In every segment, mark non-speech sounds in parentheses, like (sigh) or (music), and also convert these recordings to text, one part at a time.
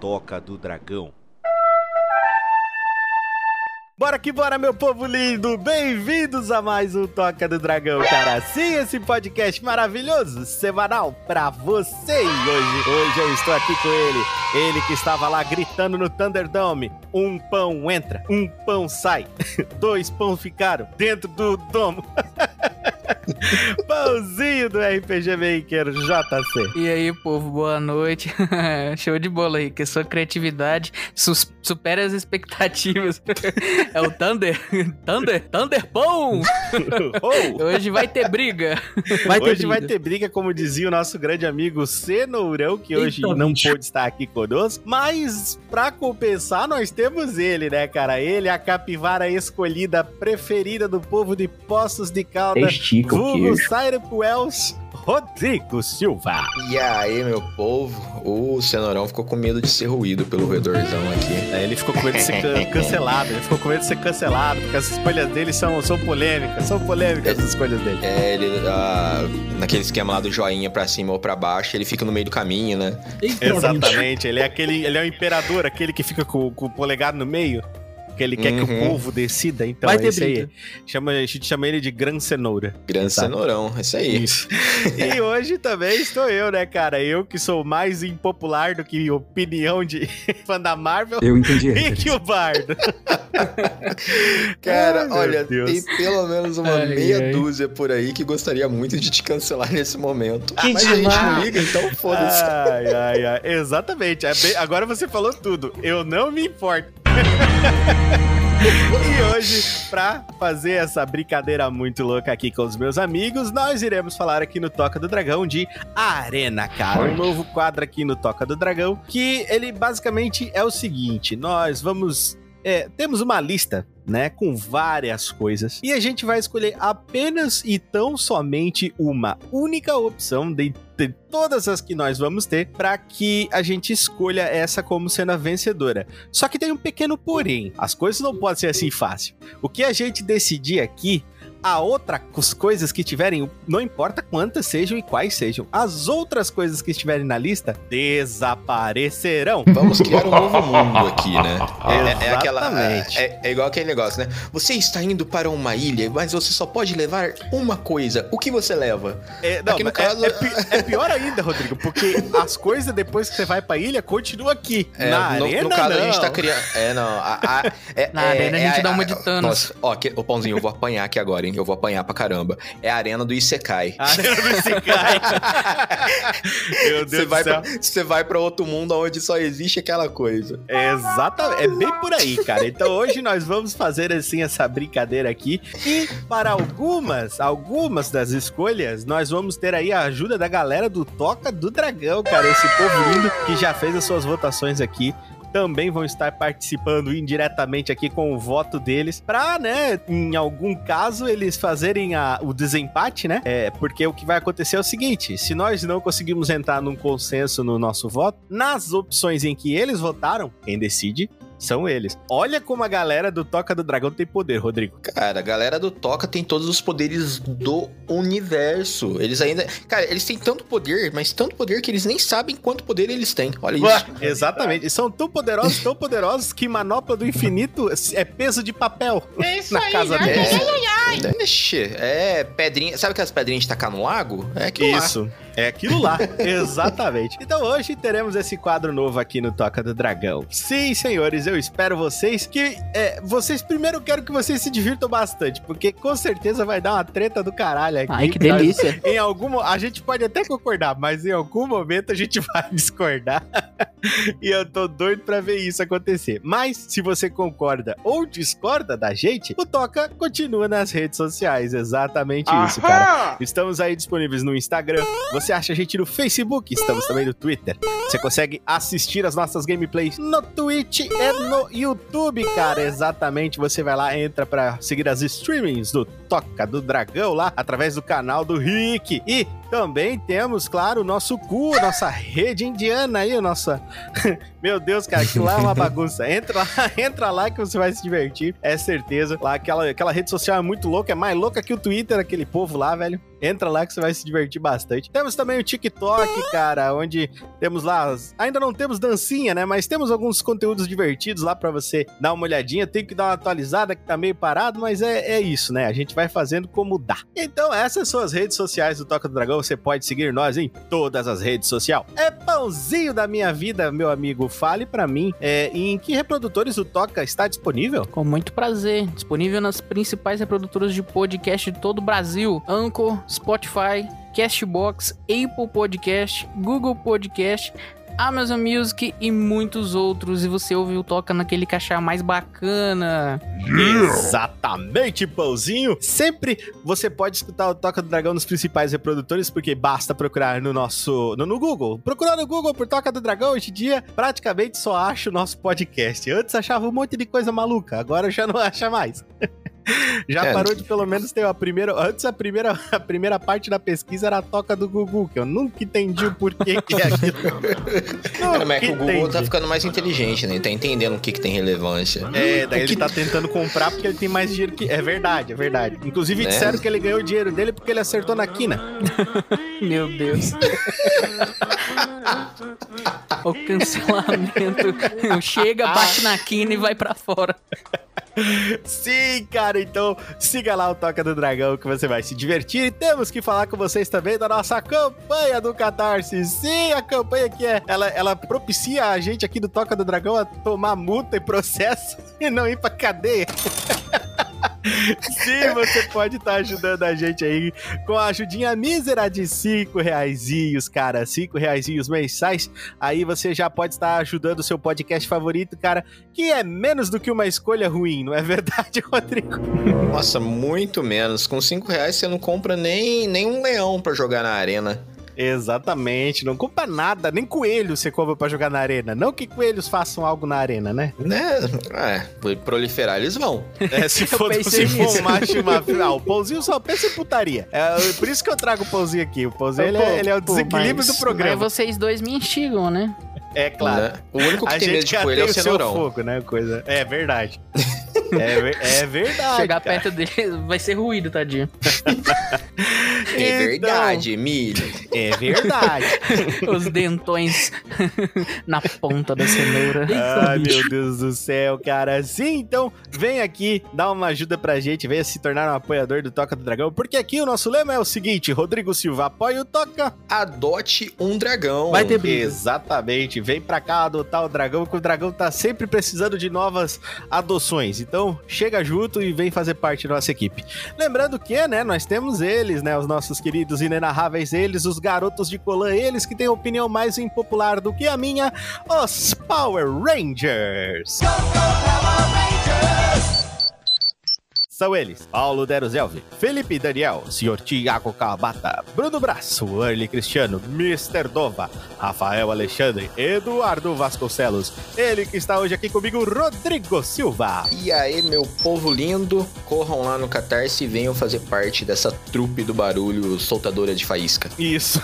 Toca do Dragão. Bora que bora, meu povo lindo! Bem-vindos a mais um Toca do Dragão, cara. Sim, esse podcast maravilhoso, semanal pra você. E hoje, hoje eu estou aqui com ele. Ele que estava lá gritando no Thunderdome. Um pão entra, um pão sai. (laughs) Dois pão ficaram dentro do domo. (laughs) Pãozinho do RPG Maker JC. E aí, povo, boa noite. (laughs) Show de bola aí, que sua criatividade supera as expectativas. (laughs) é o Thunder. (laughs) Thunder? Thunder Pão! Oh! Hoje vai ter briga. Vai ter hoje briga. vai ter briga, como dizia o nosso grande amigo Cenourão, que hoje Eita, não bicho. pôde estar aqui conosco. Mas, pra compensar, nós temos ele, né, cara? Ele, a capivara escolhida, preferida do povo de Poços de Caldas, Estica o vulgo. Cyrus Wells, Rodrigo Silva. E aí, meu povo, o Cenourão ficou com medo de ser ruído pelo roedorzão aqui. É, ele ficou com medo de ser can- (laughs) cancelado, ele ficou com medo de ser cancelado, porque as escolhas dele são, são polêmicas, são polêmicas as escolhas dele. É, ele, ah, naquele esquema lá do joinha pra cima ou pra baixo, ele fica no meio do caminho, né? Exatamente, ele é aquele, ele é o imperador, aquele que fica com, com o polegar no meio, que ele quer que o Uhum. povo decida, então Vai é esse aí. Chama, a gente chama ele de Gran Cenoura. Exato. Cenourão, é isso aí. Isso. e (laughs) hoje também estou eu, né, cara? Eu que sou mais impopular do que opinião de (laughs) fã da Marvel. Eu entendi. E que o Bardo. (laughs) Cara, Ai, olha, Deus. tem pelo menos uma Ai, meia ai. dúzia por aí que gostaria muito de te cancelar nesse momento. Que Mas a gente demais. não liga, então foda-se. Ai, ai, ai. Exatamente. É bem- Agora você falou tudo. Eu não me importo. (laughs) E hoje, pra fazer essa brincadeira muito louca aqui com os meus amigos, nós iremos falar aqui no Toca do Dragão de Arena, cara. Um novo quadro aqui no Toca do Dragão, que ele basicamente é o seguinte: nós vamos. é, temos uma lista, né, com várias coisas, e a gente vai escolher apenas e tão somente uma única opção dentre todas as que nós vamos ter para que a gente escolha essa como sendo a vencedora. Só que tem um pequeno porém. As coisas não podem ser assim fácil. O que a gente decidir aqui, a outra as coisas que tiverem, não importa quantas sejam e quais sejam, as outras coisas que estiverem na lista desaparecerão. (laughs) Vamos criar um novo mundo aqui, né? É, é aquela, Exatamente. é, é igual aquele negócio, né? Você está indo para uma ilha, mas você só pode levar uma coisa. O que você leva? É, não, Aqui no é- caso- é, é pior ainda, Rodrigo, porque as coisas depois que você vai pra ilha continuam aqui. É, na no, arena, no caso, não. a gente tá criando. É, não. a- a- é- Na é- arena a é gente dá uma de Thanos. Nossa, ó, que, ô Pãozinho, eu vou apanhar aqui agora, hein? Eu vou apanhar pra caramba. É a arena do Isekai. A arena do Isekai. (laughs) Meu Deus Você do vai, céu. pra, você vai pra outro mundo onde só existe aquela coisa. Exatamente, é bem por aí, cara. Então hoje nós vamos fazer assim essa brincadeira aqui e para algumas, algumas das escolhas, nós vamos ter aí a ajuda da galera do Toca do Dragão, cara, esse povo lindo que já fez as suas votações aqui. Também vão estar participando indiretamente aqui com o voto deles, pra, né, em algum caso, eles fazerem a- o desempate, né? É, porque o que vai acontecer é o seguinte: se nós não conseguimos entrar num consenso no nosso voto, nas opções em que eles votaram, quem decide são eles. Olha como a galera do Toca do Dragão tem poder, Rodrigo. Cara, a galera do Toca tem todos os poderes do universo. Eles ainda. Cara, eles têm tanto poder, mas tanto poder que eles nem sabem quanto poder eles têm. Olha isso. Exatamente. E são tão poderosos, tão poderosos que manopla do infinito é peso de papel É isso na aí, casa ai, deles. ai, ai, Deixa. É, pedrinha. Sabe aquelas pedrinhas de tacar no lago? É aquilo lá. É aquilo lá, (laughs) exatamente. Então hoje teremos esse quadro novo aqui no Toca do Dragão. Sim, senhores, eu espero vocês que. é, vocês primeiro quero que vocês se divirtam bastante, porque com certeza vai dar uma treta do caralho aqui. Ai, que delícia. Em algum a gente pode até concordar, mas em algum momento a gente (laughs) vai discordar. (laughs) e eu tô doido pra ver isso acontecer. Mas se você concorda ou discorda da gente, o Toca continua nas redes sociais. Exatamente isso, cara. Estamos aí disponíveis no Instagram. Você acha a gente no Facebook? Estamos também no Twitter. Você consegue assistir as nossas gameplays no Twitch e no YouTube, cara. Exatamente. Você vai lá, entra pra seguir as streamings do Toca do Dragão lá, através do canal do Rick. E também temos, claro, o nosso cu, nossa rede indiana aí, nossa. (laughs) Meu Deus, cara, aquilo lá é uma bagunça. Entra lá, (laughs) entra lá que você vai se divertir, é certeza. Lá aquela, aquela rede social é muito louca, é mais louca que o Twitter, aquele povo lá, velho. Entra lá que você vai se divertir bastante. Temos também o TikTok, cara, onde temos lá. Ainda não temos dancinha, né? Mas temos alguns conteúdos divertidos lá para você dar uma olhadinha. Tem que dar uma atualizada que tá meio parado, mas é, é isso, né? A gente vai fazendo como dá. Então, essas são as redes sociais do Toca do Dragão. Você pode seguir nós em todas as redes sociais. É pãozinho da minha vida, meu amigo. Fale para mim é, em que reprodutores o Toca está disponível? Com muito prazer. Disponível nas principais reprodutoras de podcast de todo o Brasil: Anchor, Spotify, Castbox, Apple Podcast, Google Podcast, Amazon Music e muitos outros. E você ouve o Toca naquele caixa mais bacana. Exatamente, pãozinho. Sempre você pode escutar o Toca do Dragão nos principais reprodutores, porque basta procurar no nosso. no, no Google. Procurar no Google por Toca do Dragão, hoje em dia, praticamente só acha o nosso podcast. Antes achava um monte de coisa maluca, agora já não acha mais. (laughs) Já É. parou de pelo menos ter a primeira. Antes a primeira, (laughs) a primeira parte da pesquisa era a toca do Gugu, que eu nunca entendi o porquê (laughs) que é aquilo. Cara, mas é que o Google tá entendi. ficando mais inteligente, né? Ele tá entendendo o que, que tem relevância. É, daí O ele que- tá tentando comprar porque ele tem mais dinheiro que. É verdade, é verdade. Inclusive Né? disseram que ele ganhou o dinheiro dele porque ele acertou na quina. (laughs) Meu Deus. o cancelamento. Chega, bate na quina e vai pra fora. Sim, cara, então siga lá o Toca do Dragão que você vai se divertir. E temos que falar com vocês também da nossa campanha do Catarse. Sim, a campanha que é, ela, ela propicia a gente aqui do Toca do Dragão a tomar multa e processo (laughs) e não ir pra cadeia. (laughs) Sim, você pode estar ajudando a gente aí com a ajudinha mísera de 5 reaisinhos, cara. 5 reaisinhos mensais. Aí você já pode estar ajudando o seu podcast favorito, cara, que é menos do que uma escolha ruim, não é verdade, Rodrigo? Nossa, muito menos. Com 5 reais você não compra nem, nem um leão pra jogar na arena. Exatamente, não compra nada, nem coelho você compra pra jogar na arena. Não que coelhos façam algo na arena, né? Né? É, por proliferar eles vão. É, se (laughs) for, se for um macho e uma fêmea. Ah, o pãozinho só pensa em putaria. É por isso que eu trago o pãozinho aqui. O pãozinho ele, é, ele é o Pô, desequilíbrio mas- do programa. Mas vocês dois me instigam, né? É claro. Né? O único que A tem medo gente de coelho é o cenourão. fogo, né? Coisa... É verdade. (laughs) é, é verdade. Chegar cara. perto dele (laughs) vai ser ruído, tadinho. É Então, verdade, Emílio. É verdade. (laughs) Os dentões na ponta da cenoura. Ai, meu Deus do céu, cara. Sim, então vem aqui, dá uma ajuda pra gente, venha se tornar um apoiador do Toca do Dragão, porque aqui o nosso lema é o seguinte: Rodrigo Silva apoia o Toca. Adote um dragão. Vai ter briga. Exatamente, vem pra cá adotar o dragão, que o dragão tá sempre precisando de novas adoções. Então, chega junto e vem fazer parte da nossa equipe. Lembrando que, né, nós temos eles, né, os nossos queridos inenarráveis, eles, os garotos de colã, eles que têm opinião mais impopular do que a minha, os Power Rangers. São eles, Paulo Deruzelvi, Felipe Daniel, Sr. Tiago Cabata, Bruno Braço, Early Cristiano, Mr. Dova, Rafael Alexandre, Eduardo Vasconcelos, ele que está hoje aqui comigo, Rodrigo Silva. E aí, meu povo lindo, corram lá no Catarse e venham fazer parte dessa trupe do barulho soltadora de faísca. Isso.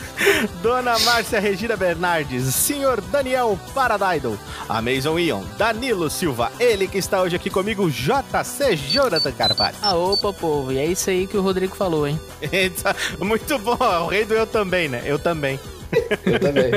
(laughs) Dona Márcia Regina Bernardes, Sr. Daniel Paradaido, Amazon Ion, Danilo Silva, ele que está hoje aqui comigo, JC Jonathan Carvalho. Ah, opa, povo. E é isso aí que o Rodrigo falou, hein? (laughs) Muito bom, o rei do eu também, né? Eu também. Eu também.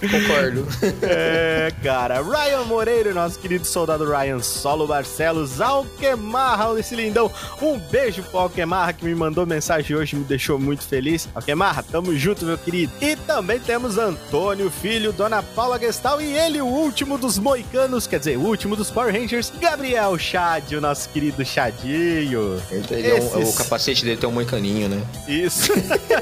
Concordo. É, cara. Ryan Moreira, nosso querido soldado Ryan Solo Barcelos, Alquemarra, esse lindão. Um beijo pro Alquemarra que me mandou mensagem hoje, me deixou muito feliz. Alquemarra, tamo junto, meu querido. E também temos Antônio Filho, Dona Paula Gestal e ele, o último dos moicanos, quer dizer, o último dos Power Rangers, Gabriel Chad, o nosso querido Chadinho. Ele é um- Esses- o capacete dele tem um moicaninho, né? Isso.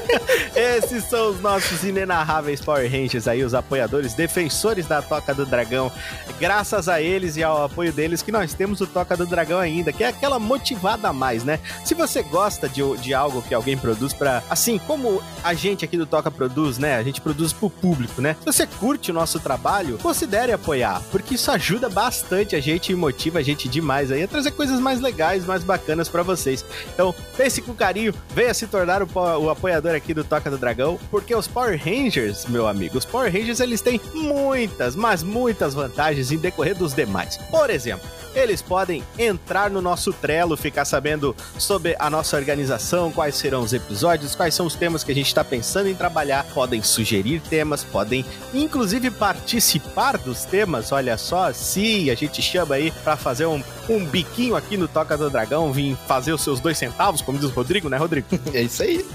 (laughs) Esses são os nossos inenarráveis Power Rangers aí, os apoiadores, defensores da Toca do Dragão. Graças a eles e ao apoio deles que nós temos o Toca do Dragão ainda, que é aquela motivada a mais, né? Se você gosta de, de algo que alguém produz para, assim como a gente aqui do Toca produz, né? A gente produz pro público, né? Se você curte o nosso trabalho, considere apoiar, porque isso ajuda bastante a gente e motiva a gente demais aí a trazer coisas mais legais, mais bacanas para vocês. Então, pense com carinho, venha se tornar o, o apoiador aqui do Toca do Dragão, porque os Power Rangers, meu amigo, os Power Rangers eles têm muitas, mas muitas vantagens em decorrer dos demais. Por exemplo, eles podem entrar no nosso Trello, ficar sabendo sobre a nossa organização, quais serão os episódios, quais são os temas que a gente está pensando em trabalhar, podem sugerir temas, podem inclusive participar dos temas. Olha só, se a gente chama aí para fazer um, um biquinho aqui no Toca do Dragão, vir fazer os seus dois centavos, como diz o Rodrigo, né, Rodrigo? É isso aí.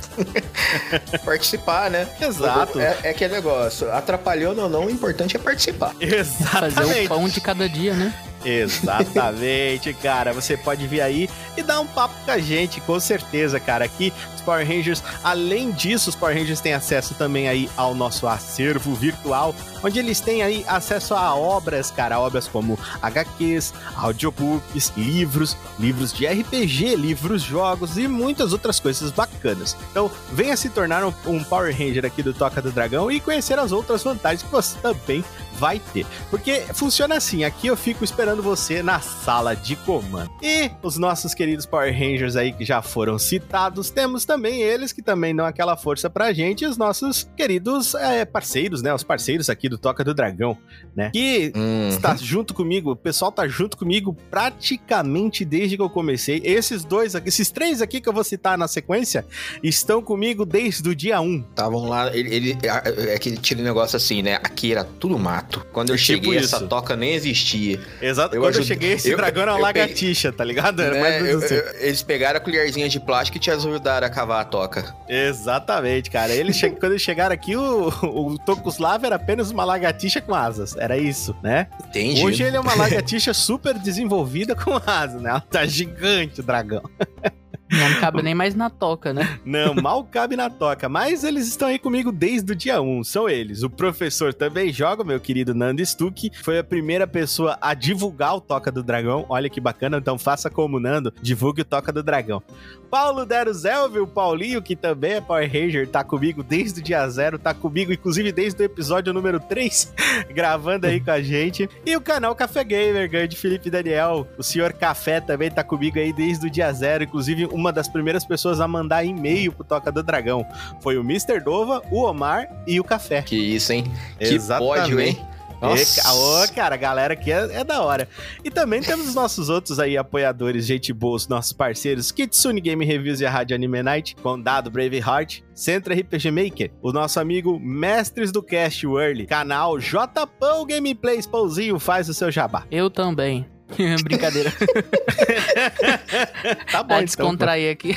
(laughs) participar, né? (laughs) Exato. É, é aquele negócio, atrapalhando ou não, o importante é participar. Exatamente. Fazer o pão de cada dia, né? Exatamente, cara. Você pode vir aí e dar um papo com a gente, com certeza, cara. Aqui, Power Rangers, além disso, os Power Rangers têm acesso também aí ao nosso acervo virtual, onde eles têm aí acesso a obras, cara, obras como HQs, audiobooks, livros, livros de RPG, livros, jogos e muitas outras coisas bacanas. Então, venha se tornar um, um Power Ranger aqui do Toca do Dragão e conhecer as outras vantagens que você também vai ter. Porque funciona assim, aqui eu fico esperando você na sala de comando. E os nossos queridos Power Rangers aí que já foram citados, temos também eles que também dão aquela força pra gente, os nossos queridos é, parceiros, né? Os parceiros aqui do Toca do Dragão, né? Que Uhum. está junto comigo, o pessoal tá junto comigo praticamente desde que eu comecei. Esses dois aqui, esses três aqui que eu vou citar na sequência, estão comigo desde o dia 1. Estavam lá, ele, ele é aquele tira negócio assim, né? Aqui era tudo mato. Quando eu Tipo cheguei, isso. essa toca nem existia. Exato, Eu quando eu cheguei, esse eu- dragão era uma lagartixa, tá ligado? Né? Eu- assim. eu- eles pegaram a colherzinha de plástico e te ajudaram a cavar a toca. Exatamente, cara. Eles che... (laughs) quando eles chegaram aqui, o, o Tokuslav era apenas uma lagartixa com asas. Era isso, né? Entendi. Hoje ele é uma (laughs) lagartixa super desenvolvida com asas, né? Ela tá gigante, o dragão. (laughs) Não cabe (laughs) nem mais na toca, né? Não, (laughs) mal cabe na toca. Mas eles estão aí comigo desde o dia 1. São eles. O professor também joga, meu querido Nando Stuck. Foi a primeira pessoa a divulgar o Toca do Dragão. Olha que bacana. Então faça como o Nando, divulgue o Toca do Dragão. Paulo Deruzelvi, o Paulinho, que também é Power Ranger, tá comigo desde o dia zero, tá comigo, inclusive, desde o episódio número 3, (laughs) gravando aí com a gente. E o canal Café Gamer, grande Felipe Daniel. O senhor Café também tá comigo aí desde o dia zero, inclusive uma das primeiras pessoas a mandar e-mail pro Toca do Dragão. Foi o Mr. Dova, o Omar e o Café. Que isso, hein? Que pódio, hein? E, ca- Ô, cara, a galera aqui é, é da hora. E também temos os nossos outros aí apoiadores, gente boa, os nossos parceiros, Kitsune Game Reviews e a Rádio Anime Night, Condado Braveheart, Centro RPG Maker, o nosso amigo Mestres do Cast Whirly, canal Jpão Gameplays, Pãozinho, faz o seu jabá. Eu também. (laughs) Brincadeira. (laughs) Tá bom, Pra então. descontrair aqui.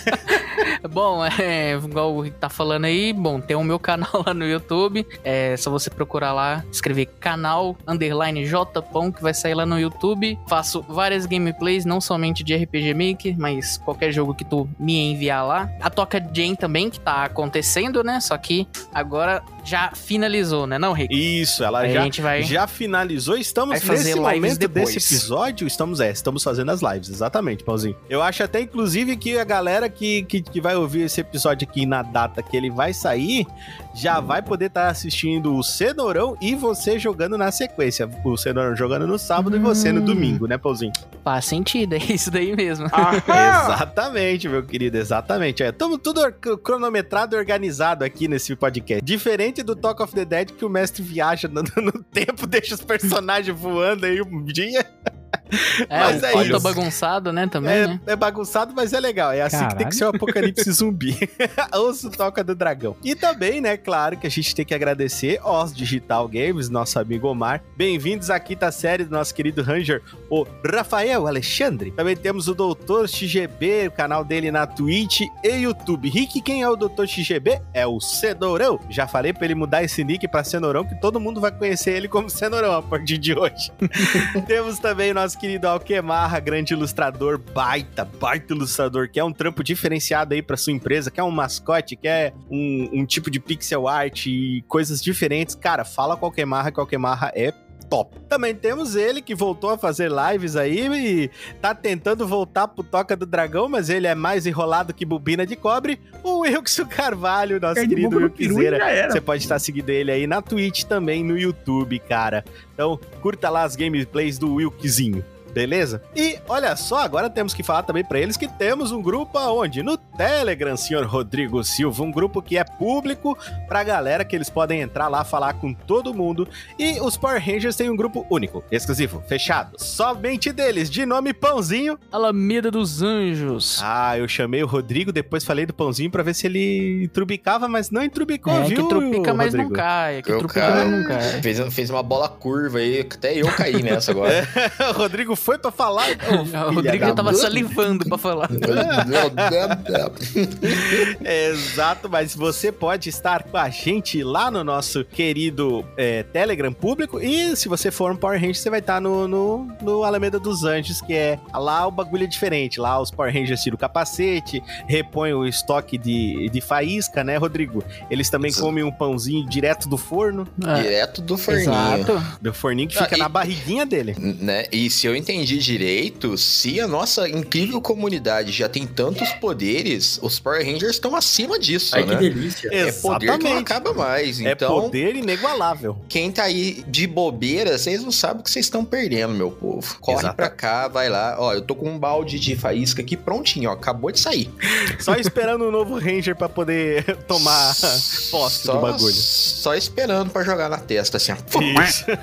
(laughs) bom, é, igual o Rick tá falando aí, bom, tem o meu canal lá no YouTube. É só você procurar lá, escrever canal underline Jpão, que vai sair lá no YouTube. Faço várias gameplays, não somente de RPG Maker, mas qualquer jogo que tu me enviar lá. A Toca Jane também, que tá acontecendo, né? Só que agora já finalizou, né, não, Rick? Isso, ela Aí já a gente vai. Já finalizou, estamos Vai fazer nesse lives momento depois. desse episódio, estamos é, estamos fazendo as lives, exatamente, Pauzinho. Eu acho até inclusive que a galera que, que, que vai ouvir esse episódio aqui na data que ele vai sair, já vai poder estar assistindo o Cenourão e você jogando na sequência. O Cenourão jogando no sábado e você no Hum. domingo, né, Pauzinho? Faz sentido, é isso daí mesmo. Exatamente, meu querido, exatamente. É, tamo tudo cronometrado e organizado aqui nesse podcast. Diferente do Talk of the Dead, que o mestre viaja no, (laughs) no tempo, deixa os personagens voando aí um dia. É, Mas é isso. bagunçado, né, também, É, né? é bagunçado, mas é legal. É assim que tem que ser o apocalipse zumbi. (laughs) Ouça o Toca do Dragão. E também, né, claro que a gente tem que agradecer aos Digital Games, nosso amigo Omar. Bem-vindos à quinta série do nosso querido Ranger, o Rafael Alexandre. Também temos o Doutor XGB, o canal dele na Twitch e YouTube. Rick, quem é o Doutor XGB? É o Cenourão. Já falei pra ele mudar esse nick pra Cenourão, que todo mundo vai conhecer ele como Cenourão a partir de hoje. (laughs) Temos também o nosso querido Alquemarra, grande ilustrador, baita, baita ilustrador, que é um trampo diferenciado aí pra sua empresa, que é um mascote, que é um, um tipo de pixel art e coisas diferentes. Cara, fala com Alquemarra, que Alquemarra é top. Também temos ele que voltou a fazer lives aí e tá tentando voltar pro Toca do Dragão, mas ele é mais enrolado que bobina de cobre. O Wilkson Carvalho, nosso de querido Wilkzeira. Você pode estar seguindo ele aí na Twitch também, no YouTube, cara. Então, curta lá as gameplays do Wilkzinho. Beleza? E olha só, agora temos que falar também para eles que temos um grupo aonde? No Telegram, senhor Rodrigo Silva, um grupo que é público pra galera que eles podem entrar lá, falar com todo mundo. E os Power Rangers têm um grupo único, exclusivo, fechado, somente deles, de nome Pãozinho. Alameda dos Anjos. Ah, eu chamei o Rodrigo, depois falei do Pãozinho pra ver se ele trubicava, mas não entrubicou, é, viu? que trupica, mas não Rodrigo? cai. É que Eu caio. mas não cai. Fez, fez uma bola curva aí, até eu caí nessa agora. (laughs) o Rodrigo foi pra falar. (laughs) o Rodrigo já tava salivando pra falar. (laughs) Exato, mas você pode estar com a gente lá no nosso querido é, Telegram público. E se você for um Power Ranger, você vai estar no, no, no Alameda dos Anjos, que é lá o bagulho é diferente. Lá os Power Rangers tiram o capacete, repõem o estoque de, de faísca, né, Rodrigo? Eles também Isso. comem um pãozinho direto do forno, É, Direto do forninho. Exato. do forninho que Ah, fica e- na barriguinha dele. Né? E se eu entendi direito, se a nossa incrível comunidade já tem tantos poderes, os Power Rangers estão acima disso, Ai, que né? delícia. É poder que não acaba mais. É Então, poder inigualável. quem tá aí de bobeira, vocês não sabem o que vocês estão perdendo, meu povo. Corre Exato. pra cá, vai lá. Ó, eu tô com um balde de faísca aqui prontinho, ó. Acabou de sair. Só esperando um novo Ranger pra poder (laughs) tomar posse só, do bagulho. Só esperando pra jogar na testa, assim, ó. Isso. (laughs)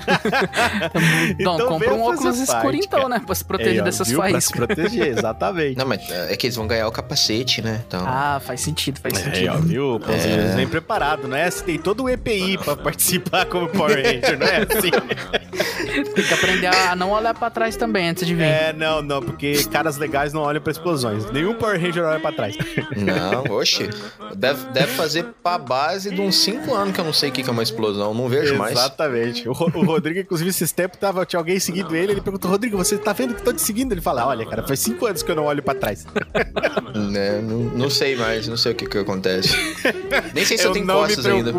Então, Então compra um óculos escuro então, cara. né? Pra se proteger É, ó, dessas viu? Pra se faíscas. proteger, exatamente. Não, mas é que eles vão ganhar o capacete, né? Então. Ah, faz sentido, faz É, sentido. ó, viu? É. bem preparado, não é? Você tem todo o EPI pra participar como Power Ranger, não é assim? (laughs) Tem que aprender a não olhar pra trás também antes de vir. É, não, não, porque caras legais não olham pra explosões. Nenhum Power Ranger olha pra trás. (laughs) Não, oxe. Deve, deve fazer pra base de uns 5 anos que eu não sei o que é uma explosão. Não vejo mais. Exatamente. O, Ro- o Rodrigo, inclusive, esses tempos tava, tinha alguém seguindo ele. Ele perguntou: Rodrigo, você tá vendo que tô te seguindo? Ele fala: Olha, cara, faz cinco anos que eu não olho pra trás. Né? (laughs) Não, não sei mais, não sei o que que acontece. Nem sei se eu, tenho não me costas ainda.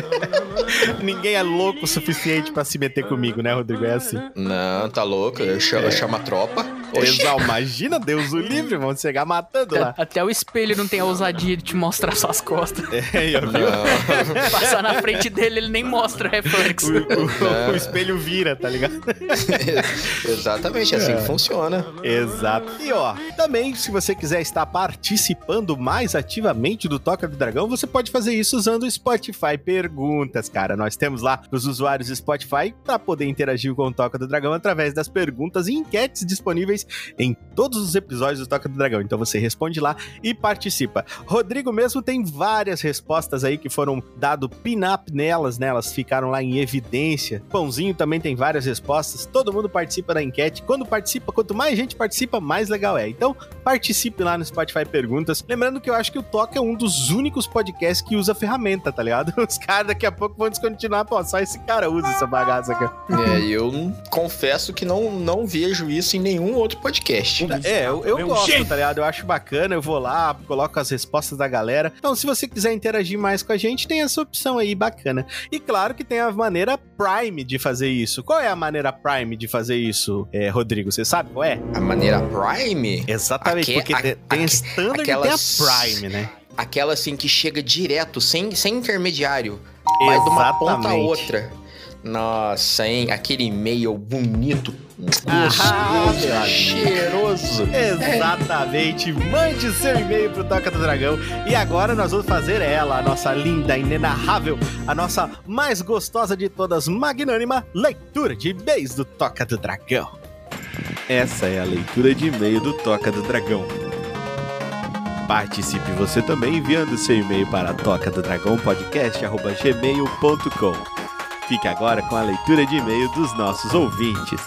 (laughs) Ninguém é louco o suficiente pra se meter comigo, né, Rodrigo? É assim. Não, tá louco. Eu chamo, eu chamo a tropa. Exal, imagina, Deus o livre, vão chegar matando lá. Até o espelho não tem a ousadia de te mostrar suas costas. É, viu? Não. Passar na frente dele, ele nem mostra o reflexo. O, o- o espelho vira, tá ligado? (laughs) Exatamente, é assim É. que funciona. Exato. E ó, também, se você quiser estar participando mais ativamente do Toca do Dragão, você pode fazer isso usando o Spotify Perguntas, cara. Nós temos lá os usuários do Spotify para poder interagir com o Toca do Dragão através das perguntas e enquetes disponíveis em todos os episódios do Toca do Dragão. Então você responde lá e participa. Rodrigo mesmo tem várias respostas aí que foram dado pin-up nelas, né? Elas ficaram lá em evidência. Pãozinho também tem várias respostas. Todo mundo participa da enquete. Quando participa, quanto mais gente participa, mais legal é. Então, participe lá no Spotify Perguntas. Lembrando que eu acho que o Toca é um dos únicos podcasts que usa ferramenta, tá ligado? (laughs) Os caras daqui a pouco vão descontinuar. Pô, só esse cara usa essa bagaça aqui. É, eu confesso que não, não vejo isso em nenhum outro podcast. É, eu, eu gosto, tá ligado? Eu acho bacana, eu vou lá, coloco as respostas da galera. Então, se você quiser interagir mais com a gente, tem essa opção aí bacana. E claro que tem a maneira Prime de fazer isso. Qual é a maneira Prime de fazer isso, é, Rodrigo? Você sabe qual é? A maneira Prime, Exatamente, Aque- porque a- tem- tem aque- Standard aquelas- e tem a Prime, né? aquela assim que chega direto, sem, sem intermediário. Vai de uma ponta a Exatamente. outra. Nossa, hein? Aquele e-mail bonito, gostoso, meu amigo. cheiroso. Exatamente. Mande seu e-mail pro Toca do Dragão. E agora nós vamos fazer ela, a nossa linda, inenarrável, a nossa mais gostosa de todas, magnânima leitura de e-mails do Toca do Dragão. Essa é a leitura de e-mail do Toca do Dragão. Participe você também enviando seu e-mail para toca do dragão podcast@gmail.com. Fique agora com a leitura de e-mail dos nossos ouvintes.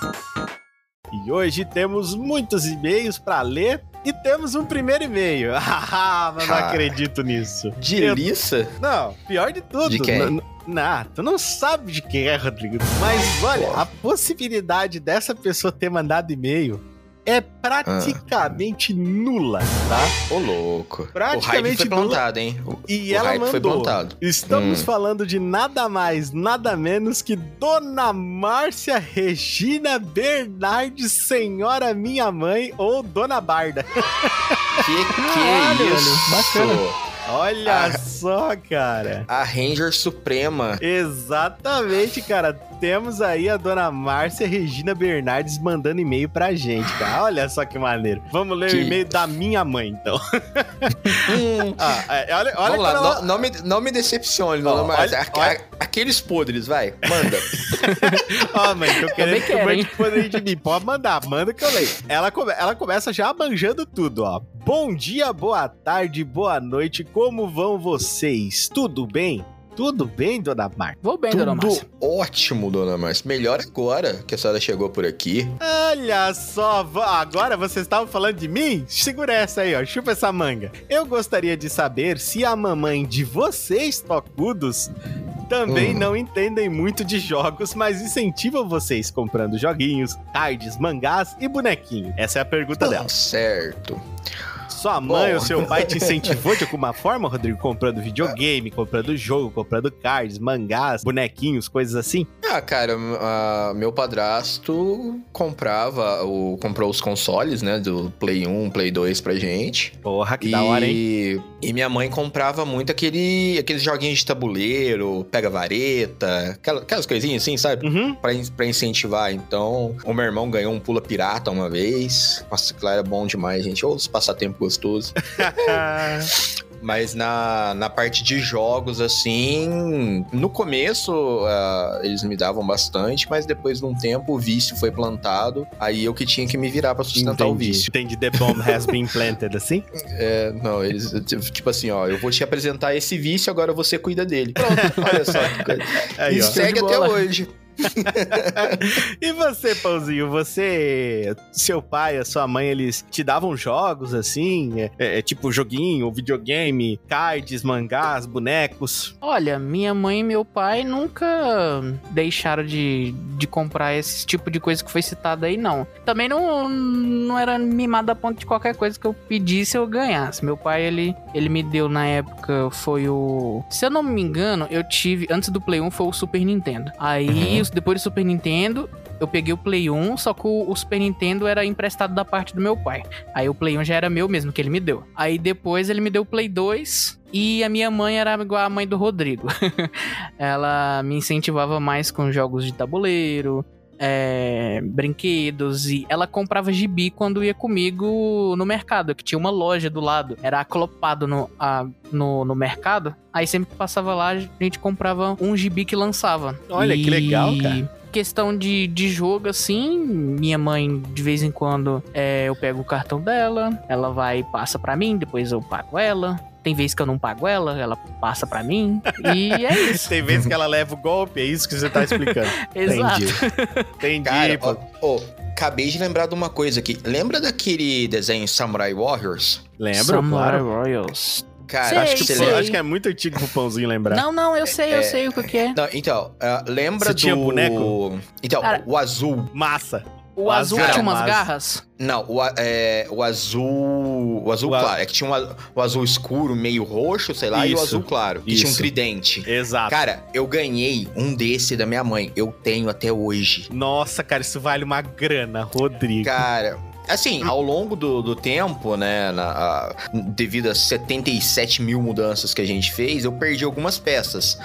E hoje temos muitos e-mails para ler e temos um primeiro e-mail. (laughs) Ah, mas não acredito nisso. De Eu- liça? Não, pior de tudo. De quem? N- n- Não, tu não sabe de quem é, Rodrigo. Mas olha, a possibilidade dessa pessoa ter mandado e-mail é praticamente nula, tá? Ô, louco. o Praticamente foi nula. plantado, hein? O, E o ela hype foi mandou. plantado. Estamos Hum. falando de nada mais, nada menos que Dona Márcia Regina Bernardes, senhora minha mãe, ou Dona Barda. Que (laughs) que é isso? bacana. Olha Ah. só, cara. A Ranger Suprema. Exatamente, cara. Temos aí a dona Márcia Regina Bernardes mandando e-mail pra gente, cara. (gasps) Olha só que maneiro. Vamos ler o Que- e-mail da minha mãe, então. (laughs) (laughs) Ah, é, olha, olha Vamos lá, ela- não, não me, não me decepcione, dona Márcia. olha- olha- Aqueles podres, vai, manda. (laughs) Ó, mãe, tô querendo que mande hein? poder de mim. Pode mandar, manda que eu leio. Ela, come- ela começa já manjando tudo, ó. Bom dia, boa tarde, boa noite. Como vão vocês? Tudo bem? Tudo bem, dona Marta? Vou bem, dona Tudo Márcia. ótimo, dona Márcia. Melhor agora que a senhora chegou por aqui. Olha só, agora vocês estavam falando de mim? Segura essa aí, ó. Chupa essa manga. Eu gostaria de saber se a mamãe de vocês, tocudos, também Hum. não entendem muito de jogos, mas incentivam vocês comprando joguinhos, cards, mangás e bonequinhos. Essa é a pergunta dela. Certo. Sua mãe ou seu pai te (laughs) incentivou de alguma forma, Rodrigo? Comprando videogame, comprando jogo, comprando cards, mangás, bonequinhos, coisas assim? Ah, cara, ah, meu padrasto comprava, o, comprou os consoles, né, do Play 1, Play 2 pra gente. Porra, que e, da hora, hein? e minha mãe comprava muito aquele, aqueles joguinhos de tabuleiro, pega vareta, aquela- aquelas coisinhas assim, sabe? Uhum. Pra, pra incentivar. Então, o meu irmão ganhou um pula pirata uma vez. Nossa, aquilo era bom demais, gente. Ou os passatempo gostoso. (laughs) Mas na, na parte de jogos, assim, no começo ah, eles me davam bastante, mas depois de um tempo o vício foi plantado. Aí eu que tinha que me virar pra sustentar o Entendi. vício. Entendi. The bomb has been planted, assim? (laughs) É, não, eles, tipo assim, ó, eu vou te apresentar esse vício, agora você cuida dele. Pronto, olha só que coisa. Aí, e ó. segue até bola. hoje. (laughs) E você, Pãozinho, você, seu pai, a sua mãe, eles te davam jogos assim? É, é, tipo joguinho, videogame, cards, mangás, bonecos? Olha, minha mãe e meu pai nunca deixaram de, de comprar esse tipo de coisa que foi citada aí, não. Também não, não era mimado a ponto de qualquer coisa que eu pedisse eu ganhasse. Meu pai, ele, ele me deu na época, foi o... Se eu não me engano, eu tive... Antes do Play 1 foi o Super Nintendo. Aí, Uhum. Depois do Super Nintendo... Eu peguei o Play 1, só que o, Super Nintendo era emprestado da parte do meu pai. Aí o Play 1 já era meu mesmo, que ele me deu. Aí depois ele me deu o Play 2 e a minha mãe era igual a mãe do Rodrigo. (laughs) Ela me incentivava mais com jogos de tabuleiro, é, brinquedos e ela comprava gibi quando ia comigo no mercado, que tinha uma loja do lado. Era aclopado no, a- no, no mercado. Aí sempre que passava lá, a gente comprava um gibi que lançava. Olha, que legal, cara. Questão de, de jogo, assim, minha mãe, de vez em quando, é, eu pego o cartão dela, ela vai e passa pra mim, depois eu pago ela. Tem vezes que eu não pago ela, ela passa pra mim. E é (laughs) isso. Tem vezes que ela leva o golpe, é isso que você tá explicando. (laughs) Exato. Entendi, Cara, pô. ó, ó, acabei de lembrar de uma coisa aqui. Lembra daquele desenho Samurai Warriors? Lembro, Samurai claro. Royals. Cara, Sei, Acho que, você sei. acho que é muito antigo pro Pãozinho lembrar. Não, não, eu sei, eu É. sei o que é. Não, então, ah, lembra Você do... tinha boneco? Então, Cara- o azul. Massa. O azul azul tinha umas garras. Não, o, a- é, o azul... O azul O a- claro. É que tinha um a- o azul escuro, meio roxo, sei lá, e o Isso, azul claro. Que tinha um isso. tridente. Exato. Cara, eu ganhei um desse da minha mãe. Eu tenho até hoje. Nossa, cara, isso vale uma grana, Rodrigo. Cara, assim, ao longo do, do tempo, né, na- a- devido às 77 mil mudanças que a gente fez, eu perdi algumas peças.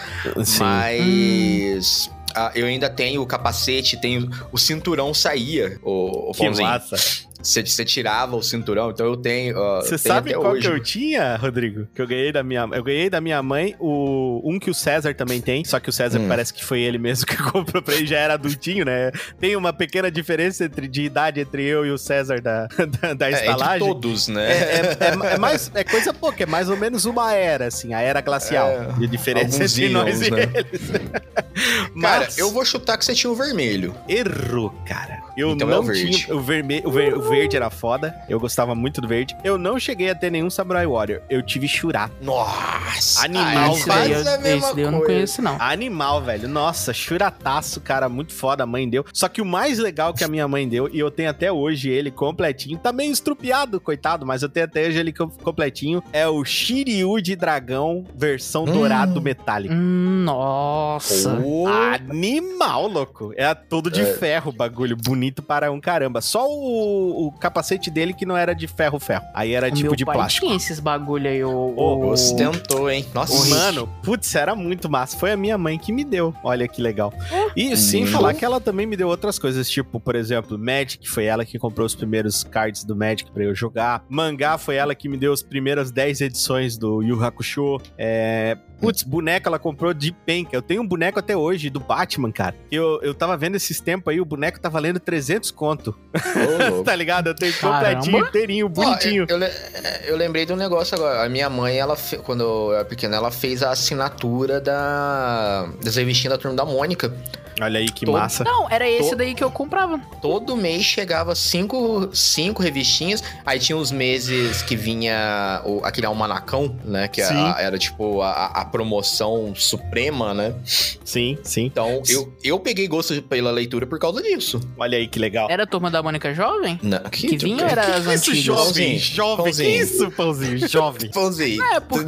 Sim. Mas ah, eu ainda tenho o capacete, tenho o cinturão saía, o, o Que massa. Você, tirava o cinturão, então eu tenho. Você tenho sabe qual hoje. que eu tinha, Rodrigo? Que eu ganhei da minha, eu ganhei da minha mãe o um que o César também tem, só que o César Hum. parece que foi ele mesmo que (laughs) comprou pra ele, já era adultinho, né? Tem uma pequena diferença entre, de idade entre eu e o César da, (laughs) da, da É, estalagem. todos, né? É, é- é- (laughs) é mais, é coisa pouca, é mais ou menos uma era, assim, a era glacial É, de diferença entre nós íons, e né? eles. Cara, Mas eu vou chutar que você tinha o vermelho. errou, cara. Eu Então é não o verde. tinha. O, verme, o, ver- o verde era foda. Eu gostava muito do verde. Eu não cheguei a ter nenhum Samurai Warrior. Eu tive Shura. Nossa! Animal, aí esse daí, eu, esse daí eu não conheço, não. Animal, velho. Nossa, churataço, cara. Muito foda. A mãe deu. Só que o mais legal que a minha mãe deu, e eu tenho até hoje ele completinho, tá meio estrupiado, coitado, mas eu tenho até hoje ele com- completinho, é o Shiryu de dragão, versão Hum. dourado metálico. Hum, nossa. Pô, Animal, louco. É todo de É. ferro o bagulho, bonito bonito para um caramba. Só o, o capacete dele que não era de ferro-ferro. Aí era O tipo meu de pai plástico. tinha esses bagulho aí, o... Ô, o- Ostentou, hein? Nossa. Mano, putz, era muito massa. Foi a minha mãe que me deu. Olha que legal. E sem Hum. falar que ela também me deu outras coisas, tipo, por exemplo, Magic, foi ela que comprou os primeiros cards do Magic pra eu jogar. Mangá foi ela que me deu as primeiras 10 edições do Yu Hakusho. É... Putz, boneca ela comprou de penca. Eu tenho um boneco até hoje do Batman, cara. Eu, eu tava vendo esses tempos aí, o boneco tá valendo 300 conto. Louco. (laughs) tá ligado? Eu tenho Caramba. completinho, inteirinho, bonitinho. eu, eu le- eu lembrei de um negócio agora. A minha mãe, ela quando eu era pequena, ela fez a assinatura da das revistinhas da turma da Mônica. Olha aí que todo- massa. Não, era esse Tô- daí que eu comprava. Todo mês chegava cinco, cinco revistinhas. Aí tinha os meses que vinha o- aquele almanacão, né? Que a- era tipo a, a promoção suprema, né? Sim, sim. Então eu, eu peguei gosto pela leitura por causa disso. Olha aí que legal. Era a turma da Mônica Jovem? Não, Que vinha era as Que isso, antigas. jovem? Pãozinho, Jovem, que isso, pãozinho? Jovem. (laughs) Pãozinho. É, porque...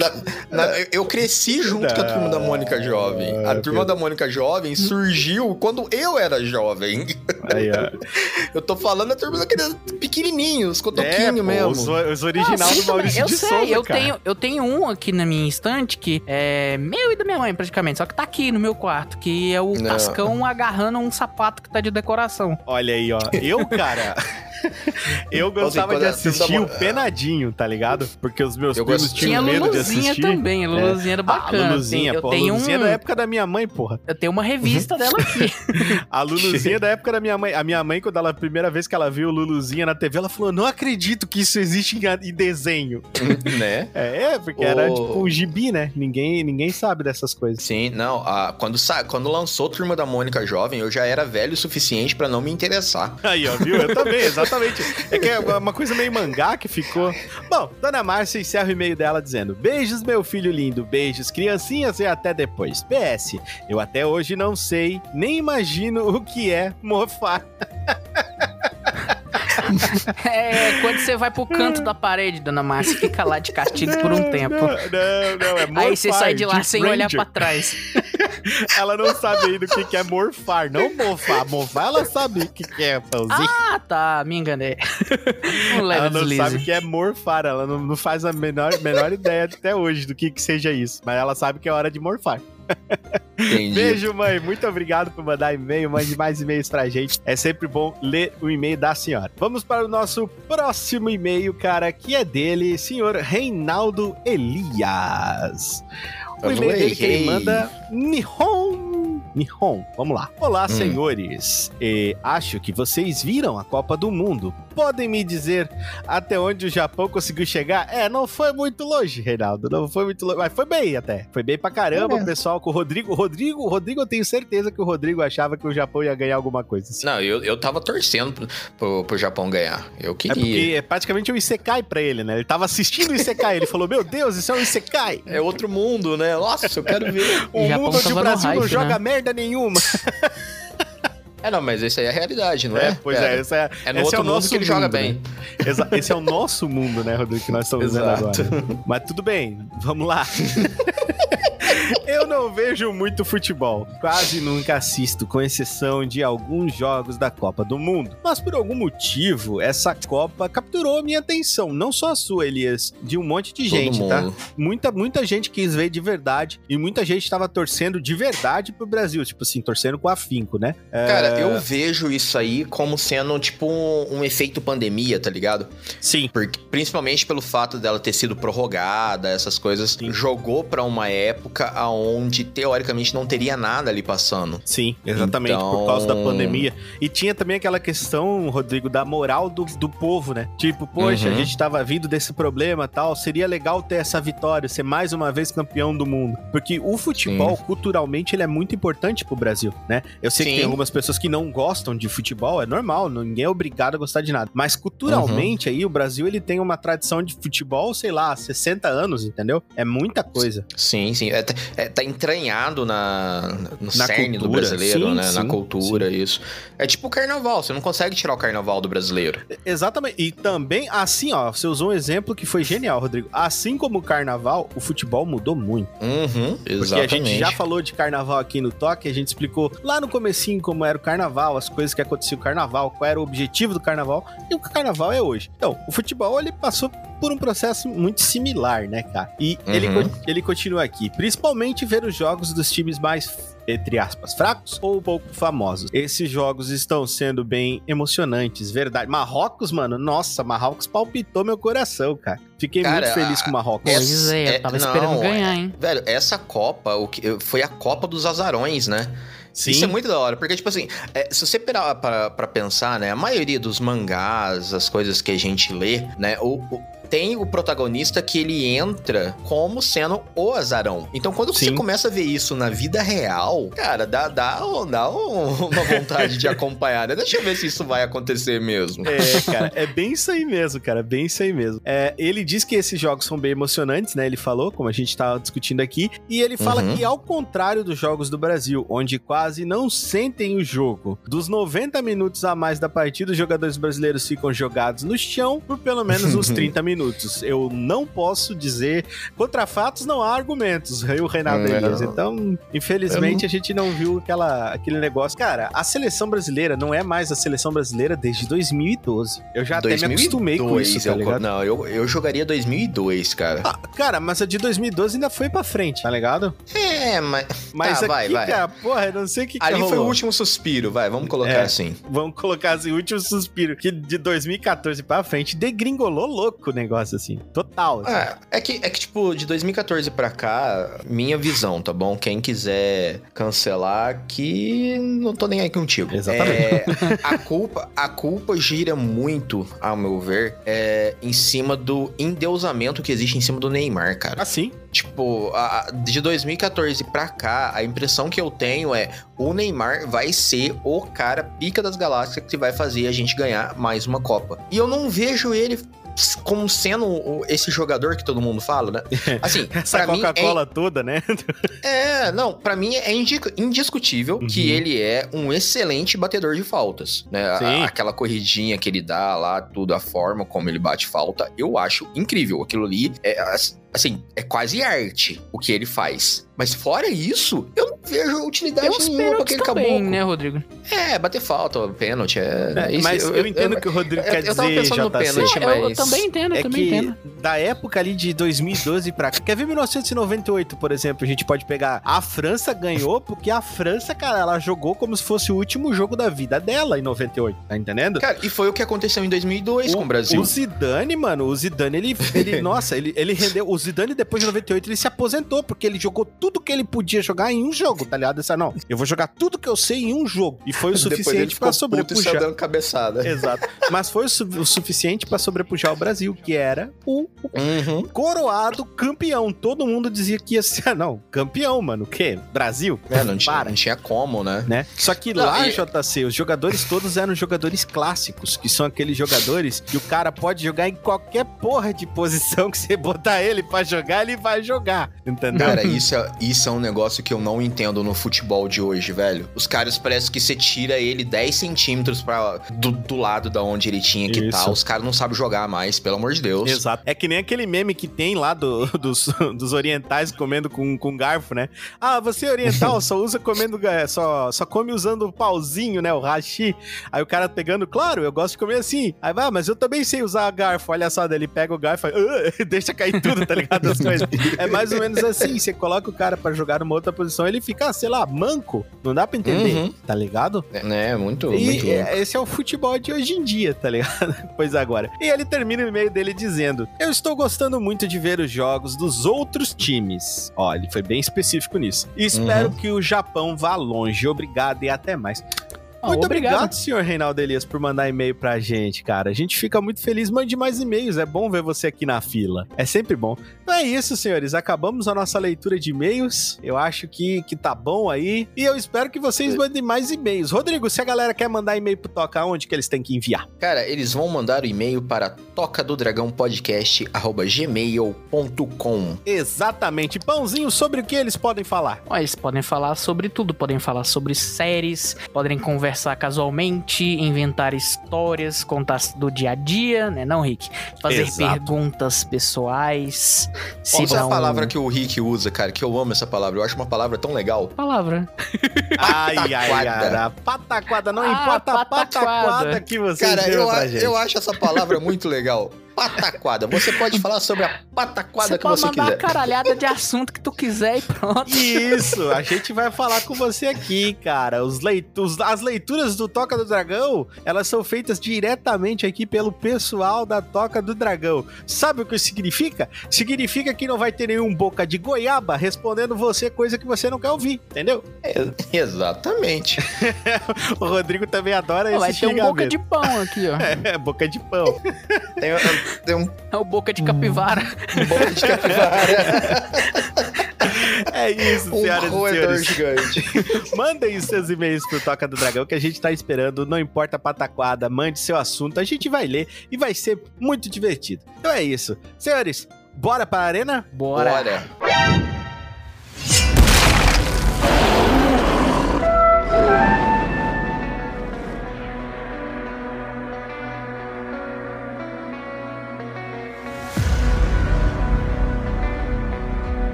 Na- na- eu- eu cresci junto com a turma da Mônica Jovem. A Ah, turma da Mônica Jovem surgiu quando eu era jovem. Aí. (laughs) Eu tô falando da turma daqueles pequenininhos, É, cotoquinho pô, mesmo. Os, os original Não, sim, do Maurício eu de sei, Souza, eu cara. tenho, eu tenho um aqui na minha estante que é meu e da minha mãe, praticamente. Só que tá aqui no meu quarto, que é o Não. Tascão agarrando um sapato que tá de decoração. Olha aí, ó. Eu, cara... (laughs) (laughs) eu gostava quando de a turma assistir o Penadinho, tá ligado? Porque os meus Eu primos tinham Tinha a medo de Luluzinha assistir. também, a Luluzinha era Ah, bacana. Luluzinha, eu pô. tenho a Luluzinha um, é da época da minha mãe, porra. eu tenho uma revista (laughs) dela aqui. A Luluzinha é da época da minha mãe. A minha mãe, quando ela, a primeira vez que ela viu o Luluzinha na TV, ela falou: Não acredito que isso existe em, em desenho. (laughs) né? É, é, porque era Ô. tipo um gibi, né? Ninguém, ninguém sabe dessas coisas. Sim, não. a- quando, sa- quando lançou Turma da Mônica Jovem, eu já era velho o suficiente pra não me interessar. Aí, ó, viu? Eu também, exatamente. É que é uma coisa meio mangá que ficou. Bom, Dona Márcia encerra o e-mail dela dizendo: Beijos, meu filho lindo, beijos, criancinhas e até depois. PS, eu até hoje não sei, nem imagino o que é mofar. (laughs) (laughs) É, quando você vai pro canto da parede, dona Márcia, fica lá de castigo por um tempo. Não, não, não, é morfar. Aí você sai de lá sem olhar Ranger. pra trás. (laughs) Ela não sabe ainda o que que é morfar, não mofar. Mofar, ela sabe o que que é, pãozinho. Ah, tá, me enganei. (laughs) Um ela não deslize. sabe o que é morfar, ela não, não faz a menor, menor ideia até hoje do que que seja isso. Mas ela sabe que é hora de morfar. Entendi. Beijo, mãe. Muito obrigado por mandar e-mail. Mande mais e-mails pra gente. É sempre bom ler o e-mail da senhora. Vamos para o nosso próximo e-mail, cara, que é dele, senhor Reinaldo Elias. O e-mail dele que ele manda Nihon. Nihon, vamos lá. Olá, Hum. senhores. E acho que vocês viram a Copa do Mundo. Podem me dizer até onde o Japão conseguiu chegar? É, não foi muito longe, Reinaldo. Não foi muito longe. Mas foi bem até. Foi bem pra caramba, É. o pessoal com o Rodrigo. O Rodrigo, o Rodrigo, eu tenho certeza que o Rodrigo achava que o Japão ia ganhar alguma coisa. assim. Não, eu, eu tava torcendo pro, pro, pro Japão ganhar. Eu É queria. porque é praticamente um Isekai pra ele, né? Ele tava assistindo o Isekai. Ele falou: Meu Deus, isso é um Isekai. É outro mundo, né? Nossa, eu quero ver. (laughs) Um Japão mundo onde o Brasil não hype, joga né? Merda nenhuma. É, não, mas isso aí é a realidade, não é? pois Pera. é, esse é, É no esse outro é o mundo nosso que ele joga mundo, bem. né? Exa- Esse é o nosso mundo, né, Rodrigo, que nós estamos vendo agora. Mas tudo bem, vamos lá. (laughs) Eu não vejo muito futebol, quase nunca assisto, com exceção de alguns jogos da Copa do Mundo. Mas por algum motivo, essa Copa capturou minha atenção, não só a sua, Elias, de um monte de Todo gente, tá? mundo. Muita, muita gente quis ver de verdade e muita gente tava torcendo de verdade pro Brasil, tipo assim, torcendo com afinco, né? Cara, É, eu vejo isso aí como sendo, tipo, um, um efeito pandemia, tá ligado? Sim. Porque, principalmente pelo fato dela ter sido prorrogada, essas coisas, Sim. jogou pra uma época aonde teoricamente não teria nada ali passando. Sim, exatamente, Então- por causa da pandemia. E tinha também aquela questão, Rodrigo, da moral do, do povo, né? Tipo, poxa, Uhum. a gente tava vindo desse problema tal, seria legal ter essa vitória, ser mais uma vez campeão do mundo. Porque o futebol, culturalmente, ele é muito importante pro Brasil, né? Eu sei que Sim. tem algumas pessoas que não gostam de futebol, é normal, ninguém é obrigado a gostar de nada. Mas culturalmente, aí, o Brasil, ele tem uma tradição de futebol, sei lá, 60 anos, entendeu? É muita coisa. Sim, sim. É, é, tá- entranhado na, no Na cerne do cultura. brasileiro, Sim, né? na sim, cultura, isso. É tipo o carnaval, você não consegue tirar o carnaval do brasileiro. Exatamente. E também, assim, ó, você usou um exemplo que foi genial, Rodrigo. Assim como o carnaval, o futebol mudou muito. Uhum, Porque exatamente. a gente já falou de carnaval aqui no Toque, a gente explicou lá no comecinho como era o carnaval, as coisas que aconteciam no carnaval, qual era o objetivo do carnaval e o que o carnaval é hoje. Então, o futebol ele passou por um processo muito similar, né, cara? E ele, Uhum. co- ele continua aqui, principalmente ver os jogos dos times mais entre aspas, fracos ou pouco famosos. Esses jogos estão sendo bem emocionantes, verdade. Marrocos, mano, nossa, Marrocos palpitou meu coração, cara. Fiquei Cara, muito feliz a- com o Marrocos. essa- Pois é, é- eu tava não, esperando é- ganhar, hein? Velho, essa Copa o que, foi a Copa dos Azarões, né? Sim, Isso é muito da hora, porque, tipo assim, é, se você parar pra, pra pensar, né, a maioria dos mangás, as coisas que a gente lê, né, o, o- tem o protagonista que ele entra como sendo o azarão. Então, quando você Sim. começa a ver isso na vida real, cara, dá, dá, dá um- uma vontade de (laughs) acompanhar, né? Deixa eu ver se isso vai acontecer mesmo. É, cara, é bem isso aí mesmo, cara, bem isso aí mesmo. É, ele diz que esses jogos são bem emocionantes, né? Ele falou, como a gente tava discutindo aqui, e ele fala Uhum. que ao contrário dos jogos do Brasil, onde quase não sentem o jogo, dos 90 minutos a mais da partida, os jogadores brasileiros ficam jogados no chão por pelo menos uns (laughs) 30 minutos. Eu não posso dizer, contra fatos não há argumentos, o Reinaldo Não. Elias. Então, infelizmente, a gente não viu aquela, aquele negócio. Cara, a seleção brasileira não é mais a seleção brasileira desde 2012. Eu já até me acostumei com isso, tá eu-? Não, eu, eu jogaria 2002, cara. Ah, cara, mas a de 2012 ainda foi pra frente, tá ligado? É, mas... Mas Tá, aqui, vai, vai. cara, porra, eu não sei o que, que Ali foi o último suspiro, vai, vamos colocar É. assim. Vamos colocar assim, o último suspiro, que de 2014 pra frente degringolou louco o negócio, assim. Total. assim. É, é que, é que, tipo, de 2014 pra cá, minha visão, tá bom? Quem quiser cancelar, que não tô nem aí contigo. Exatamente. É, a, culpa, a culpa gira muito, ao meu ver, é, em cima do endeusamento que existe em cima do Neymar, cara. Assim, Tipo, a- a- de 2014 pra cá, a impressão que eu tenho é o Neymar vai ser o cara pica das galáxias que vai fazer a gente ganhar mais uma Copa. E eu não vejo ele como sendo esse jogador que todo mundo fala, né? (laughs) Assim, essa mim Coca-Cola toda, né? é, (laughs) é, não, pra mim é indi- indiscutível Uhum. que ele é um excelente batedor de faltas, né? A- aquela corridinha que ele dá lá, tudo, a forma como ele bate falta, eu acho incrível. Aquilo ali é as- assim, é quase arte o que ele faz. Mas fora isso, eu não vejo utilidade Tem nenhuma pra aquele também, caboclo. né, Rodrigo? É, bater falta, pênalti, é... É, isso, mas eu, entendo o que o Rodrigo eu- quer eu tava dizer, pensando no JC. pênalti, Não, eu, eu também entendo, eu É também que entendo. da época ali de 2012 pra cá. Quer ver 1998, por exemplo? A gente pode pegar. A França ganhou porque a França, cara, ela jogou como se fosse o último jogo da vida dela em 98, tá entendendo? Cara, e foi o que aconteceu em 2002 com o Brasil. O Zidane, mano, o Zidane, ele, ele (laughs) nossa, ele, ele rendeu. O Zidane, depois de 98, ele se aposentou, porque ele jogou tudo que ele podia jogar em um jogo, tá ligado? Essa não, eu vou jogar tudo que eu sei em um jogo. E foi o (laughs) suficiente saiu sobrepujar. dando cabeçada. (laughs) Exato. Mas foi o, su- o suficiente pra sobrepujar o Brasil, que era o Uhum. coroado campeão. Todo mundo dizia que ia ser, ah, não, campeão, mano. O quê? Brasil? É, não tinha, Para. não tinha como, né? Né? Só que Não, lá, e- JC, os jogadores todos eram jogadores clássicos, que são aqueles jogadores que o cara pode jogar em qualquer porra de posição que você botar ele pra jogar, ele vai jogar. Entendeu? Cara, isso é, isso é um negócio que eu não entendo no futebol de hoje, velho. Os caras parece que você tira ele 10 centímetros pra, do, do lado da onde ele tinha que estar. Os caras não sabem jogar mais, pelo amor de Deus. Exato. É que nem aquele meme que tem lá do- (laughs) dos, dos orientais comendo com, com garfo, né? Ah, você é oriental, só usa comendo, só, só come usando o pauzinho, né? O hashi. Aí o cara pegando, claro, eu gosto de comer assim. Aí vai, ah, mas eu também sei usar garfo. Olha só, ele pega o garfo e fala, "Ah", (laughs) deixa cair tudo, tá ligado? As coisas. (laughs) É mais ou menos assim. Você coloca o cara pra jogar numa outra posição, ele fica, sei lá, manco. Não dá pra entender, Uhum. tá ligado? É, né? Muito, E muito é, esse é o futebol de hoje em dia, tá ligado? (laughs) pois agora. E ele termina o e-mail dele dizendo: Eu estou gostando muito de ver os jogos dos outros times. Ó, ele foi bem específico nisso. E espero Uhum. que o Japão vá longe. Obrigado e até mais. Ah, Muito obrigado. obrigado, senhor Reinaldo Elias, por mandar e-mail pra gente, cara. A gente fica muito feliz. Mande mais e-mails. É bom ver você aqui na fila. É sempre bom. Então é isso, senhores. Acabamos a nossa leitura de e-mails. Eu acho que, que tá bom aí. E eu espero que vocês mandem mais e-mails. Rodrigo, se a galera quer mandar e-mail pro Toca, onde que eles têm que enviar? Cara, eles vão mandar o e-mail para toca do dragão podcast gmail.com. Exatamente. Pãozinho, sobre o que eles podem falar? Eles podem falar sobre tudo, podem falar sobre séries, podem conversar casualmente, inventar histórias, contar do dia a dia, né, não, Rick? Fazer Exato. perguntas pessoais. Se Essa é a não- palavra que o Rick usa, cara, que eu amo essa palavra. Eu acho uma palavra tão legal. Palavra. Ai, ai, Pataquada. ai. Pataquada, não Ah, importa a pataquada. pataquada que você Cara, eu, pra a- gente. eu acho essa palavra muito legal. Pataquada. Você pode falar sobre a pataquada Você que pode você mandar quiser. a caralhada de assunto que tu quiser e pronto. Isso, a gente vai falar com você aqui, cara. Os leitos, as leituras do Toca do Dragão, elas são feitas diretamente aqui pelo pessoal da Toca do Dragão. Sabe o que isso significa? Significa que não vai ter nenhum boca de goiaba respondendo você coisa que você não quer ouvir, entendeu? É, exatamente. (laughs) O Rodrigo também adora esse Vai ter um boca de pão aqui, ó. (laughs) É, boca de pão. Tem, tem um É o boca de capivara. boca de capivara. (laughs) É isso, um senhoras e roedor senhores. gigante. (laughs) Mandem os seus e-mails pro Toca do Dragão que a gente tá esperando. Não importa a pataquada, mande seu assunto. A gente vai ler e vai ser muito divertido. Então é isso. Senhores, bora pra arena? Bora. Bora.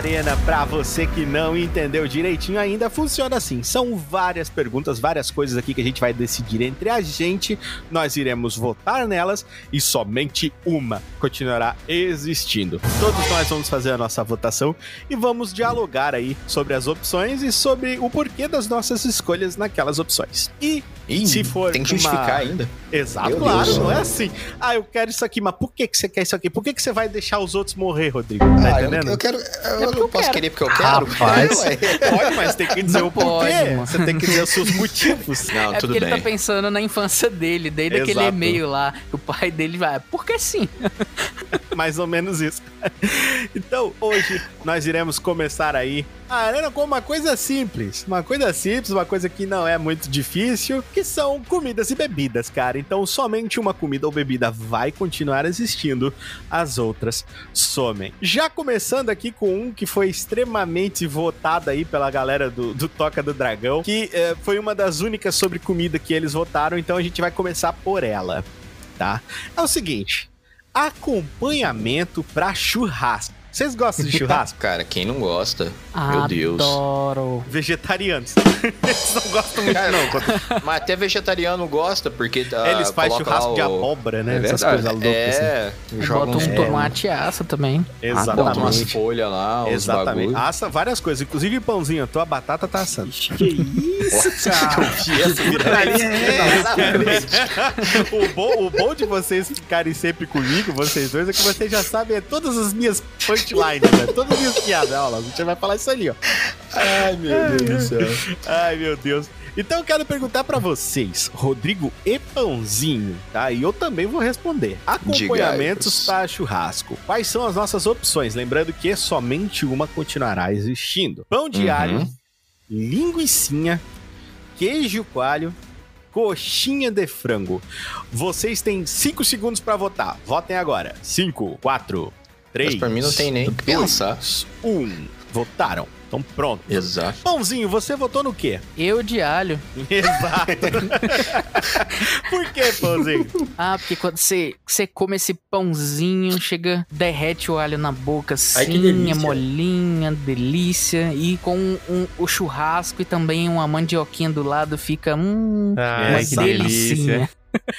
Arena. Pra você que não entendeu direitinho ainda, funciona assim. São várias perguntas, várias coisas aqui que a gente vai decidir entre a gente. Nós iremos votar nelas e somente uma continuará existindo. Todos nós vamos fazer a nossa votação e vamos dialogar aí sobre as opções e sobre o porquê das nossas escolhas naquelas opções. E Ih, Se for tem que uma- justificar ainda. Exato, Meu claro, Deus. não é assim. Ah, eu quero isso aqui, mas por que, que você quer isso aqui? Por que, que você vai deixar os outros morrer, Rodrigo? Tá Ah, eu, entendendo? eu quero. Eu, porque não eu posso quero. querer porque eu quero. Rapaz. É. Pode, mas tem que dizer Não o porquê. Você tem que dizer os seus motivos. Não, é tudo porque ele bem. tá pensando na infância dele, desde aquele Exato. e-mail lá. que O pai dele vai, porque sim. Mais ou menos isso. Então, hoje nós iremos começar aí a arena com uma coisa simples. Uma coisa simples, uma coisa que não é muito difícil, que são comidas e bebidas, cara. Então, somente uma comida ou bebida vai continuar existindo, as outras somem. Já começando aqui com um que foi extremamente votado aí pela galera do, do Toca do Dragão, que eh, foi uma das únicas sobre comida que eles votaram, então a gente vai começar por ela, tá? É o seguinte, acompanhamento pra churrasco. Vocês gostam de (laughs) churrasco? Cara, quem não gosta? Meu Deus. Adoro. Vegetarianos. (laughs) Eles não gostam muito, Cara, não. Quando Mas até vegetariano gosta, porque. ah, eles fazem coloca churrasco de o- abóbora, né? É Essas verdade. coisas loucas. assim. É, joga Bota uns, um É. tomate e assa também. Exatamente. bota umas folhas lá, uns Exatamente. bagulho. Assa várias coisas, inclusive pãozinho. A tua batata tá assando. Que isso, cara? (laughs) o, bom, o bom de vocês ficarem sempre comigo, vocês dois, é que vocês já sabem todas as minhas punchlines, né? Todas as minhas piadas. Olha lá, a gente vai falar isso ali, ó. Ai, meu Deus do céu. Ai, meu Deus. Então eu quero perguntar pra vocês, Rodrigo e Pãozinho, tá? E eu também vou responder. Acompanhamentos para churrasco. Quais são as nossas opções? Lembrando que somente uma continuará existindo. Pão de Uhum. alho, linguiçinha, queijo coalho, coxinha de frango. Vocês têm 5 segundos pra votar. Votem agora. 5, 4, 3, Mas pra mim não tem nem o que pensar. 1. Votaram. Então pronto. Exato. Pãozinho, você votou no quê? Eu de alho. (laughs) Exato. Por que, Pãozinho? (laughs) Ah, porque quando você, você come esse pãozinho, chega, derrete o alho na boca assim, Ai, delícia. é molinha, delícia. E com um- o churrasco e também uma mandioquinha do lado fica, hum, Ai, uma que delicinha.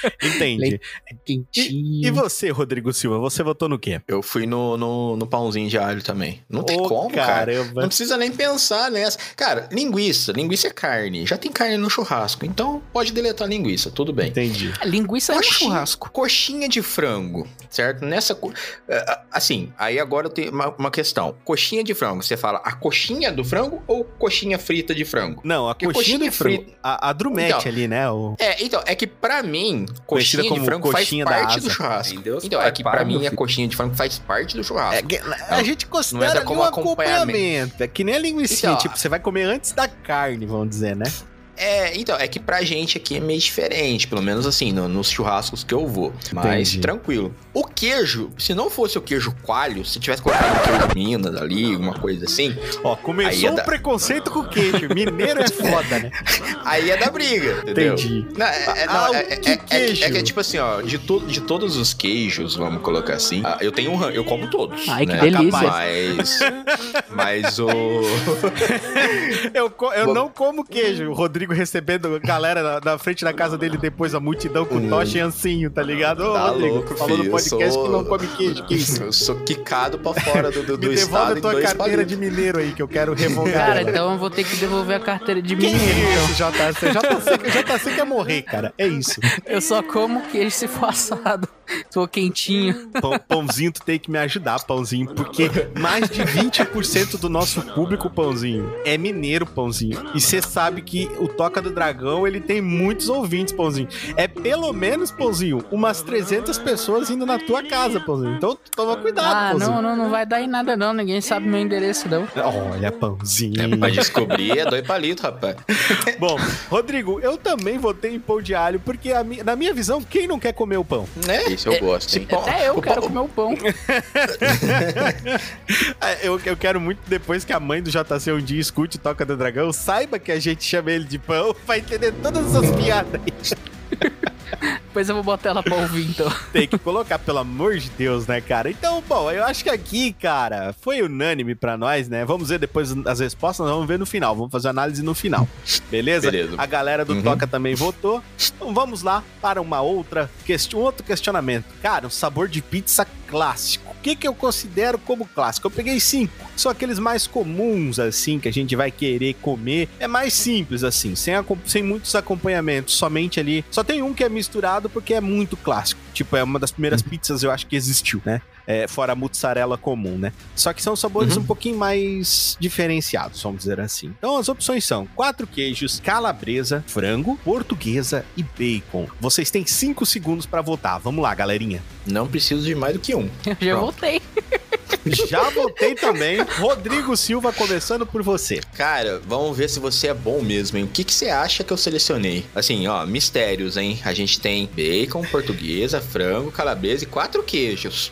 (laughs) Entende? É quentinho. E você, Rodrigo Silva, você votou no quê? Eu fui no, no, no pãozinho de alho também. Não tem Ô, como, cara. caramba. Não precisa nem pensar nessa. Cara, linguiça. Linguiça é carne. Já tem carne no churrasco. Então pode deletar a linguiça, tudo bem. Entendi. A linguiça é um Coxinha- churrasco. Coxinha de frango, certo? Nessa. co- é, Assim, aí agora eu tenho uma, uma questão. Coxinha de frango, você fala a coxinha do frango ou coxinha frita de frango? Não, a Porque coxinha, coxinha do frango. frita- A, a drumete Então. ali, né? O... É, então, é que pra mim, Conhecida coxinha de frango coxinha faz da parte asa. do churrasco. Deus, então, é que para, pra mim a coxinha de frango faz parte do churrasco. É que- a gente considera entra ali como um acompanhamento. acompanhamento. É que nem a linguiça. Então, tipo, você vai comer antes da carne, vamos dizer, né? É, então, é que pra gente aqui é meio diferente, pelo menos assim, no- nos churrascos que eu vou. Mas Entendi. tranquilo. O queijo, se não fosse o queijo coalho, se tivesse colocado um queijo Minas ali, uma coisa assim, Ó, Aí começou é o da- preconceito com queijo. Mineiro é foda, né? (laughs) aí é da briga, entendeu? Entendi. Não, é, é- Ah, o é- que é- é- queijo? é que é tipo assim, ó, de, to, de todos os queijos, vamos colocar assim, ah, eu tenho um eu como todos. Ai, que né? delícia. Mas, mas o... (laughs) Eu, co- eu não como queijo. O Rodrigo recebendo galera na, na frente da casa dele depois, a multidão com Hum. tocha e ancinho, tá ligado? Ô, Tá Rodrigo, louco, falou no filho, podcast eu que sou- não come queijo. Que isso? (laughs) Eu sou quicado pra fora do, do, (laughs) do Me devolve estado a tua carteira palitos. de mineiro aí, que eu quero revogar. Cara, ela. então eu vou ter que devolver a carteira de Que mineiro. então. isso, JC? JC, JC quer morrer, cara. É isso. Eu só como queijo se for assado. For quentinho. Pão- pãozinho, tu tem que me ajudar, Pãozinho, porque mais de 20% do nosso público, Pãozinho, é mineiro, Pãozinho. E você sabe que o Toca do Dragão, ele tem muitos ouvintes, Pãozinho. É pelo menos, Pãozinho, umas 300 pessoas indo na tua casa, Pãozinho. Então, toma cuidado, Ah, Pãozinho. não, não, não vai dar em nada não. Ninguém sabe meu endereço, não. Olha, Pãozinho. É, pra descobrir é dois palitos, rapaz. (laughs) Bom, Rodrigo, eu também votei em pão de alho, porque a mi- na minha visão, quem não quer comer o pão? Né? Isso eu gosto, hein? Até eu O quero pão- comer o pão. (laughs) É, Eu, eu quero muito depois que a mãe do JC um dia escute Toca do Dragão, saiba que a gente chama ele de pão, vai entender todas essas (laughs) piadas aí. Depois eu vou botar ela pra ouvir, então. Tem que colocar, pelo amor de Deus, né, cara? Então, bom, eu acho que aqui, cara, foi unânime pra nós, né? Vamos ver depois as respostas, nós vamos ver no final, vamos fazer análise no final, beleza? Beleza. A galera do Uhum. Toca também votou. Então vamos lá para uma outra questão, um outro questionamento. Cara, o sabor de pizza clássico. O que, que eu considero como clássico? Eu peguei cinco. São aqueles mais comuns, assim, que a gente vai querer comer. É mais simples, assim, sem, sem muitos acompanhamentos. Somente ali. Só tem um que é misturado porque é muito clássico. Tipo, é uma das primeiras pizzas, eu acho que existiu, né? É, fora a mussarela comum, né? Só que são sabores Uhum. um pouquinho mais diferenciados, vamos dizer assim. Então as opções são quatro queijos, calabresa, frango, portuguesa e bacon. Vocês têm cinco segundos pra votar. Vamos lá, galerinha. Não preciso de mais do que um. (laughs) Eu já Pronto. voltei. Já votei também. Rodrigo Silva, começando por você. Cara, vamos ver se você é bom mesmo, hein? O que, que você acha que eu selecionei? Assim, ó, mistérios, hein? A gente tem bacon, portuguesa, frango, calabresa e quatro queijos.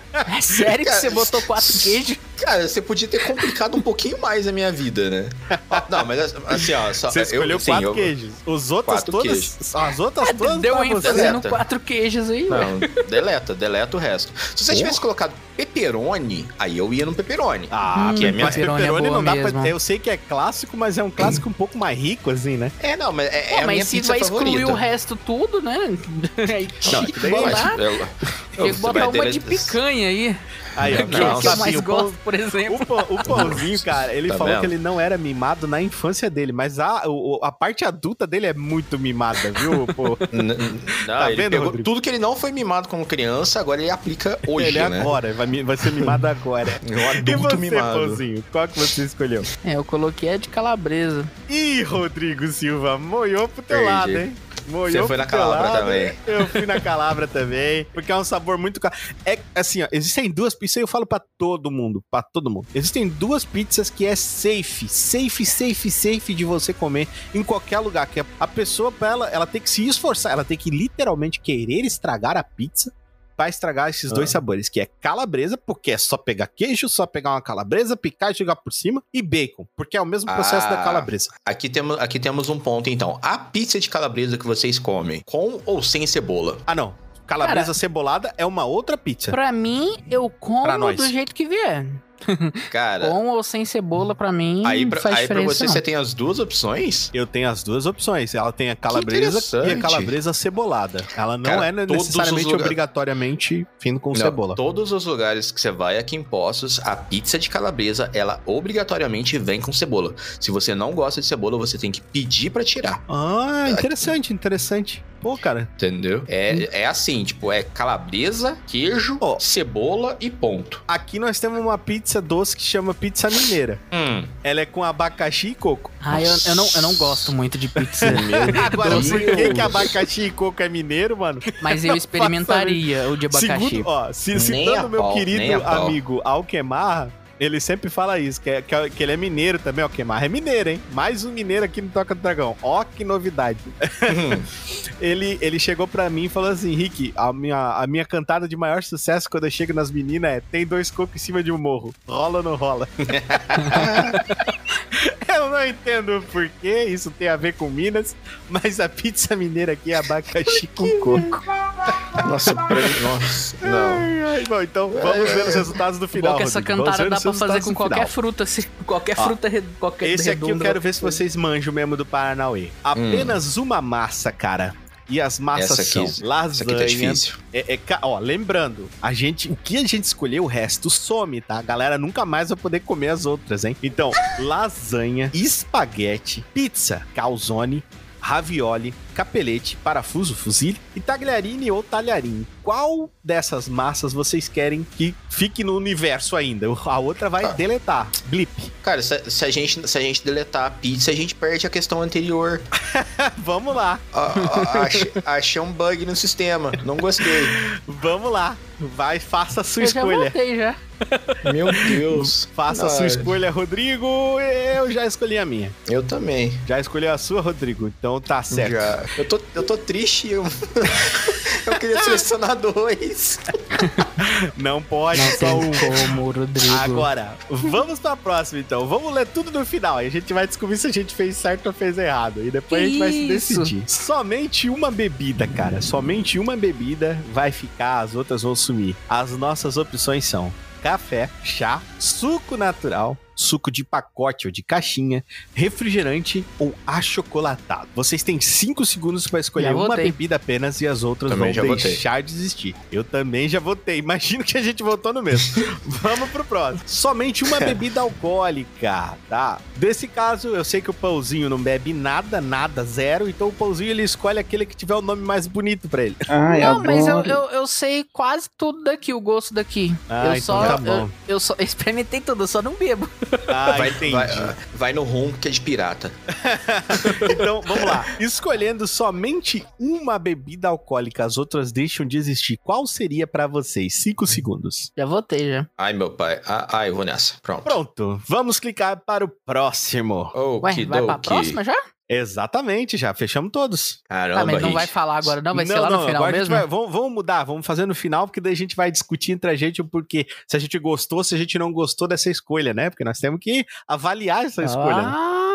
É sério que Cara, você botou quatro (laughs) queijos? Cara, você podia ter complicado um pouquinho mais a minha vida, né? Não, mas assim, ó, só, Você escolheu eu, sim, quatro eu- queijos. Os outros Quatro todas. queijos. As outras todas Deu ênfase você. no Deleta. quatro queijos aí, ué. Não, deleta, deleta o resto. Se você Porra. tivesse colocado pepperoni, aí eu ia no pepperoni. Ah, Hum, que é minha- mas pepperoni é pepperoni boa não dá mesmo. pra. Eu sei que é clássico, mas é um clássico um pouco mais rico, assim, né? É, não, mas é, Pô, é a minha mas se pizza vai excluir favorita. o resto tudo, né? (laughs) Aí Não, que daí- botar, Mas, eu- tem que botar uma de dele- picanha aí. Aí, ó, que, não, que eu assim, mais o pão- gosto, por exemplo. O, pão- o pãozinho, cara, ele Tá falou vendo? que ele não era mimado na infância dele, mas a, o- a parte adulta dele é muito mimada, viu? (laughs) Pô, Não, Tá ele vendo, pegou tudo que ele não foi mimado como criança, agora ele aplica hoje, ele é né? agora, vai, vai ser mimado agora. (laughs) Um E adulto você, mimado. pãozinho? Qual que você escolheu? É, eu coloquei a de calabresa. Ih, Rodrigo Silva, moiou pro teu Perdi. lado, hein? Você foi na calabra lado, também. hein? Eu fui na calabra também, porque é um sabor muito... ca- É assim, ó, existem duas pizzas, eu falo pra todo mundo, pra todo mundo. Existem duas pizzas que é safe, safe, safe, safe de você comer em qualquer lugar, que a- a pessoa, pra ela, ela tem que se esforçar, ela tem que literalmente querer estragar a pizza pra estragar esses dois Ah. sabores, que é calabresa, porque é só pegar queijo, só pegar uma calabresa, picar e jogar por cima, e bacon, porque é o mesmo processo da Ah. calabresa. Aqui temos, aqui temos um ponto, então. A pizza de calabresa que vocês comem, com ou sem cebola? Ah, não. Calabresa cebolada é uma outra pizza. Pra mim, eu como do jeito que vier. (laughs) Cara, Com ou sem cebola, pra mim, aí pra, faz aí pra você, não. você tem as duas opções? Eu tenho as duas opções. Ela tem a calabresa e a calabresa cebolada. Ela não Cara, é necessariamente lugares- obrigatoriamente vindo com Não, cebola. Todos os lugares que você vai aqui em Poços, a pizza de calabresa, ela obrigatoriamente vem com cebola. Se você não gosta de cebola, você tem que pedir pra tirar. Ah, interessante, interessante. Pô, cara. Entendeu? É, é assim, tipo, é calabresa, queijo, Ó. cebola e ponto. Aqui nós temos uma pizza doce que chama pizza mineira. Hum. Ela é com abacaxi e coco. Ah, eu, eu, não, eu não gosto muito de pizza, (laughs) Agora, por que, que abacaxi e coco é mineiro, mano? mas eu (laughs) experimentaria o de abacaxi. Segundo, ó, se, Nem citando a meu pau, nem querido amigo Alquemar, ele sempre fala isso, que, é- que, é- que ele é mineiro também, Alquemar é mineiro, hein? Mais um mineiro aqui no Toca do Dragão. Ó, que novidade. (laughs) ele, ele chegou pra mim e falou assim, Rick, a minha, a minha cantada de maior sucesso quando eu chego nas meninas é tem dois cocos em cima de um morro. Rola ou não rola? (laughs) eu não entendo o porquê isso tem a ver com Minas, mas a pizza mineira aqui é abacaxi com coco. Nossa, pra nossa, não. Ai, ai, Bom, então vamos ver os resultados do final. Bom que essa Rodrigo. Cantada dá pra fazer com qualquer final. fruta, se, (laughs) qualquer Ó, fruta, qualquer Esse aqui eu redonda. quero ver se vocês manjam mesmo do Paranauê. Apenas uma massa, cara. E as massas aqui- são lasanha. Isso aqui tá difícil. É, é ó, lembrando, a gente, o que a gente escolheu, o resto some, tá? A galera nunca mais vai poder comer as outras, hein? Então, (laughs) lasanha, espaguete, pizza, calzone, ravioli, capelete, parafuso, fuzile e tagliarine ou talharim. Qual dessas massas vocês querem que fique no universo ainda? A outra vai Ah. deletar. Blip. Cara, se, se a gente, se a gente deletar a pizza, a gente perde a questão anterior. (laughs) Vamos lá, achei, achei um bug no sistema. Não gostei. vamos lá. Vai, faça a sua Eu já escolha. voltei já. (laughs) Meu Deus. Faça a sua escolha, Rodrigo. Eu já escolhi a minha. Eu também. Já escolheu a sua, Rodrigo? Então tá certo. Já. Eu tô, eu tô triste. Eu, (laughs) eu queria selecionar dois. (laughs) Não pode, Não só um. como, Rodrigo. Agora, vamos pra próxima então. Vamos ler tudo no final. E a gente vai descobrir se a gente fez certo ou fez errado. E depois Que a gente vai se isso? decidir. Somente uma bebida, cara. Somente uma bebida vai ficar, as outras vão sumir. As nossas opções são café, chá, suco natural, suco de pacote ou de caixinha, refrigerante ou achocolatado. Vocês têm 5 segundos para escolher Já uma votei. bebida apenas e as outras Também já vão votei. deixar de existir. Eu também já votei. Imagino que a gente votou no mesmo. (laughs) Vamos pro próximo. Somente uma bebida alcoólica, tá? Desse caso, eu sei que o pãozinho não bebe nada, nada, zero. Então o pãozinho ele escolhe aquele que tiver o nome mais bonito pra ele. Ai, Não, mas eu, adoro. eu, eu sei quase tudo daqui, o gosto daqui. Ah, eu então só, tá bom. Eu, eu só (laughs) experimentei tudo, eu só não bebo. Ah, vai, entendi. vai, vai no rum que é de pirata. (laughs) Então, vamos lá. Escolhendo somente uma bebida alcoólica, as outras deixam de existir. Qual seria pra vocês? Cinco segundos. Já votei, já. Ai, meu pai. Ah, ai, eu vou nessa. Pronto. Pronto, vamos clicar para o próximo. Ué, vai pra próxima já? Exatamente, já fechamos todos. Caramba, Ah, mas não Rick. vai falar agora, não? Vai ser lá no final agora a gente mesmo? vai- vamos, vamos mudar, vamos fazer no final, porque daí a gente vai discutir entre a gente o porquê. Se a gente gostou, se a gente não gostou dessa escolha, né? Porque nós temos que avaliar essa escolha. né?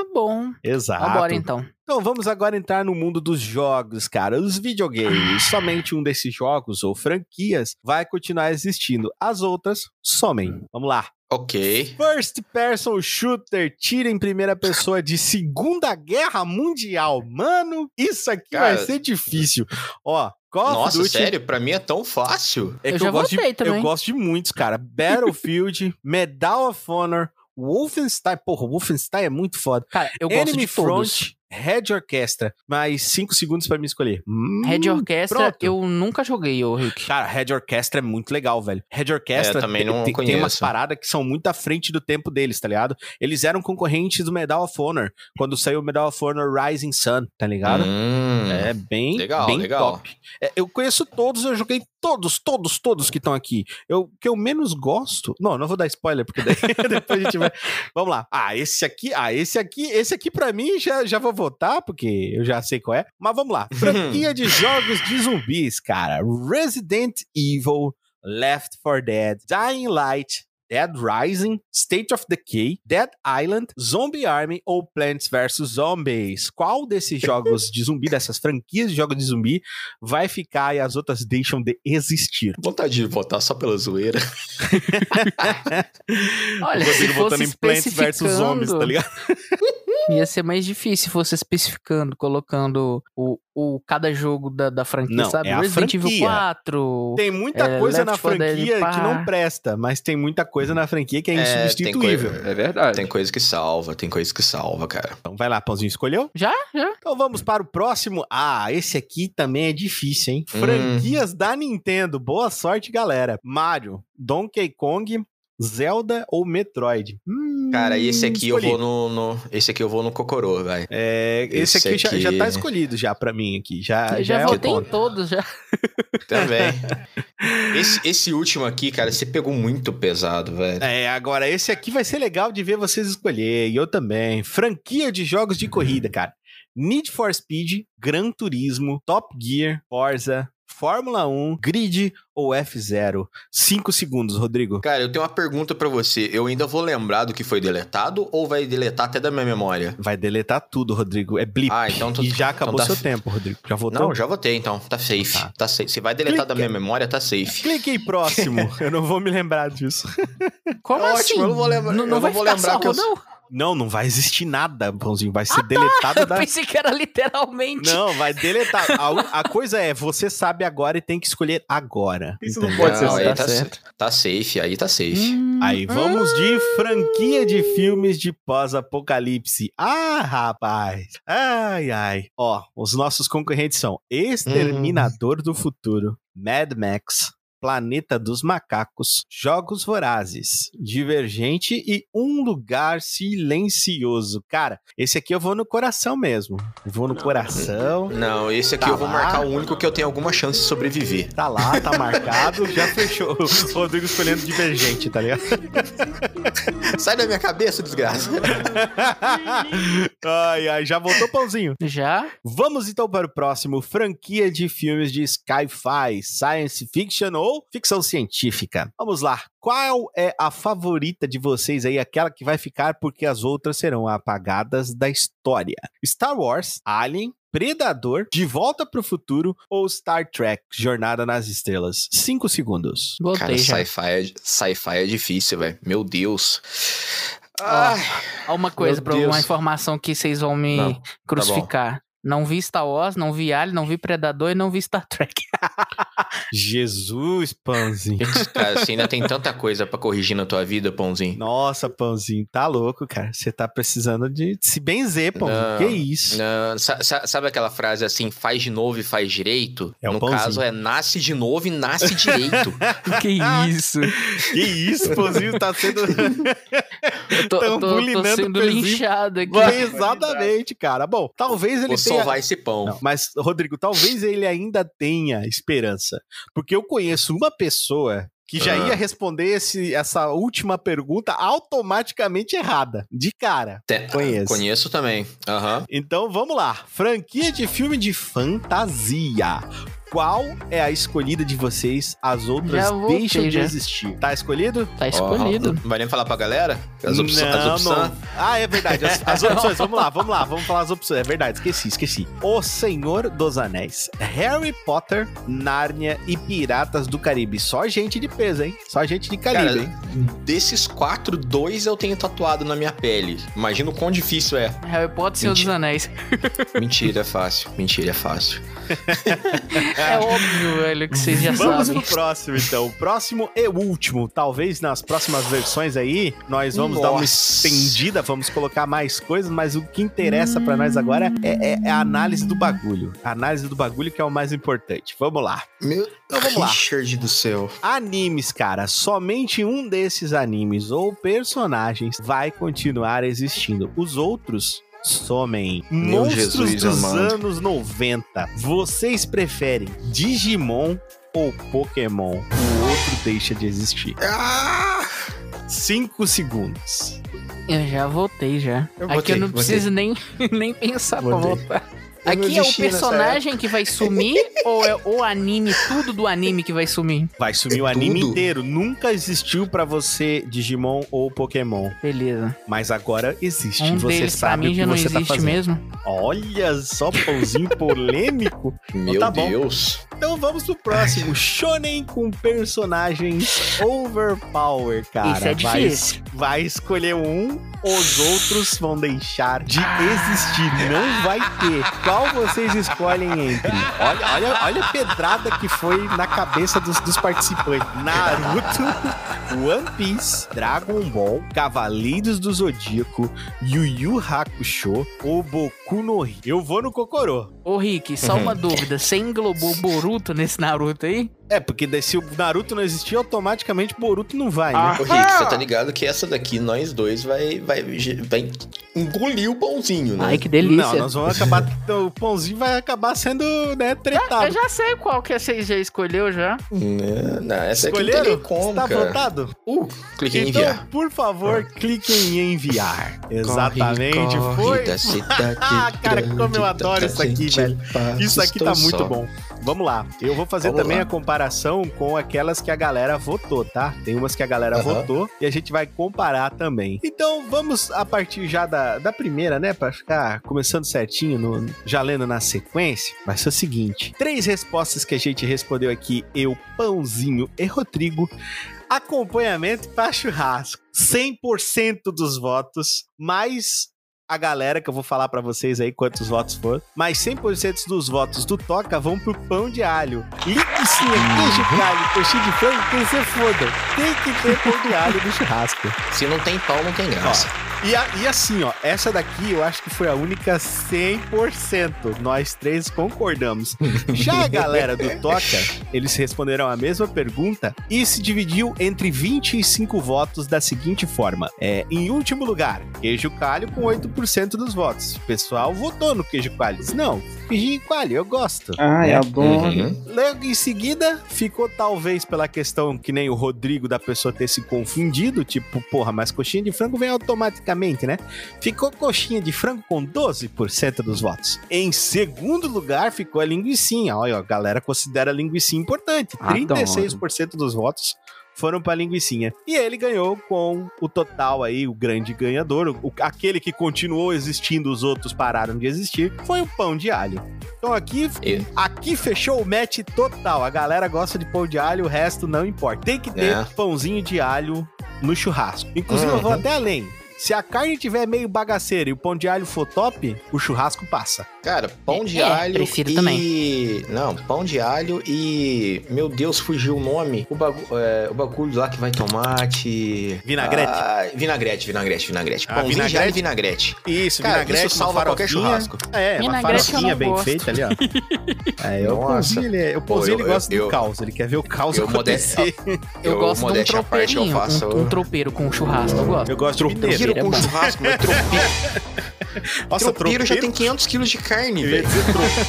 Ah, bom. Exato. Vambora então. Então vamos agora entrar no mundo dos jogos, cara. Os videogames. Somente um desses jogos ou franquias vai continuar existindo. As outras somem. Vamos lá. Ok. First Person Shooter, tira em primeira pessoa de Segunda Guerra Mundial. Mano, isso aqui Cara, vai ser difícil. Ó, Call Nossa, Duty. sério? Pra mim é tão fácil. É Eu que já eu gosto, de, também. eu gosto de muitos, cara. Battlefield, (laughs) Medal of Honor, Wolfenstein. Porra, Wolfenstein é muito foda. Cara, eu gosto Enemy de todos. Front, Red Orchestra. Mais 5 segundos pra me escolher. Hum, Red Orchestra, pronto. eu nunca joguei, ô Rick. Cara, Red Orchestra é muito legal, velho. Red Orchestra É, também tem- não tem, tem umas conheço. paradas que são muito à frente do tempo deles, tá ligado? Eles eram concorrentes do Medal of Honor, quando saiu o Medal of Honor Rising Sun, tá ligado? Hum, É bem, Legal, bem legal. top. É, eu conheço todos, eu joguei todos, todos, todos que estão aqui. Eu o que eu menos gosto. Não, não vou dar spoiler, porque daí (laughs) depois a gente vai. Vamos lá. Ah, esse aqui, ah, esse aqui, esse aqui pra mim já, já vou votar, porque eu já sei qual é. Mas vamos lá. (laughs) Franquia de jogos de zumbis, cara. Resident Evil, Left 4 Dead, Dying Light, Dead Rising, State of Decay, Dead Island, Zombie Army ou Plants vs Zombies? Qual desses (laughs) jogos de zumbi, dessas franquias de jogos de zumbi, vai ficar e as outras deixam de existir? Vontade de votar só pela zoeira. (laughs) Olha, se fosse votando em Plants vs Zombies, tá ligado? (laughs) ia ser mais difícil se fosse especificando, colocando o, o cada jogo da, da franquia, Não, sabe? é a Resident Evil franquia. 4. Tem muita É, coisa Left na 4 Dead, franquia que não presta, mas tem muita coisa na franquia que é É, tem insubstituível. coisa- É verdade. Tem coisa que salva, tem coisa que salva, cara. Então vai lá, Pãozinho, escolheu? Já? Já? Então vamos para o próximo. Ah, esse aqui também é difícil, hein? Hum. Franquias da Nintendo. Boa sorte, galera. Mario, Donkey Kong, Zelda ou Metroid? Hum, Cara, esse aqui eu escolhi. vou no, no- Esse aqui eu vou no Cocorô, vai. É, esse, Esse aqui, Já, aqui- já tá escolhido já pra mim aqui. Já, Eu já, já, é votei em todos, já. (laughs) Também. esse, esse último aqui, cara, você pegou muito pesado, velho. É, agora esse aqui vai ser legal de ver vocês escolher. E eu também. Franquia de jogos de corrida, cara. Need for Speed, Gran Turismo, Top Gear, Forza, Fórmula 1, Grid ou F0? Cinco segundos, Rodrigo. Cara, eu tenho uma pergunta pra você. Eu ainda vou lembrar do que foi deletado ou vai deletar até da minha memória? Vai deletar tudo, Rodrigo. É blip. Ah, então tu- E já então acabou tá- seu tempo, Rodrigo. Já votou? Não, já votei então. Tá safe. Tá. Tá, safe. Se vai deletar da Clica. minha memória, tá safe. Clique em próximo. (laughs) eu não vou me lembrar disso. Como Ótimo, assim? eu não vou lembrar- Não, não não vai vou ficar lembrar que eu- rodão? Não, não vai existir nada, Pãozinho. Vai Ah, ser tá. deletado Eu da. pensei que era literalmente. Não, vai deletar. A, a coisa é, você sabe agora e tem que escolher agora. Isso não entendeu? pode ser Não, aí tá tá, certo. tá safe, aí tá safe. Hum, Aí vamos hum. de franquia de filmes de pós-apocalipse. Ah, rapaz. Ai, ai. Ó, os nossos concorrentes são Exterminador do Futuro, Mad Max, Planeta dos Macacos, Jogos Vorazes, Divergente e Um Lugar Silencioso. Cara, esse aqui eu vou no coração mesmo. Eu vou no coração. Não, esse aqui Tá eu vou lá. marcar o único que eu tenho alguma chance de sobreviver. Tá lá, tá marcado, já fechou. O (laughs) Rodrigo escolhendo Divergente, tá ligado? Sai da minha cabeça, desgraça. (laughs) ai, ai, já voltou pãozinho. Já? Vamos então para o próximo: franquia de filmes de sci-fi, science fiction ou ficção científica. Vamos lá. Qual é a favorita de vocês aí, aquela que vai ficar porque as outras serão apagadas da história? Star Wars, Alien, Predador, De Volta para o Futuro ou Star Trek, Jornada nas Estrelas? Cinco segundos. Voltei Cara, sci-fi é, sci é difícil, velho. Meu Deus. Ó, uma coisa, pra uma informação que vocês vão me Não, crucificar. Não vi Star Wars, não vi Alien, não vi Predador e não vi Star Trek. (laughs) Jesus, Pãozinho. cara, você ainda tem tanta coisa pra corrigir na tua vida, pãozinho. Nossa, Pãozinho, tá louco, cara. Você tá precisando de se benzer, Pãozinho. Não, Que isso? Não, sa- sa- sabe aquela frase assim, faz de novo e faz direito? É o no pãozinho. caso, é nasce de novo e nasce direito. (laughs) que isso? Que isso, Pãozinho tá sendo. (laughs) Eu tô, Tão tô- tô sendo linchado aqui. Exatamente, cara. Bom, talvez ele Vou tenha. salvar esse pão. Não, mas, Rodrigo, talvez ele ainda tenha esperança. Porque eu conheço uma pessoa que já Ah. ia responder esse- essa última pergunta automaticamente errada. De cara. Te- Conheço. Conheço também. Aham. Então vamos lá. Franquia de filme de fantasia. Qual é a escolhida de vocês? As outras voltei, deixam de já. existir. Tá escolhido? Tá escolhido. Ó, vai nem falar pra galera? As, opções- as Não, opções. não. Ah, é verdade. As, as opções, vamos lá, vamos lá, vamos falar as opções. É verdade, esqueci, esqueci. O Senhor dos Anéis, Harry Potter, Nárnia e Piratas do Caribe. Só gente de peso, hein? Só gente de calibre, Cara, hein? desses quatro, dois eu tenho tatuado na minha pele. Imagina o quão difícil é. Harry Potter e Senhor dos. Anéis. (laughs) Mentira, é fácil. Mentira, é fácil. (laughs) É óbvio, velho, que vocês já Vamos sabem. pro próximo, então. O próximo e último. Talvez nas próximas versões aí, nós vamos dar uma Nossa. estendida, vamos colocar mais coisas, mas o que interessa pra nós agora é, é- é a análise do bagulho. A análise do bagulho que é o mais importante. Vamos lá. Meu Então vamos lá. Richard do céu. Animes, cara. Somente um desses animes ou personagens vai continuar existindo. Os outros somem. Meu Monstros Jesus dos amado. anos 90. Vocês preferem Digimon ou Pokémon? O outro deixa de existir. Ah! Cinco segundos. Eu já voltei já. Eu Aqui votei, eu não votei. preciso nem, (laughs) nem pensar Votei. pra votar. Aqui é o personagem que vai sumir (laughs) ou é o anime, tudo do anime que vai sumir? Vai sumir o anime Tudo. inteiro. Nunca existiu pra você Digimon ou Pokémon. Beleza. Mas agora existe. Um você deles pra sabe mim o que já não você tá existe fazendo. mesmo. Olha só, pãozinho polêmico. (laughs) Meu tá bom. Deus. Então vamos pro próximo. (laughs) Shonen com personagens overpower, cara. Isso é Vai- difícil. Vai, escolher um, os outros vão deixar de existir. Não vai ter. Qual vocês escolhem entre? Olha, olha, olha a pedrada que foi na cabeça dos, dos participantes. Naruto, One Piece, Dragon Ball, Cavaleiros do Zodíaco, Yu Yu Hakusho ou Boku no Hero. Eu vou no Kokoro. Ô, Rick, só Uhum. uma dúvida. Você englobou Boruto nesse Naruto aí? É, porque daí se o Naruto não existir, automaticamente Boruto não vai, né? Ah. Ô, Rick, você tá ligado que essa daqui, nós dois, vai, vai, vai engolir o pãozinho, né? Ai, que delícia. Não, nós vamos acabar. O pãozinho vai acabar sendo, né, Eu tretado. já sei qual que vocês já escolheu já. Não, não, essa aqui não tem Escolheram? como, Você tá cara. votado? Uh, cliquei em Então, enviar. por favor, cliquem em enviar. Exatamente. Corre, Foi. corre da cidade (laughs) Ah, cara, como eu adoro isso aqui, velho. Isso aqui tá muito só. bom. Vamos lá. Eu vou fazer Vamos também lá. a comparação com aquelas que a galera votou, tá? Tem umas que a galera Aham. votou e a gente vai comparar também. Então vamos a partir já da, da primeira, né? Pra ficar começando certinho, no- já lendo na sequência. Vai ser o seguinte: três respostas que a gente respondeu aqui, eu, Pãozinho e Rodrigo. Acompanhamento para churrasco. 100% dos votos, mais a galera, que eu vou falar pra vocês aí quantos votos foram, mas 100% dos votos do Toca vão pro pão de alho. Linguicinha, queijo de alho, coxinha de frango, que você foda. Tem que ter pão de alho no churrasco. Se não tem pau, não tem graça. E, a- e assim, ó, essa daqui eu acho que foi a única 100%. Nós três concordamos. Já a galera do (laughs) Toca, eles responderam a mesma pergunta e se dividiu entre 25 votos da seguinte forma: é, em último lugar, queijo coalho com 8% dos votos. O pessoal votou no queijo. Disse, não, coalho, eu gosto. Ai, adoro. Uhum. Logo em seguida, ficou talvez pela questão que nem o Rodrigo da pessoa ter se confundido, tipo, porra, mas coxinha de frango vem automaticamente, né? Ficou coxinha de frango com 12% dos votos. Em segundo lugar, ficou a linguicinha. Olha, a galera considera a linguicinha importante. Adoro. 36% dos votos foram pra linguicinha. E ele ganhou com o total aí, o grande ganhador, o, aquele que continuou existindo, os outros pararam de existir, foi o pão de alho. Então aqui Aqui fechou o match total. A galera gosta de pão de alho, o resto não importa. Tem que ter É. pãozinho de alho no churrasco. Inclusive, eu vou Uhum. até além. Se a carne tiver meio bagaceira e o pão de alho for top, o churrasco passa. Cara, pão de É, alho prefiro e... também. Não, pão de alho e... Meu Deus, fugiu o nome. O, bagu... é, o bagulho lá que vai tomate... Vinagrete? Ah, vinagrete, vinagrete, vinagrete. Ah, Pãozinho de vinagrete? alho e vinagrete. Isso, Cara, vinagrete, isso salva uma qualquer churrasco. É, uma Vinagrete eu farofinha bem gosto. feita ali, ó. (laughs) É, o Nossa. pãozinho, ele, é- o eu- ele gosta eu- do caos. Ele quer ver o caos eu acontecer. (laughs) Eu, Eu, gosto de um modéstia eu tropeirinho. faço- Um, um tropeiro com churrasco, eu gosto. Eu gosto de. Tropeiro é com bom. churrasco, mas tropeiro, (laughs) Nossa, tropeiro já tem 500 quilos de carne, Eu ia velho.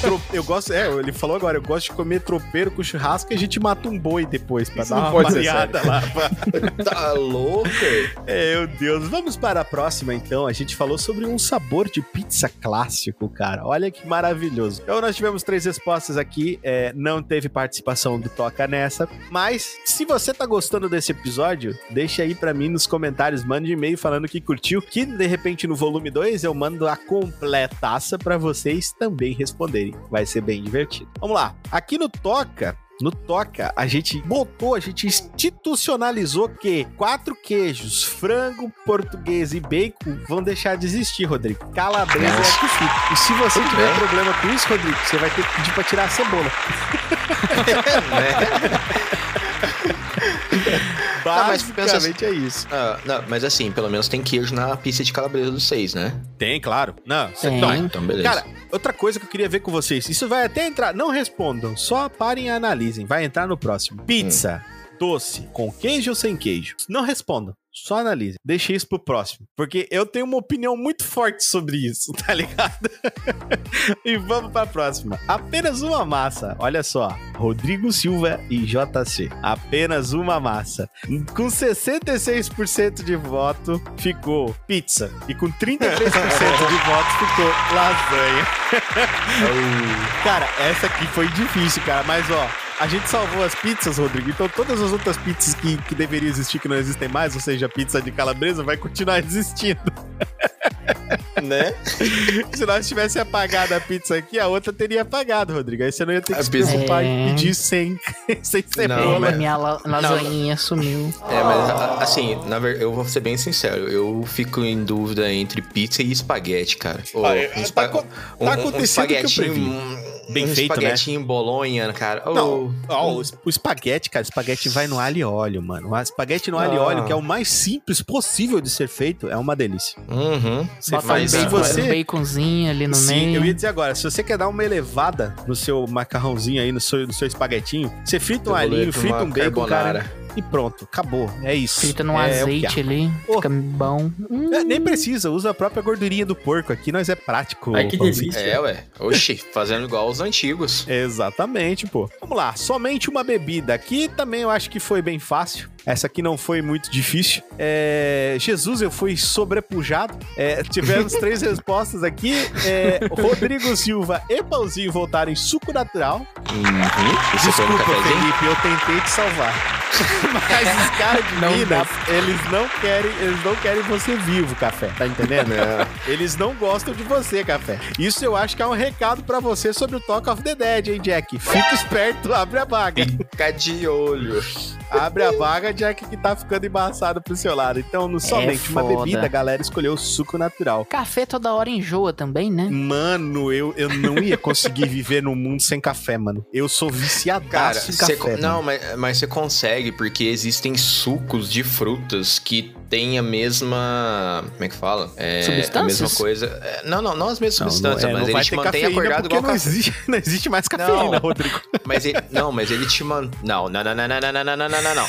tro- eu gosto, é, ele falou agora, eu gosto de comer tropeiro com churrasco e a gente mata um boi depois pra Isso dar uma variada lá. (laughs) Tá louco? É, Meu Deus, vamos para a próxima então. A gente falou sobre um sabor de pizza clássico, cara. Olha que maravilhoso. Então nós tivemos três respostas aqui, é, não teve participação do Toca nessa, mas se você tá gostando desse episódio, deixa aí pra mim nos comentários, mande e-mail falando que curtiu, que de repente no volume 2 eu mando a completaça pra vocês também responderem. Vai ser bem divertido. Vamos lá. Aqui no Toca, no Toca, a gente botou, a gente institucionalizou que quatro queijos, frango, português e bacon vão deixar de existir, Rodrigo. Calabresa é que fica. E se você Muito tiver bem. problema com isso, Rodrigo, você vai ter que pedir pra tirar a cebola. Mas (laughs) pensa (laughs) Basicamente é isso. Ah, não, mas assim, pelo menos tem queijo na pizza de calabresa dos seis, né? Tem, claro. Não, Tem. não, Então, beleza. Cara, outra coisa que eu queria ver com vocês. Isso vai até entrar. Não respondam, só parem e analisem. Vai entrar no próximo. Pizza. Doce, com queijo ou sem queijo? Não respondam. Só analise. Deixe isso pro próximo. Porque eu tenho uma opinião muito forte sobre isso, (laughs) tá ligado? e vamos pra próxima. Apenas uma massa. Olha só. Rodrigo Silva e JC. Apenas uma massa. Com 66% de voto, ficou pizza. E com 33% de votos, ficou lasanha. cara, essa aqui foi difícil, cara. Mas, ó, a gente salvou as pizzas, Rodrigo. Então todas as outras pizzas que, que deveriam existir, que não existem mais, ou seja, a pizza de calabresa, vai continuar (laughs) existindo. né? Se nós tivesse apagado a pizza aqui, a outra teria apagado, Rodrigo. Aí você não ia ter que A se pizza- preocupar É. em pedir sem, (laughs) sem cebola. Não, mas- Minha la lasanhinha sumiu. É, mas assim, na verdade, eu vou ser bem sincero, eu fico em dúvida entre pizza e espaguete, cara. Ô, Ah, é, um tá espa- acon- um- tá um acontecendo espaguetinho, previ. um- Bem um feito, né? espaguetinho bolonha, cara. Não, ó, o, es- o espaguete, cara, o espaguete vai no alho e óleo, mano. O espaguete no alho e Ah. óleo, que é o mais simples possível de ser feito, é uma delícia. Uhum. Você Bota faz, um bacon, você, um baconzinho ali no Sim, meio. eu ia dizer agora, se você quer dar uma elevada no seu macarrãozinho aí, no seu, no seu espaguetinho, você frita um pra frita um bacon, cara, carbonara. E pronto, acabou. É isso. Frita num é, azeite ali. Oh. Fica bom. Hum. É, nem precisa, usa a própria gordurinha do porco aqui, nós é prático. Ai, que delícia. É, ué. Oxi, fazendo igual os antigos. Exatamente, pô. Vamos lá, somente uma bebida. Aqui também eu acho que foi bem fácil. Essa aqui não foi muito difícil. É, Jesus, eu fui sobrepujado. É, tivemos (laughs) três respostas aqui. É, Rodrigo Silva e Pãozinho voltaram em suco natural. Uhum. Desculpa? Felipe, eu tentei te salvar. (laughs) Mas os caras de (laughs) Não Minas, eles não querem, eles não querem você vivo, café. Tá entendendo? Não. Eles não gostam de você, café. Isso eu acho que é um recado pra você sobre o Talk of the Dead, hein, Jack? Fica esperto, abre a vaga. Fica de olho. Abre a vaga, Jack, que tá ficando embaçado pro seu lado. Então, no somente uma É foda. bebida, a galera escolheu suco natural. Café toda hora enjoa também, né? Mano, eu, eu não ia conseguir viver num mundo sem café, mano. Eu sou Cara, viciadaço em cê café. não, mas, mas você consegue, porque existem sucos de frutas que têm a mesma. Como é que fala? É, Substâncias? A mesma coisa. É, não, não, não as mesmas Não, substâncias, não, é, mas ele te mantém acordado igual não existe, não existe mais cafeína, Não. Rodrigo. Mas ele, não, mas ele te mantém. Não, não, não, não, não, não, não, não, não, não, não.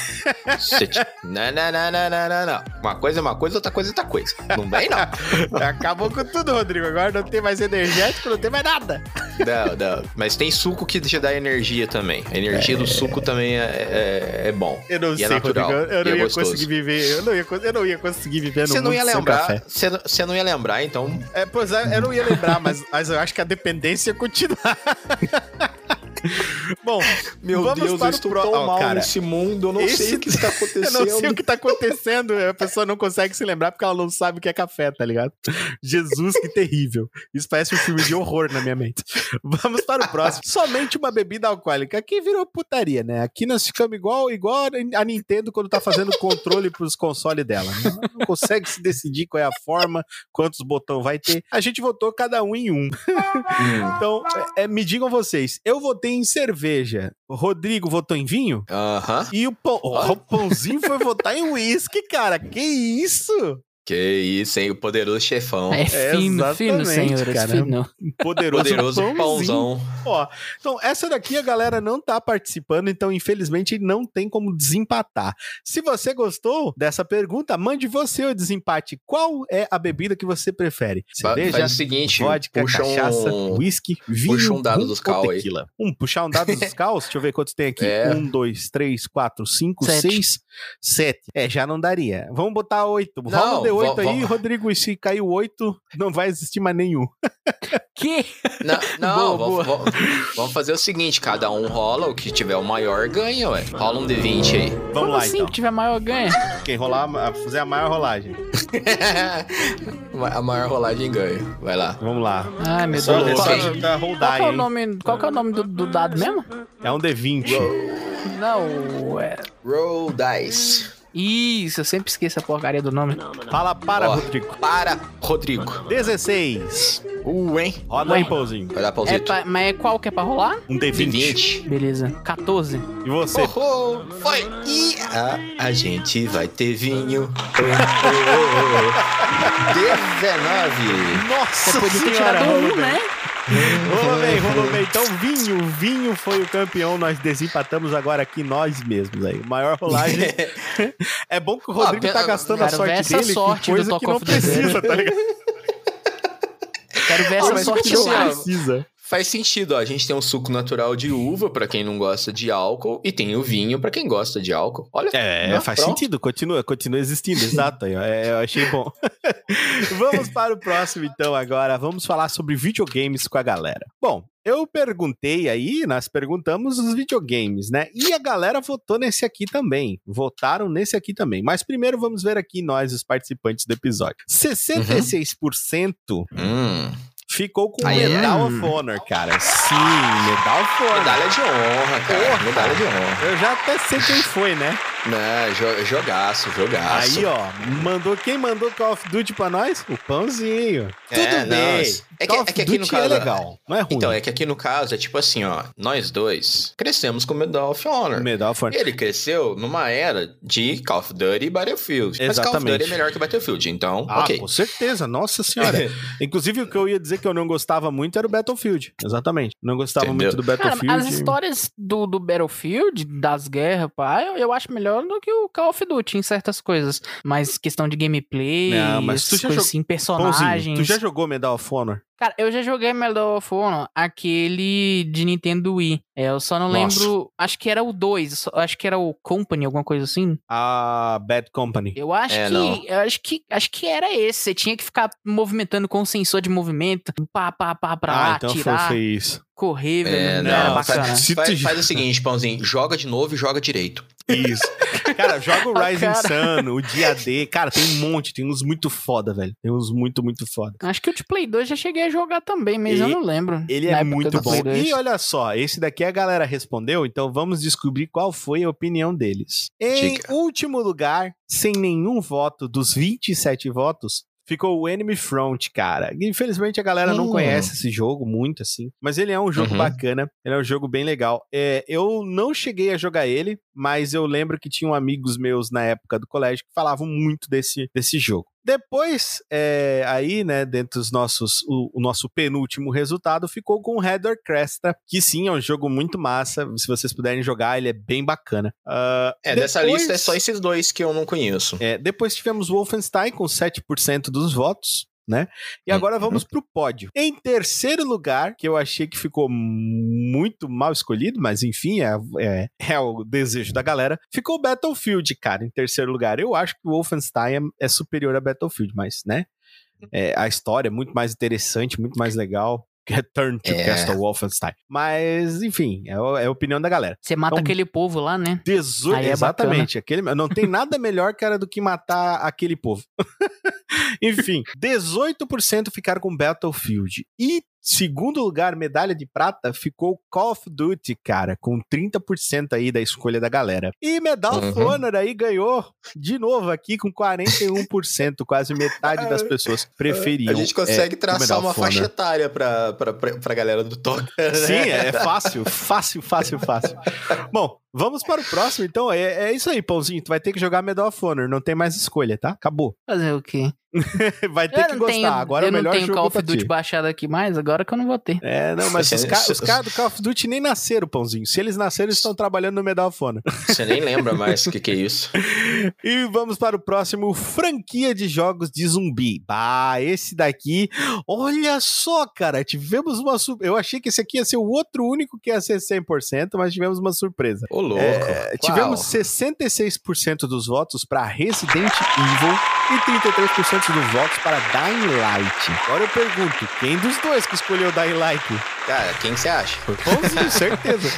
Você te- Não, não, não, não, não, não, não. Uma coisa é uma coisa, outra coisa é outra coisa. Não vem, não. Acabou com tudo, Rodrigo. Agora não tem mais energético, não tem mais nada. Não, não. Mas tem suco que te dá energia também. A energia do suco também é, é, é bom. Eu não E é sei, natural, Rodrigo. Eu e não é ia gostoso. conseguir viver. Eu não ia, co- eu não ia conseguir viver no Você não ia sem lembrar. Você não- você não ia lembrar, então. É, pois é, eu não ia lembrar, mas, mas eu acho que a dependência ia continuar. (laughs) (laughs) Bom, vamos para o pro... Ó, cara, mundo. (laughs) Eu não sei o que está Eu não sei o que tá acontecendo. A pessoa não consegue se lembrar porque ela não sabe o que é café, tá ligado? Jesus, que terrível. Isso parece um filme de horror na minha mente. Vamos para o próximo. Somente uma bebida alcoólica. Aqui virou putaria, né? Aqui nós ficamos igual, igual a Nintendo quando tá fazendo controle pros consoles dela. né? Não consegue se decidir qual é a forma, quantos botões vai ter. A gente votou cada um em um. (laughs) Então, é, é, me digam vocês. Eu votei em cerveja. O Rodrigo votou em vinho? Aham. E o, pão, o pãozinho foi votar em uísque, cara. Que isso? Que isso, hein? O poderoso chefão. É fino, fino, exatamente, senhores, cara. fino. Poderoso, Poderoso pãozão. Ó, então, essa daqui a galera não tá participando, então, infelizmente, não tem como desempatar. Se você gostou dessa pergunta, mande você o desempate. Qual é a bebida que você prefere? Cerveja, Faz o seguinte, vodka, puxa cachaça, um... whisky, vinho, puxa um dado dos cal aí. Um, puxar um dado dos (laughs) caos? Deixa eu ver quantos tem aqui. É. Um, dois, três, quatro, cinco, Sete. seis, sete. É, já não daria. Vamos botar oito. Rola Não, um D8 vo- aí, Rodrigo, e se caiu oito, não vai existir mais nenhum. Que? Não, não Boa, vamos, vamos- vamos fazer o seguinte, cada um rola, o que tiver o maior ganha, ué. Rola um D20 aí. Vamos Como lá, assim? então. Que tiver maior ganha. Quem rolar, fazer a maior rolagem. (laughs) a maior rolagem ganha. Vai lá. Vamos lá. Ai, meu Só, Deus. Qual, qual é o nome, qual que é o nome do, do dado mesmo? É um D20. Não, é... Roll dice. Isso, eu sempre esqueço a porcaria do nome. Fala para, Ó. Rodrigo. Para, Rodrigo. 16. Uh, hein? Roda aí, Pauzinho. Vai dar É pausito. pra, mas é qual que é pra rolar? Um D20. D20. Beleza. 14. E você? Oh, oh, foi. E a, a gente vai ter vinho. Oh, oh, oh, oh. 19. Nossa Você podia ter tirado um, né? Rolou bem, rolou bem. Então, vinho, vinho foi o campeão. Nós desempatamos agora aqui nós mesmos aí. Maior rolagem. (laughs) é bom que o Rodrigo Ah, tá gastando a quero sorte dele sorte com coisa do que não precisa, tá ligado? Quero ver essa sorte continua. lá. precisa. Faz sentido, ó. A gente tem um suco natural de uva pra quem não gosta de álcool e tem o vinho pra quem gosta de álcool. Olha. É, né? faz Pronto. sentido, continua, continua existindo, exato. É, eu achei bom. (laughs) Vamos para o próximo, então, agora. Vamos falar sobre videogames com a galera. Bom, eu perguntei aí, nós perguntamos os videogames, né? E a galera votou nesse aqui também. Votaram nesse aqui também. Mas primeiro vamos ver aqui nós, os participantes do episódio. 66% Hum. Ficou com Aí é. Medal of Honor, cara. Sim, Medal of Honor. Medalha de honra, cara. Porra. Medalha de honra. Eu já até sei quem foi, né? Né, jo- jogaço, jogaço. Aí, ó, mandou quem mandou Call of Duty pra nós? O pãozinho. É, Tudo não, bem. É que- é que aqui no Duty caso- é legal, não é ruim. Então, é que aqui no caso é tipo assim, ó. Nós dois crescemos com Medal of Honor. Medal of Honor. Ele cresceu numa era de Call of Duty e Battlefield. Mas Call of Exatamente. Duty é melhor que Battlefield, então, Ah, ok. com certeza, nossa senhora. (laughs) Inclusive, o que eu ia dizer que eu não gostava muito era o Battlefield. Exatamente. Não gostava Entendeu? muito do Cara, Battlefield. as histórias do, do Battlefield, das guerras, pá, eu, eu acho melhor do que o Call of Duty em certas coisas. Mas questão de gameplay, Não, mas tu já jogou- assim, Pãozinho, personagens. tu já jogou Medal of Honor? Cara, eu já joguei Medal of Honor, aquele de Nintendo Wii. É, eu só não Nossa. lembro. Acho que era o 2, só- acho que era o Company, alguma coisa assim. A Bad Company. Eu acho É, que. não. Eu acho que acho que era esse. Você tinha que ficar movimentando com o sensor de movimento. Pá, pá, pá, pra ah, lá, então foi, tirar, foi isso. correr, velho. É, não, não, bacana. faz, faz- faz o seguinte, Pãozinho, joga de novo e joga direito. Isso. Cara, joga o (laughs) Ah, Rising cara. Sun, o Dia D. Cara, tem um monte, tem uns muito foda, velho. Tem uns muito, muito foda. Acho que o de Play 2 já cheguei a jogar também, mas E- eu não lembro. Ele é muito bom. Play 2. E olha só, esse daqui a galera respondeu, então vamos descobrir qual foi a opinião deles. Em Diga. último lugar, sem nenhum voto dos 27 votos, ficou o Enemy Front, cara. Infelizmente a galera não Hum. conhece esse jogo muito assim, mas ele é um jogo Uhum. bacana, ele é um jogo bem legal. É, eu não cheguei a jogar ele, mas eu lembro que tinham amigos meus na época do colégio que falavam muito desse, desse jogo. Depois, é, aí, né, dentro dos nossos, o, o nosso penúltimo resultado ficou com o Header Cresta, que sim, é um jogo muito massa. Se vocês puderem jogar, ele é bem bacana. Ah, É, dessa depois- lista é só esses dois que eu não conheço. é, depois tivemos Wolfenstein com 7% dos votos. Né? E Uhum. agora vamos pro pódio. Em terceiro lugar, que eu achei que ficou muito mal escolhido, mas enfim, é, é, é o desejo da galera, ficou o Battlefield, cara, em terceiro lugar. Eu acho que o Wolfenstein é, é superior a Battlefield, mas, né? É, a história é muito mais interessante, muito mais legal. Return to É. Castle Wolfenstein. Mas, enfim, é, é a opinião da galera. Você mata Então- aquele povo lá, né? 18, Aí é exatamente. Aquele, não tem nada melhor, cara, do que matar aquele povo. (laughs) Enfim, 18% ficaram com Battlefield. E segundo lugar, medalha de prata, ficou Call of Duty, cara, com 30% aí da escolha da galera. E Medal of Uhum. Honor aí ganhou de novo aqui com 41%, quase metade das (laughs) pessoas preferiam. A gente consegue é, traçar uma of faixa etária pra, pra, pra, pra galera do toque. né? Sim, é fácil, fácil, fácil, fácil. (laughs) Bom, vamos para o próximo, então. É, é isso aí, Pãozinho. Tu vai ter que jogar Medal of Honor, não tem mais escolha, tá? Acabou. (laughs) Fazer o quê? Vai ter eu que gostar. tenho, Agora eu é o melhor não tenho jogo Call of Duty baixado aqui mais, agora que eu não vou ter. É, não, mas (laughs) os, ca os caras do Call of Duty nem nasceram, Pãozinho. Se eles nasceram, eles estão trabalhando no Medal of Honor. (laughs) Você nem lembra mais o que, que é isso. E vamos para o próximo, franquia de jogos de zumbi. Bah, esse daqui, olha só, cara, tivemos uma... Eu achei que esse aqui ia ser o outro único que ia ser 100%, mas tivemos uma surpresa. Ô, louco. É, tivemos 66% dos votos para Resident Evil e 33% dos votos para Dying Light. Agora eu pergunto, quem dos dois que escolheu Dying Light? Cara, quem você acha? Foi Pãozinho, certeza.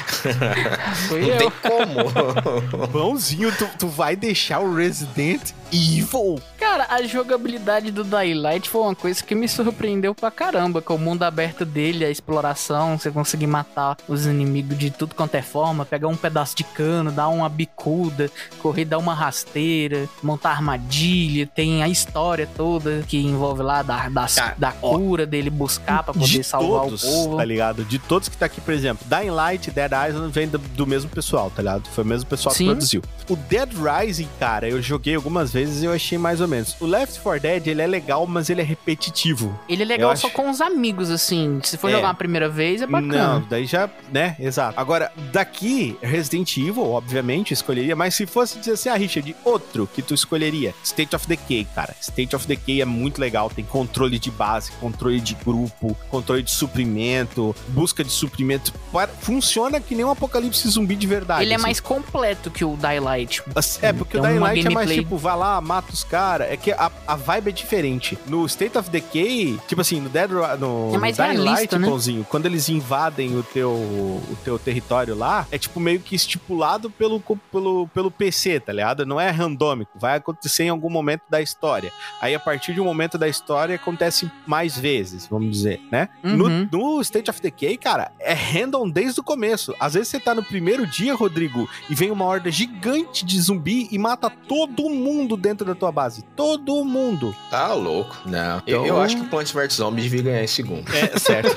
(laughs) Não eu. tem como. (laughs) Pãozinho, tu, tu vai deixar o Resident Evil? Cara, a jogabilidade do Dying Light foi uma coisa que me surpreendeu pra caramba, com o mundo aberto dele, a exploração, você conseguir matar os inimigos de tudo quanto é forma, pegar um pedaço de cano, dar uma bicuda, correr, dar uma rasteira, montar armadilha, tem a história toda que envolve lá da, das- Cara, da ó, cura dele buscar pra de poder salvar todos, o povo. tá ligado? De todos que tá aqui, por exemplo, Dying Light Dead Island vem do, do mesmo pessoal, tá ligado? Foi o mesmo pessoal Sim. que produziu. O Dead Rising, cara, eu joguei algumas vezes e eu achei mais ou menos. O Left 4 Dead, ele é legal, mas ele é repetitivo. Ele é legal Eu só acho- com os amigos, assim. Se for É. jogar uma primeira vez, é Não, bacana. daí já, né? Exato. Agora, daqui, Resident Evil, obviamente, escolheria, mas se fosse dizer assim, ah, Richard, outro que tu escolheria, State of Decay, cara. State of Decay é muito legal, tem controle de base, controle de grupo, controle de suprimento, busca de suprimento. Funciona que nem um apocalipse zumbi de verdade. Ele é assim. mais completo que o Daylight. É, porque Tem o Dying uma Light é mais tipo, vai lá, mata os caras. É que a, a vibe é diferente. No State of Decay, tipo assim, no Dead no É mais Dying realista, Light, né? Quando eles invadem o teu, o teu território lá, é tipo meio que estipulado pelo, pelo, pelo PC, tá ligado? Não é randômico. Vai acontecer em algum momento da história. Aí, a partir de um momento da história, acontece mais vezes, vamos dizer, né? No, Uhum. no State of Decay, cara, é random desde o começo. Às vezes você tá no primeiro dia, Rodrigo, e vem uma horda gigante de zumbi e mata todo mundo dentro da tua base. Todo mundo. Tá louco. Não. Eu, Então- eu acho que o Plants vs Zombies devia ganhar em segundo. É, certo.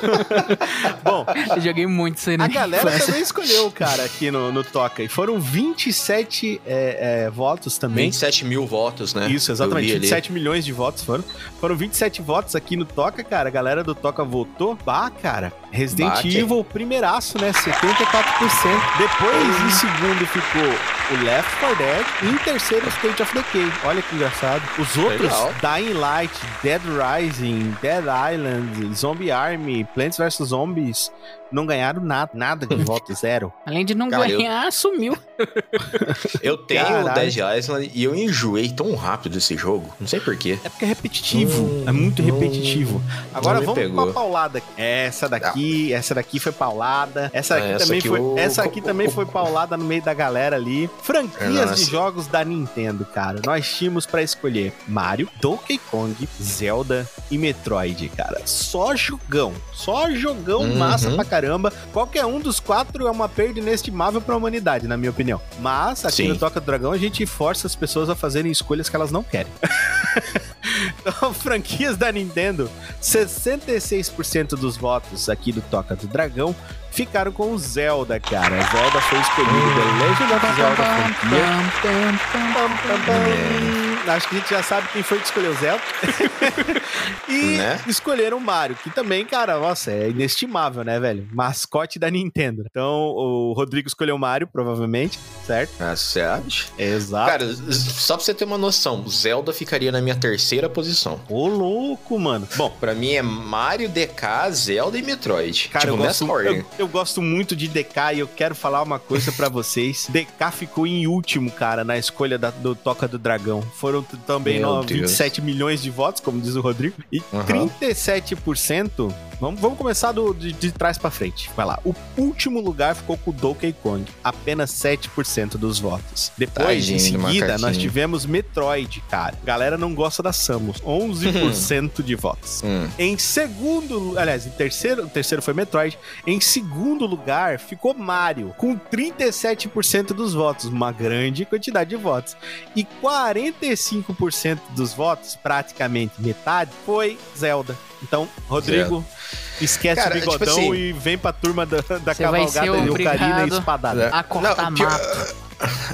(laughs) Bom, Eu joguei muito isso aí na a galera também escolheu, cara, aqui no, no Toca. E foram 27 é, é, votos também. 27 mil votos, né? Isso, exatamente. Eu vi ali. 27 milhões de votos foram. Foram 27 votos aqui no Toca, cara. A galera do Toca votou. Bah, cara. Resident Bate. Evil, primeiraço, né? 74%. Depois, em segundo, ficou o Left 4 Dead. E em terceiro, State of Decay. Olha que engraçado. Os outros, Legal. Dying Light, Dead Rising, Dead Island, Zombie Army, Plants vs Zombies, não ganharam nada. Nada de (laughs) voto, zero. Além de não Cara, eu- ganhar, sumiu. (laughs) Eu tenho Caralho. o Dead Island e eu enjoei tão rápido esse jogo. Não sei porquê. É porque é repetitivo. Hum, é muito não- repetitivo. Agora vamos pegou. pra paulada. Essa daqui, essa daqui foi paulada. Essa Ah, aqui essa também aqui foi. o- Essa aqui o- (laughs) também foi paulada no meio da galera ali. Franquias Nossa. de jogos da Nintendo, cara. Nós tínhamos pra escolher Mario, Donkey Kong, Zelda e Metroid, cara. Só jogão. Só jogão Uhum. massa pra caramba. Qualquer um dos quatro é uma perda inestimável pra humanidade, na minha opinião. Mas aqui Sim. no Toca do Dragão a gente força as pessoas a fazerem escolhas que elas não querem. (laughs) Então, franquias da Nintendo, 66% dos votos aqui do Toca do Dragão ficaram com o Zelda, cara. Zelda foi escolhido The Legend of Zelda Frontier. Acho que a gente já sabe quem foi que escolheu o Zelda. (laughs) e Né? escolheram o Mario, que também, cara, nossa, é inestimável, né, velho? Mascote da Nintendo. Então, o Rodrigo escolheu o Mario, provavelmente, certo? Ah, você acha? Exato. Cara, só pra você ter uma noção, Zelda ficaria na minha terceira posição. Ô, louco, mano. Bom, Pra mim é Mario, DK, Zelda e Metroid. Cara, tipo, eu, gosto, eu, eu gosto muito de DK e eu quero falar uma coisa pra (laughs) vocês. DK ficou em último, cara, na escolha da- do Toca do Dragão. Foram t- também Meu no, Deus. 27 milhões de votos, como diz o Rodrigo. E Aham. 37%. Vamos, vamos começar do- de, de trás pra frente. Vai lá. O último lugar ficou com o Donkey Kong. Apenas 7% dos votos. Depois, em Tadinho do seguida, nós tivemos Metroid, cara. Galera não gosta da Samus. 11% de votos. Hum. Em segundo, aliás, em terceiro, o terceiro foi Metroid. Em segundo lugar ficou Mario, com 37% dos votos, uma grande quantidade de votos. E 45% dos votos, praticamente metade, foi Zelda. Então, Rodrigo, esquece Cara, o tipo bigodão assim, e vem pra turma da, da cavalgada de Ocarina e Espadada. A cortar Não, mato.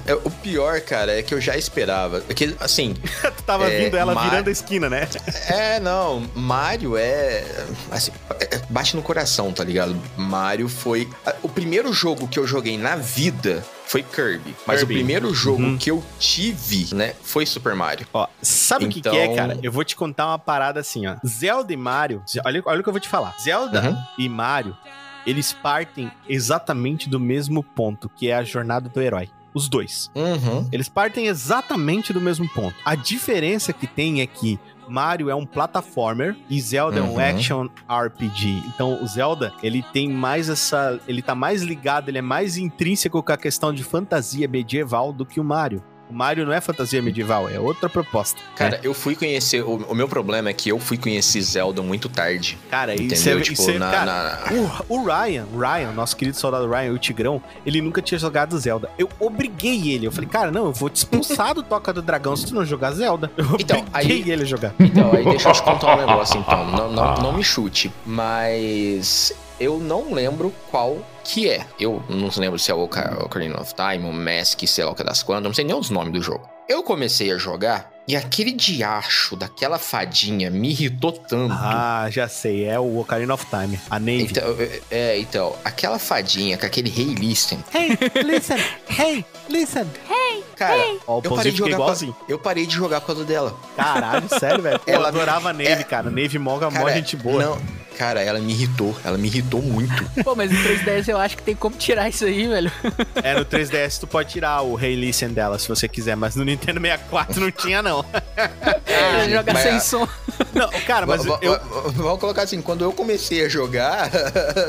É, o pior, cara, é que eu já esperava. É que, assim, (laughs) tu tava É, vindo ela Mario- virando a esquina, né? (laughs) é, não, Mario é. Assim, é- bate no coração, tá ligado? Mario foi. O primeiro jogo que eu joguei na vida foi Kirby. Mas Kirby. o primeiro jogo Uhum. que eu tive, né, foi Super Mario. Ó, sabe o que, Então- que é, cara? Eu vou te contar uma parada assim, ó. Zelda e Mario, olha, olha o que eu vou te falar. Zelda Uhum. e Mario, eles partem exatamente do mesmo ponto, que é a jornada do herói. Os dois. Uhum. Eles partem exatamente do mesmo ponto. A diferença que tem é que Mario é um plataformer e Zelda é um Uhum. action RPG. Então, o Zelda, ele tem mais essa, ele tá mais ligado, ele é mais intrínseco com a questão de fantasia medieval do que o Mario. O Mario não é fantasia medieval, é outra proposta. Cara, né? eu fui conhecer. O, o meu problema é que eu fui conhecer Zelda muito tarde. cara, isso Entendeu? é, tipo, isso é- na. cara, na- O, o Ryan, o Ryan, nosso querido soldado Ryan, o Tigrão, ele nunca tinha jogado Zelda. Eu obriguei ele. Eu falei, cara, não, eu vou te expulsar do Toca do Dragão se tu não jogar Zelda. Eu Então, obriguei aí- ele a jogar. Então, aí deixa eu te contar um negócio, então. Não, não, não me chute. Mas. Eu não lembro qual que é. Eu não lembro se é o Ocarina of Time, o Mask, sei lá o que das quantas, não sei nem os nomes do jogo. Eu comecei a jogar e aquele diacho daquela fadinha me irritou tanto. Ah, já sei. É o Ocarina of Time. A Navy. Então, é, então, aquela fadinha com aquele Hey Listen. Hey, listen! hey, listen! Cara, hey. Ó, o eu parei, de jogar igualzinho. Com a, eu parei de jogar por causa dela. Caralho, (laughs) sério, velho? Eu Ela- adorava a Navy, é- cara. Navy Moga, mó gente boa. Não, cara, ela me irritou. Ela me irritou muito. (laughs) Pô, mas no 3DS eu acho que tem como tirar isso aí, velho. (laughs) É, no 3DS tu pode tirar o Hey Listen dela, se você quiser, mas no Nintendo 64 não tinha, não. É, joga mas- sem som. Não, cara, mas V- eu, Vamos colocar assim, quando eu comecei a jogar,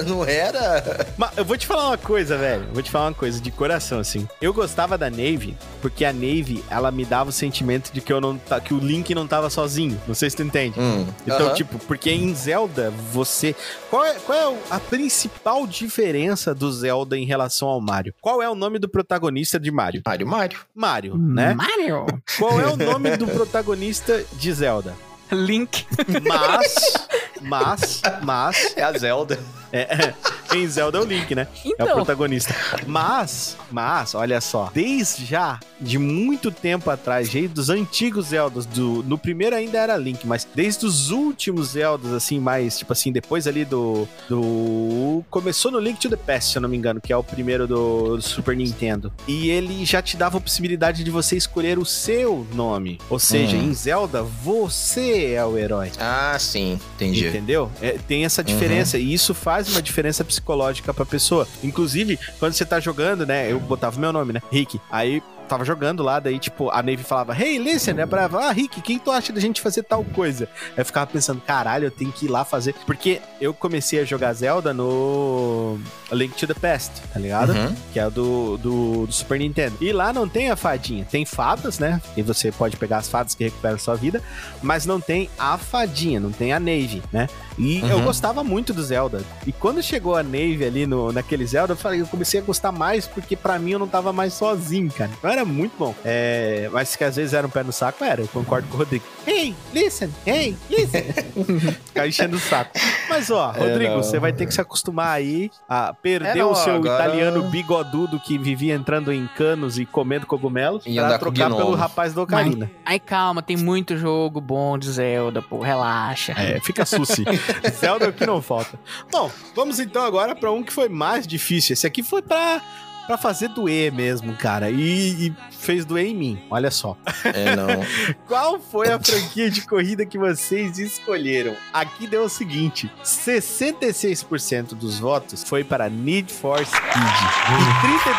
não era. Mas eu vou te falar uma coisa, velho. Eu vou te falar uma coisa de coração, assim. Eu gostava da Navy, porque a Navy, ela me dava o sentimento de que eu não ta- que o Link não tava sozinho. Não sei se tu entende. Hum, Então, aham. tipo, porque em Zelda, você. Qual é, qual é a principal diferença do Zelda em relação ao Mario? Qual é o nome do protagonista de Mario? Mario, Mario. Mario, né? Mario. Qual é o nome do protagonista de Zelda? (laughs) Link. Mas, (laughs) mas, mas, É a Zelda. é, em Zelda é o Link, né? É o Então, protagonista. Mas, mas, olha só, desde já, de muito tempo atrás, desde dos antigos Zeldas, do, no primeiro ainda era Link, mas desde os últimos Zeldas, assim, mais, tipo assim, depois ali do, do... Começou no Link to the Past, se eu não me engano, que é o primeiro do, do Super Nintendo. E ele já te dava a possibilidade de você escolher o seu nome. Ou seja, Hum. em Zelda, você é o herói. Ah, sim, entendi. Entendeu? É, tem essa diferença e isso faz uma diferença psicológica pra pessoa. Inclusive, quando você tá jogando, né? Eu botava meu nome, né? Rick. Aí tava jogando lá, daí, tipo, a Navy falava, hey, listen, né? Pra, ah, Rick, quem tu acha da gente fazer tal coisa? Aí eu ficava pensando, caralho, eu tenho que ir lá fazer. Porque eu comecei a jogar Zelda no Link to the Past, tá ligado? Uhum. que é o do, do, do Super Nintendo. E lá não tem a fadinha, tem fadas, né? E você pode pegar as fadas que recuperam sua vida, mas não tem a fadinha, não tem a Navy, né? E eu Uhum. gostava muito do Zelda. E quando chegou a Navy ali no, naquele Zelda, eu falei, eu comecei a gostar mais porque pra mim eu não tava mais sozinho, cara. Então era muito bom. É, mas que às vezes era um pé no saco, era. Eu concordo com o Rodrigo. Hey, listen, hey, listen. (laughs) Ficava enchendo o saco. Mas ó, É, Rodrigo, não. você vai ter que se acostumar aí a perder É, não, o seu agora- italiano bigodudo que vivia entrando em canos e comendo cogumelos E pra trocar pelo rapaz do Ocarina. Aí calma, tem muito jogo bom de Zelda, pô, relaxa. É, fica suci. (laughs) Zelda é o que não falta. Bom, vamos então agora pra um que foi mais difícil. Esse aqui foi pra, pra fazer doer mesmo, cara. E, e fez doer em mim. Olha só. É, não. (laughs) Qual foi a franquia de corrida que vocês escolheram? Aqui deu o seguinte: 66% dos votos foi para Need for Speed. E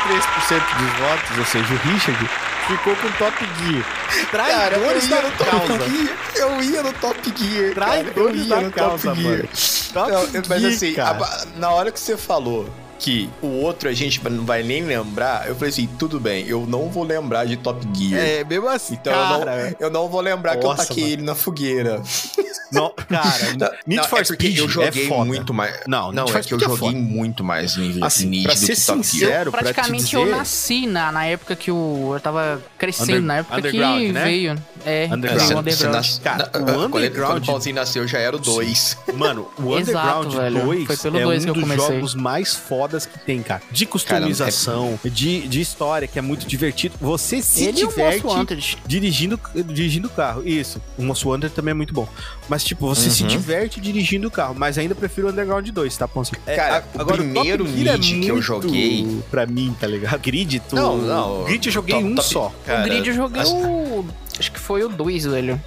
33% dos votos, ou seja, o Richard, ficou com Top Gear. Cara, eu Traidores ia da no Top causa. Gear. Eu ia no Top Gear. cara. Eu Traidores ia da no causa, Top Gear. mano. Top Não, mas Gear, assim, cara. a- na hora que você falou que o outro a gente não vai nem lembrar, eu falei assim, tudo bem, eu não vou lembrar de Top Gear. É, mesmo assim, Então eu, cara. não, eu não vou lembrar que eu Nossa, taquei mano. ele na fogueira. (laughs) Não, cara, Não, Need não, for é Speed eu joguei é foda. muito mais. Não, Não, é que eu Speed é joguei foda. muito mais Need, Assim, Need pra do ser que Top sincero, Gear. Quero pra te Praticamente eu dizer- nasci na, na época que o, eu tava crescendo, Under- na época que né? veio. É, Underground. você- Underground. você nasce- Cara, na- o quando Underground- Quando o Pauzinho nasceu, já era o 2. Mano, o (laughs) Exato, Underground velho. 2 Foi pelo é 2 um que eu dos comecei. jogos mais fodas que tem, cara. De customização, de, de história, que é muito divertido. Você se Ele o diverte dirigindo dirigindo o carro. Isso. O Most Wanted também é muito bom. Mas, tipo, você se Uhum. diverte dirigindo o carro. Mas ainda prefiro o Underground 2, tá, Ponce? É, Cara, a- o primeiro Top Gear Need que eu joguei- Pra mim, tá ligado? Grid, tu... Não, não, Grid eu joguei Top- um Top- só. o Grid eu joguei o... Acho que foi o 2, velho.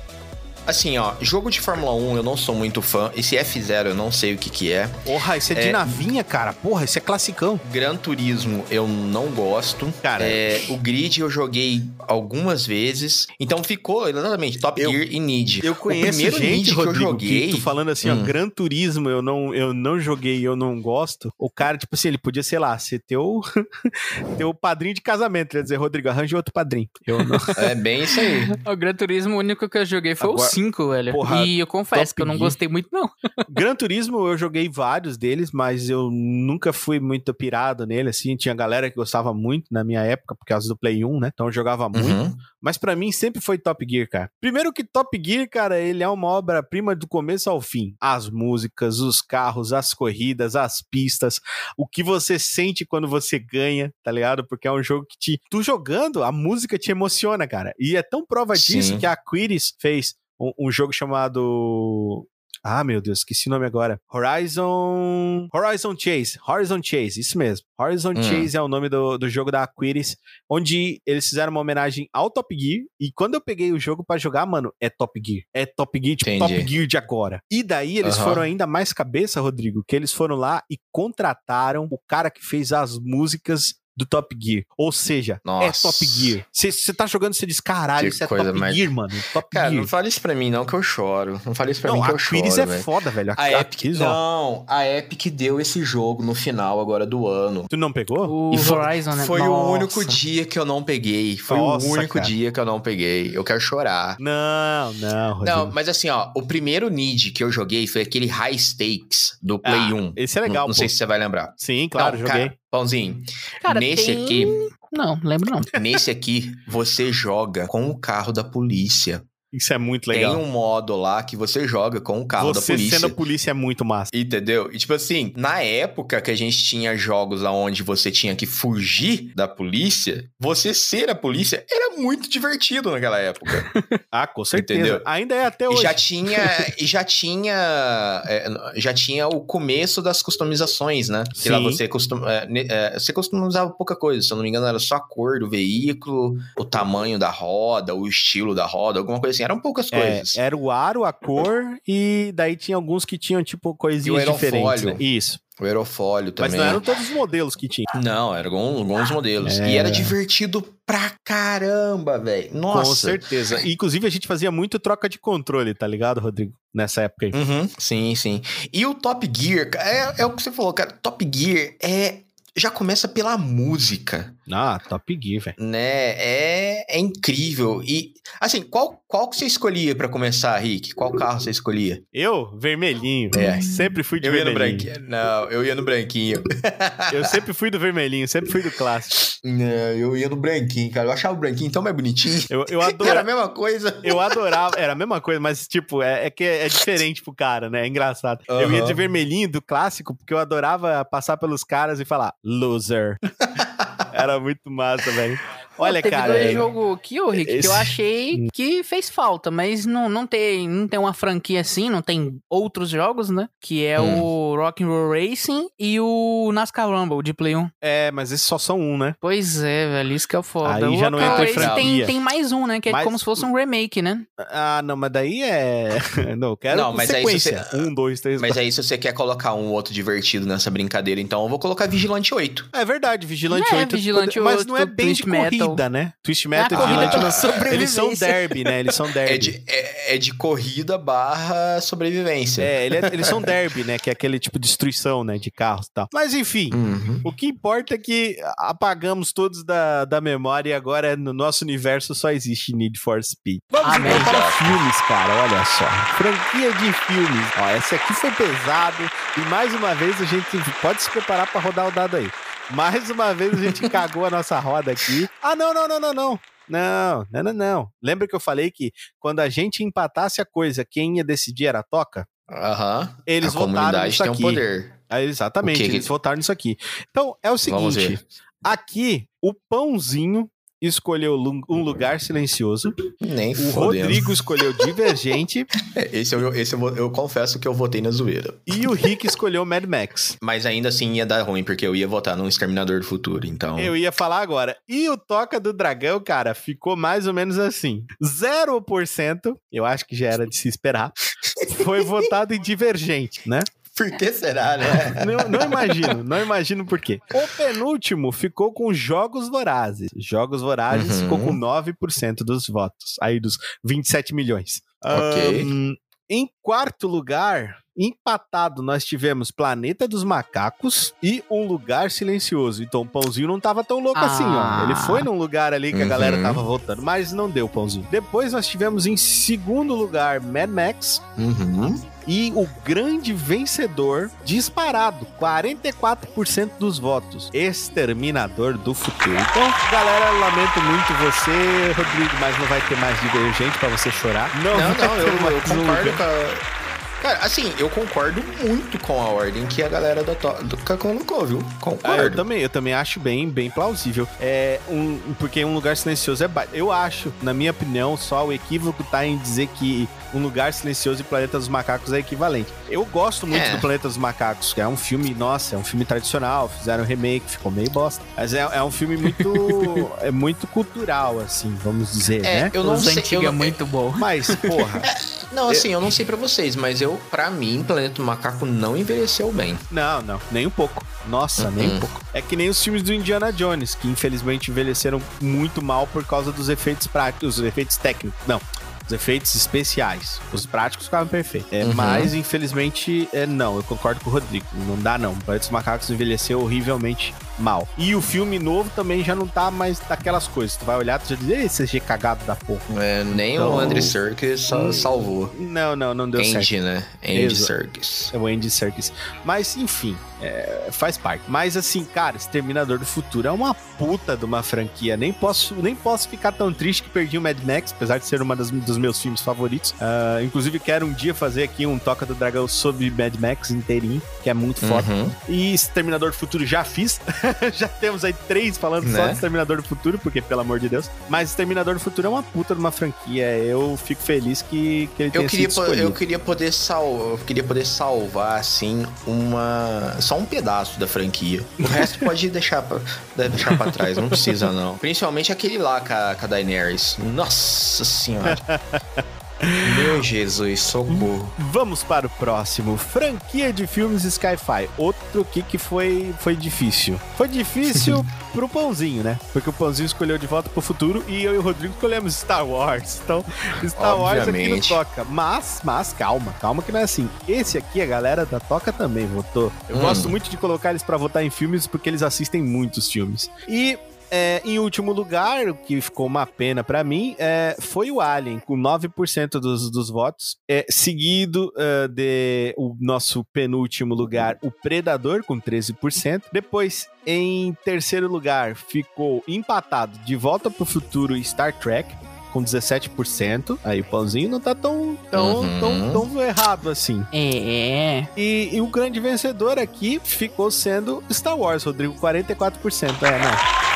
Assim, ó, jogo de Fórmula 1 eu não sou muito fã. Esse F0 eu não sei o que que é. Porra, isso é, de É. navinha, cara. Porra, isso é classicão. Gran Turismo eu não gosto. Cara, É, o Grid eu joguei algumas vezes. Então ficou exatamente Top Eu- Gear e Need. Eu o conheço primeiro gente, Need que eu Rodrigo, joguei. tu falando assim, ó, Hum. Gran Turismo eu não, eu não joguei eu não gosto. O cara, tipo assim, ele podia, sei lá, ser teu, (laughs) teu padrinho de casamento. Ele ia dizer, Rodrigo, arranje outro padrinho. Eu não. É bem isso aí. (laughs) O Gran Turismo, o único que eu joguei foi Agora- o 5, velho. Porra, e eu confesso que eu não gostei muito, não. (laughs) Gran Turismo, eu joguei vários deles, mas eu nunca fui muito pirado nele, assim. Tinha galera que gostava muito na minha época, por causa do Play 1, né? Então eu jogava muito. Uhum. Mas pra mim sempre foi Top Gear, cara. Primeiro que Top Gear, cara, ele é uma obra-prima do começo ao fim. As músicas, os carros, as corridas, as pistas, o que você sente quando você ganha, tá ligado? Porque é um jogo que te. Tu jogando, a música te emociona, cara. E é tão prova disso Sim. que a Quiris fez um, um jogo chamado. Ah, meu Deus, esqueci o nome agora. Horizon. Horizon Chase. Horizon Chase, isso mesmo. Horizon Hum. Chase é o nome do, do jogo da Aquiris, onde eles fizeram uma homenagem ao Top Gear. E quando eu peguei o jogo pra jogar, mano, é Top Gear. É Top Gear, tipo Entendi. Top Gear de agora. E daí eles foram ainda mais cabeça, Rodrigo, que eles foram lá e contrataram o cara que fez as músicas do Top Gear. Ou seja, Nossa. é Top Gear. Você tá jogando, você diz, caralho, isso é coisa Top mais- Gear, mano. Top Cara, Gear. não fale isso pra mim, não, que eu choro. Não fale isso pra Não, mim que a eu choro. Quiris é foda, velho. A Epic, Quiris, ó. não, a Epic deu esse jogo no final agora do ano. Tu não pegou? O E foi- Horizon, né? Foi o Nossa. único dia que eu não peguei. Foi Nossa, o único cara. dia que eu não peguei. Eu quero chorar. Não, não, Rodrigo. Não, mas assim, ó, o primeiro Need que eu joguei foi aquele High Stakes do Play Ah, 1. Esse é legal, Não, não sei se você vai lembrar. Sim, claro, Não, joguei. cara, pãozinho. Cara, nesse tem- aqui, Não, lembro não. nesse aqui, você joga com o carro da polícia. Isso é muito legal. Tem um modo lá que você joga com o carro da Você polícia. sendo a polícia é muito massa. Entendeu? E tipo assim, na época que a gente tinha jogos lá onde você tinha que fugir da polícia, você ser a polícia era muito divertido naquela época. (laughs) Ah, com certeza. Entendeu? Ainda é até e hoje. já tinha, (laughs) e já tinha, é, já tinha o começo das customizações, né? Que lá Sim. você custom, é, é, você customizava pouca coisa, se eu não me engano era só a cor do veículo, o tamanho da roda, o estilo da roda, alguma coisa assim. Eram poucas É, coisas. era o aro, a cor, e daí tinha alguns que tinham, tipo, E o coisinhas aerofólio. diferentes. Né? Isso. O aerofólio Mas também. não eram todos os modelos que tinha. Não, eram alguns, modelos. É. E era divertido pra caramba, velho. Nossa. Com certeza. Inclusive, a gente fazia muito troca de controle, tá ligado, Rodrigo? Nessa época aí. Uhum, sim, sim. E o Top Gear, é, é o que você falou, cara. Top Gear é. Já começa pela música, Ah, Top Gear, velho. né? É, é incrível. E, assim, qual, qual que você escolhia pra começar, Rick? Qual carro você escolhia? Eu, vermelhinho. É. Sempre fui de Eu ia no vermelhinho. branquinho. Não, eu ia no branquinho. Eu sempre fui do vermelhinho, sempre fui do clássico. Não, eu ia no branquinho, cara. Eu achava o branquinho tão mais bonitinho. Eu, eu Era a adorava. mesma coisa. Eu adorava, era a mesma coisa, mas tipo, é, é que é diferente pro cara, né? É engraçado. Eu ia de vermelhinho do clássico, porque eu adorava passar pelos caras e falar, loser. Era muito massa, velho. Olha, teve cara. dois é- jogos aqui, ô Rick, que esse- eu achei (laughs) que fez falta, mas não, não, tem, não tem uma franquia assim, não tem outros jogos, né? Que é Hum. o Rock'n'Roll Racing e o NASCAR Rumble de Play 1. É, mas esses só são um, né? Pois é, velho, isso que é o foda. Aí o já não entra em Racing tem, franquia. tem mais um, né? Que é Mas- como se fosse um remake, né? Ah, não, mas daí é. (laughs) não, eu quero Não, mas aí se sequência. você- Um, dois, três, Mas aí, se você quer colocar um outro divertido nessa brincadeira, então eu vou colocar Vigilante 8. É verdade, Vigilante É, 8. Vigilante mas não é 8, bem de Metal. Corrida, né? Twist É a Metal e corrida não. sobrevivência. Eles são derby, né? Eles são derby. É de, é, é de corrida barra sobrevivência. É, ele é- eles são derby, né? Que é aquele tipo de destruição, né? De carros e tal. Mas enfim, Uhum. o que importa é que apagamos todos da, da memória e agora no nosso universo só existe Need for Speed. Vamos Amém. então para filmes, cara. Olha só. Franquia de filmes. Ó, esse aqui foi pesado e mais uma vez a gente pode se preparar para rodar o dado aí. Mais uma vez a gente cagou a nossa roda aqui. Ah, não, não, não, não, não. Não, não, não, não. Lembra que eu falei que quando a gente empatasse a coisa, quem ia decidir era a Toca? Aham. Eles a votaram nisso tem aqui. um poder. Ah, exatamente, que que- eles votaram nisso aqui. Então, é o Vamos seguinte: ver. aqui, o Pãozinho escolheu um lugar silencioso, Nem o fodendo. Rodrigo escolheu Divergente (laughs) É, Esse, eu, esse eu, eu confesso que eu votei na zoeira. e o Rick escolheu Mad Max. Mas ainda assim ia dar ruim, porque eu ia votar num Exterminador do Futuro, então... Eu ia falar agora. E o Toca do Dragão, cara, ficou mais ou menos assim: 0%, eu acho que já era de se esperar, (laughs) foi votado em Divergente, né? Por que será, né? (laughs) Não, não imagino, não imagino por quê. O penúltimo ficou com Jogos Vorazes. Jogos Vorazes Uhum. ficou com 9% dos votos, aí dos 27 milhões. Ok. Ahn, em quarto lugar, Empatado, nós tivemos Planeta dos Macacos e Um Lugar Silencioso. Então o Pãozinho não tava tão louco Ah. assim, ó. Ele foi num lugar ali que a galera Uhum. tava voltando, mas não deu Pãozinho. Depois nós tivemos em segundo lugar Mad Max. Uhum. E o grande vencedor, disparado, 44% dos votos, Exterminador do Futuro. Então, galera, lamento muito você, Rodrigo, mas não vai ter mais Divergente pra você chorar. Não, Não, não, eu, eu concordo com a... Cara, assim, eu concordo muito com a ordem que a galera da do que colocou, viu? Ah, eu Concordo. também, eu também acho bem, bem plausível. É um, porque um lugar silencioso é ba... Eu acho, na minha opinião, só o equívoco tá em dizer que um lugar silencioso e Planeta dos Macacos é equivalente. Eu gosto muito É. do Planeta dos Macacos, que é um filme, nossa, é um filme tradicional, fizeram um remake, ficou meio bosta. Mas é, é um filme muito (laughs) é muito cultural, assim, vamos dizer, É, né? eu não Os sei. antigos Eu é não, muito bom. Mas, porra, (laughs) não, assim, eu não sei pra vocês, mas eu, pra mim, Planeta do Macaco não envelheceu bem. Não, não, nem um pouco. Nossa, nem um Uhum. pouco. É que nem os filmes do Indiana Jones, que infelizmente envelheceram muito mal por causa dos efeitos práticos, os efeitos técnicos. Não. Os efeitos especiais. Os práticos ficavam perfeitos. É, Uhum. Mas, infelizmente, é, não. Eu concordo com o Rodrigo. Não dá, não. O Planeta dos Macacos envelheceu horrivelmente mal. E o filme novo também já não tá mais daquelas coisas. Tu vai olhar, tu já diz, ei, CG cagado da porra. É, nem Então- o Andy Serkis Hum, salvou. Não, não, não deu certo. Andy, né? Andy. Serkis. É o Andy Serkis. Mas, enfim, é, faz parte. Mas, assim, cara, Exterminador do Futuro é uma puta de uma franquia. Nem posso, nem posso ficar tão triste que perdi o Mad Max, apesar de ser das- dos meus filmes favoritos. Ah, inclusive, quero um dia fazer aqui um Toca do Dragão sobre Mad Max inteirinho, que é muito foda. Uhum. E Exterminador do Futuro já fiz. (laughs) (laughs) já temos aí três falando só Né? de Exterminador do Futuro, porque, pelo amor de Deus. Mas Exterminador do Futuro é uma puta de uma franquia. Eu fico feliz que, que ele tenha Eu queria, sido po- escolhido. eu queria poder sal, eu queria poder salvar assim uma só um pedaço da franquia. O resto (laughs) pode deixar pra, deve deixar para trás, não precisa não. Principalmente aquele lá com a, com a Daenerys. Nossa senhora. (laughs) Meu Jesus, socorro. Vamos para o próximo. Franquia de filmes Skyfi. Outro que, que foi, foi difícil. Foi difícil (laughs) pro Pãozinho, né? Porque o Pãozinho escolheu De Volta pro Futuro e eu e o Rodrigo escolhemos Star Wars. Então, Star Wars aqui não Obviamente. toca. Mas, mas, calma. Calma que não é assim. Esse aqui, a galera da Toca também votou. Eu Hum. gosto muito de colocar eles pra votar em filmes porque eles assistem muitos filmes. E é, em último lugar, o que ficou uma pena pra mim, é, foi o Alien, com 9% dos, dos votos. É, seguido é, de o nosso penúltimo lugar, o Predador, com 13%. Depois, em terceiro lugar, ficou empatado De Volta pro Futuro e Star Trek. Com 17%. Aí o pãozinho não tá tão, tão, Uhum. tão, tão errado assim. É. E, e o grande vencedor aqui ficou sendo Star Wars, Rodrigo, 44%. É, não.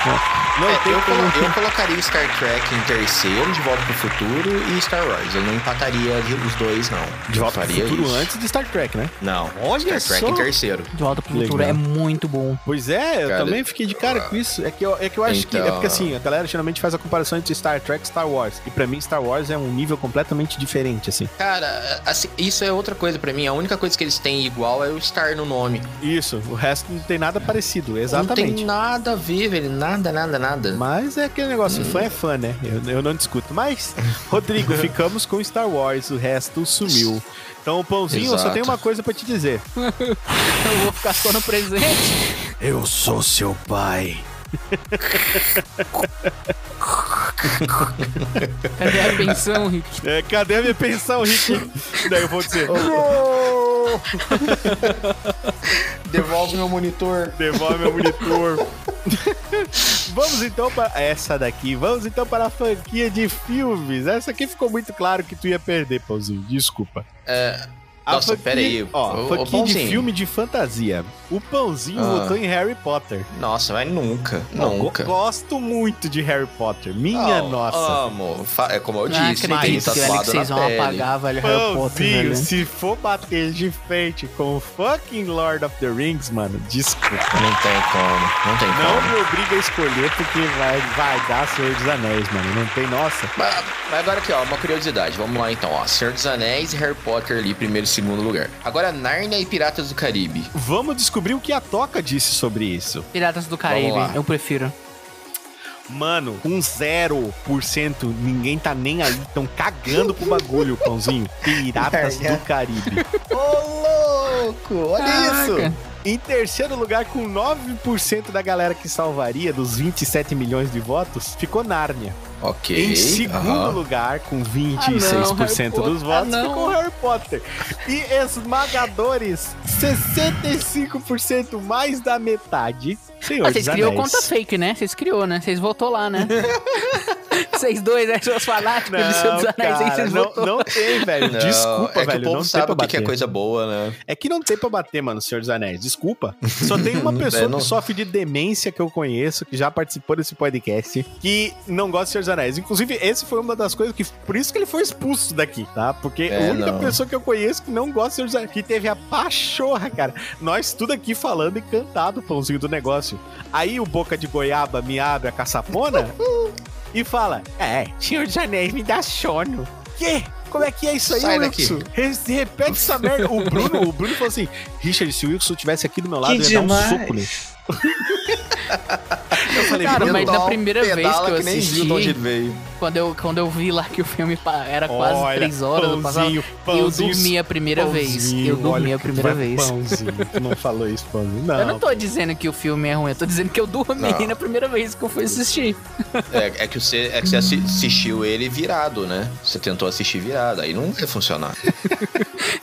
Não, não É, tem eu, colo- eu colocaria Star Trek em terceiro, De Volta pro Futuro e Star Wars. Eu não empataria os dois, não. De volta pro futuro isso. antes de Star Trek, né? Não, Olha Star Trek só. em terceiro. De volta pro futuro legal. é muito bom. Pois é, eu Cara, também fiquei de cara com isso. É que eu, é que eu acho que. É Então- porque assim, a galera geralmente faz a comparação entre Star Trek e Star Wars. E pra mim, Star Wars é um nível completamente diferente, assim. Cara, assim, isso é outra coisa pra mim. A única coisa que eles têm igual é o Star no nome. Isso, o resto não tem nada parecido, Não exatamente. tem nada a ver, velho. Nada, nada, nada. Mas é aquele negócio, fã é fã, né? Eu, eu não discuto. Mas, Rodrigo, (laughs) ficamos com Star Wars, o resto sumiu. Então, Pãozinho, eu só Exato. tenho uma coisa pra te dizer. (laughs) Eu vou ficar só no presente. Eu sou seu pai. Cadê a pensão, Rick? É, cadê a minha pensão, Rick? Daí eu vou dizer, (laughs) Devolve meu monitor. devolve meu monitor. (laughs) Vamos então para essa daqui. Vamos então para a franquia de filmes. Essa aqui ficou muito claro que tu ia perder, Pãozinho. Desculpa. É, Nossa, pera aí. Ó, franquia de filme de fantasia. O Pãozinho Ah. votou em Harry Potter. nossa, mas nunca. Não, nunca. go- Gosto muito de Harry Potter. Minha Não, nossa. Amo. É como eu Não disse, tem acredito, velho, que tatuado vocês vão pele. apagar, velho, Harry Potter, Pãozinho, velho. se for bater de frente com o fucking Lord of the Rings, mano, desculpa. Não tem como. Não tem Não como. me obriga a escolher porque vai, vai dar Senhor dos Anéis, mano. Não tem, nossa. Mas, mas agora aqui, ó, uma curiosidade. Vamos lá então, ó. Senhor dos Anéis e Harry Potter ali, primeiro e segundo lugar. Agora, Narnia e Piratas do Caribe. Vamos descobrir o que a Toca disse sobre isso. Piratas do Caribe, eu prefiro. Mano, com 0%, ninguém tá nem aí. Tão cagando pro bagulho, pãozinho. (laughs) Piratas do Caribe. Ô, louco! Olha Caraca. isso! Em terceiro lugar, com 9% da galera que salvaria, dos 27 milhões de votos, ficou Nárnia. Ok. Em segundo aham. lugar, com Ah, 26% não, dos votos, Ah, não. ficou Harry Potter. E esmagadores, 65% mais da metade. Senhor Ah, vocês criou conta fake, né? Vocês criou, né? Vocês votou lá, né? (laughs) Vocês dois, né? Seus fanáticos do Senhor dos Não, Anéis, cara, vocês não, votou. não tem, velho. (laughs) Não, Desculpa, é que velho. o povo não tem sabe pra o que é coisa boa, né? É que não tem pra bater, mano, Senhor dos Anéis. Desculpa. Só tem (laughs) uma pessoa É, não- que sofre de demência que eu conheço, que já participou desse podcast, que não gosta de Senhor dos Anéis. Inclusive, esse foi uma das coisas que. Por isso que ele foi expulso daqui, tá? Porque É, a única não. pessoa que eu conheço que não gosta de Senhor dos Anéis, que teve a pachorra, cara. Nós tudo aqui falando e cantado o pãozinho do negócio. Aí o Boca de Goiaba me abre a caçapona (laughs) e fala: É, Senhor dos Anéis me dá sono. Quê? Como é que é isso aí, Sai daqui. Wilson? Re- Repete essa merda. O Bruno, o Bruno falou assim: Richard, se o Wilson tivesse aqui do meu lado, Que eu ia dar um demais. soco nele. Eu falei, Cara, mas da primeira vez que eu nem assisti- viu de onde ele veio. Quando eu, quando eu vi lá que o filme era quase olha, três horas, eu, passava, pãozinho, eu pãozinho, dormi a primeira vez. pãozinho, Eu dormi a primeira vez. Pãozinho, tu não falou isso, pãozinho. Não, Eu não tô dizendo que o filme é ruim, eu tô dizendo que eu dormi Não. na primeira vez que eu fui assistir. É, é que você, é que você assi- assistiu ele virado, né? Você tentou assistir virado, aí não vai funcionar. (laughs)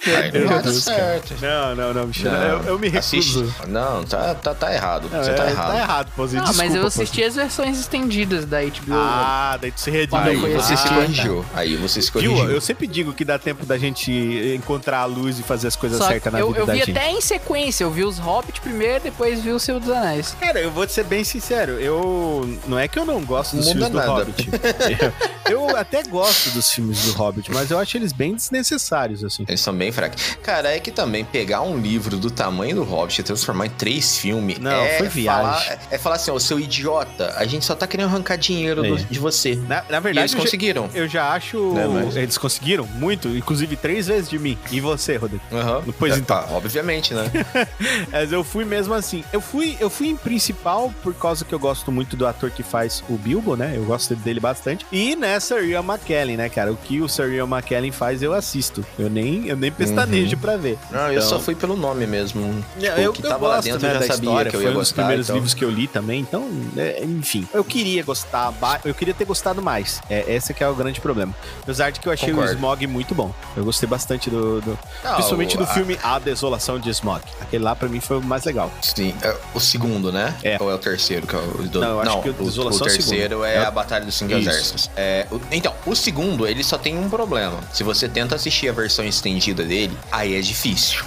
aí não vai dar certo. Não, não, não, Michel, Não, eu, eu me assiste. recuso. Não, tá, tá, tá errado. Não, você é, tá errado. Tá errado, pãozinho. Não, mas eu assisti as versões estendidas da HBO. pãozinho. Ah, daí tu se Aí você se corrigiu. Aí você se Viu? corrigiu. Eu sempre digo que dá tempo da gente encontrar a luz e fazer as coisas Só certas na eu, vida eu da vi gente. até em sequência, eu vi os Hobbit primeiro, depois vi o Senhor dos Anéis. Cara, eu vou te ser bem sincero, eu não é que eu não gosto dos filmes do nada. Hobbit. (laughs) eu, eu até gosto dos filmes do Hobbit, mas eu acho eles bem desnecessários, assim. Eles são bem fracos. Cara, é que também pegar um livro do tamanho do Hobbit e transformar em três filmes Não, é foi viagem. Falar, é falar assim, ô seu idiota, a gente só tá querendo arrancar dinheiro É. do- de você. Na, na verdade, eles eu já- conseguiram. eu já acho. Né, mas- Eles conseguiram muito, inclusive três vezes de mim. E você, Rodrigo? Aham. Pois É, então. tá, obviamente, né? (laughs) Mas eu fui mesmo assim. Eu fui, eu fui em principal por causa que eu gosto muito do ator que faz o Bilbo, né? Eu gosto dele bastante. E né, Sir Ian McKellen, né, cara? O que o Sir Ian McKellen faz, eu assisto. Eu nem, eu nem pestanejo pra ver. Não, eu Então- só fui pelo nome mesmo. Tipo, eu, o que eu tava lá gosto, dentro né, eu já sabia história, que eu foi ia um dos gostar. primeiros então. livros que eu li também, então, é, enfim. Eu queria gostar, eu queria ter gostado mais. É, esse que é o grande problema. Apesar de que eu achei Concordo. o Smog muito bom. Eu gostei bastante do... do- Não, principalmente o- do a- filme A Desolação de Smog. Aquele lá, pra mim, foi o mais legal. Sim, é o segundo, né? É. Ou é o terceiro? Que é o, do... Não, eu acho que o Desolação é o terceiro é É o- a Batalha dos Cinco Isso. Exércitos. É, o- Então, o segundo, ele só tem um problema. Se você tenta assistir a versão estendida dele, aí é difícil.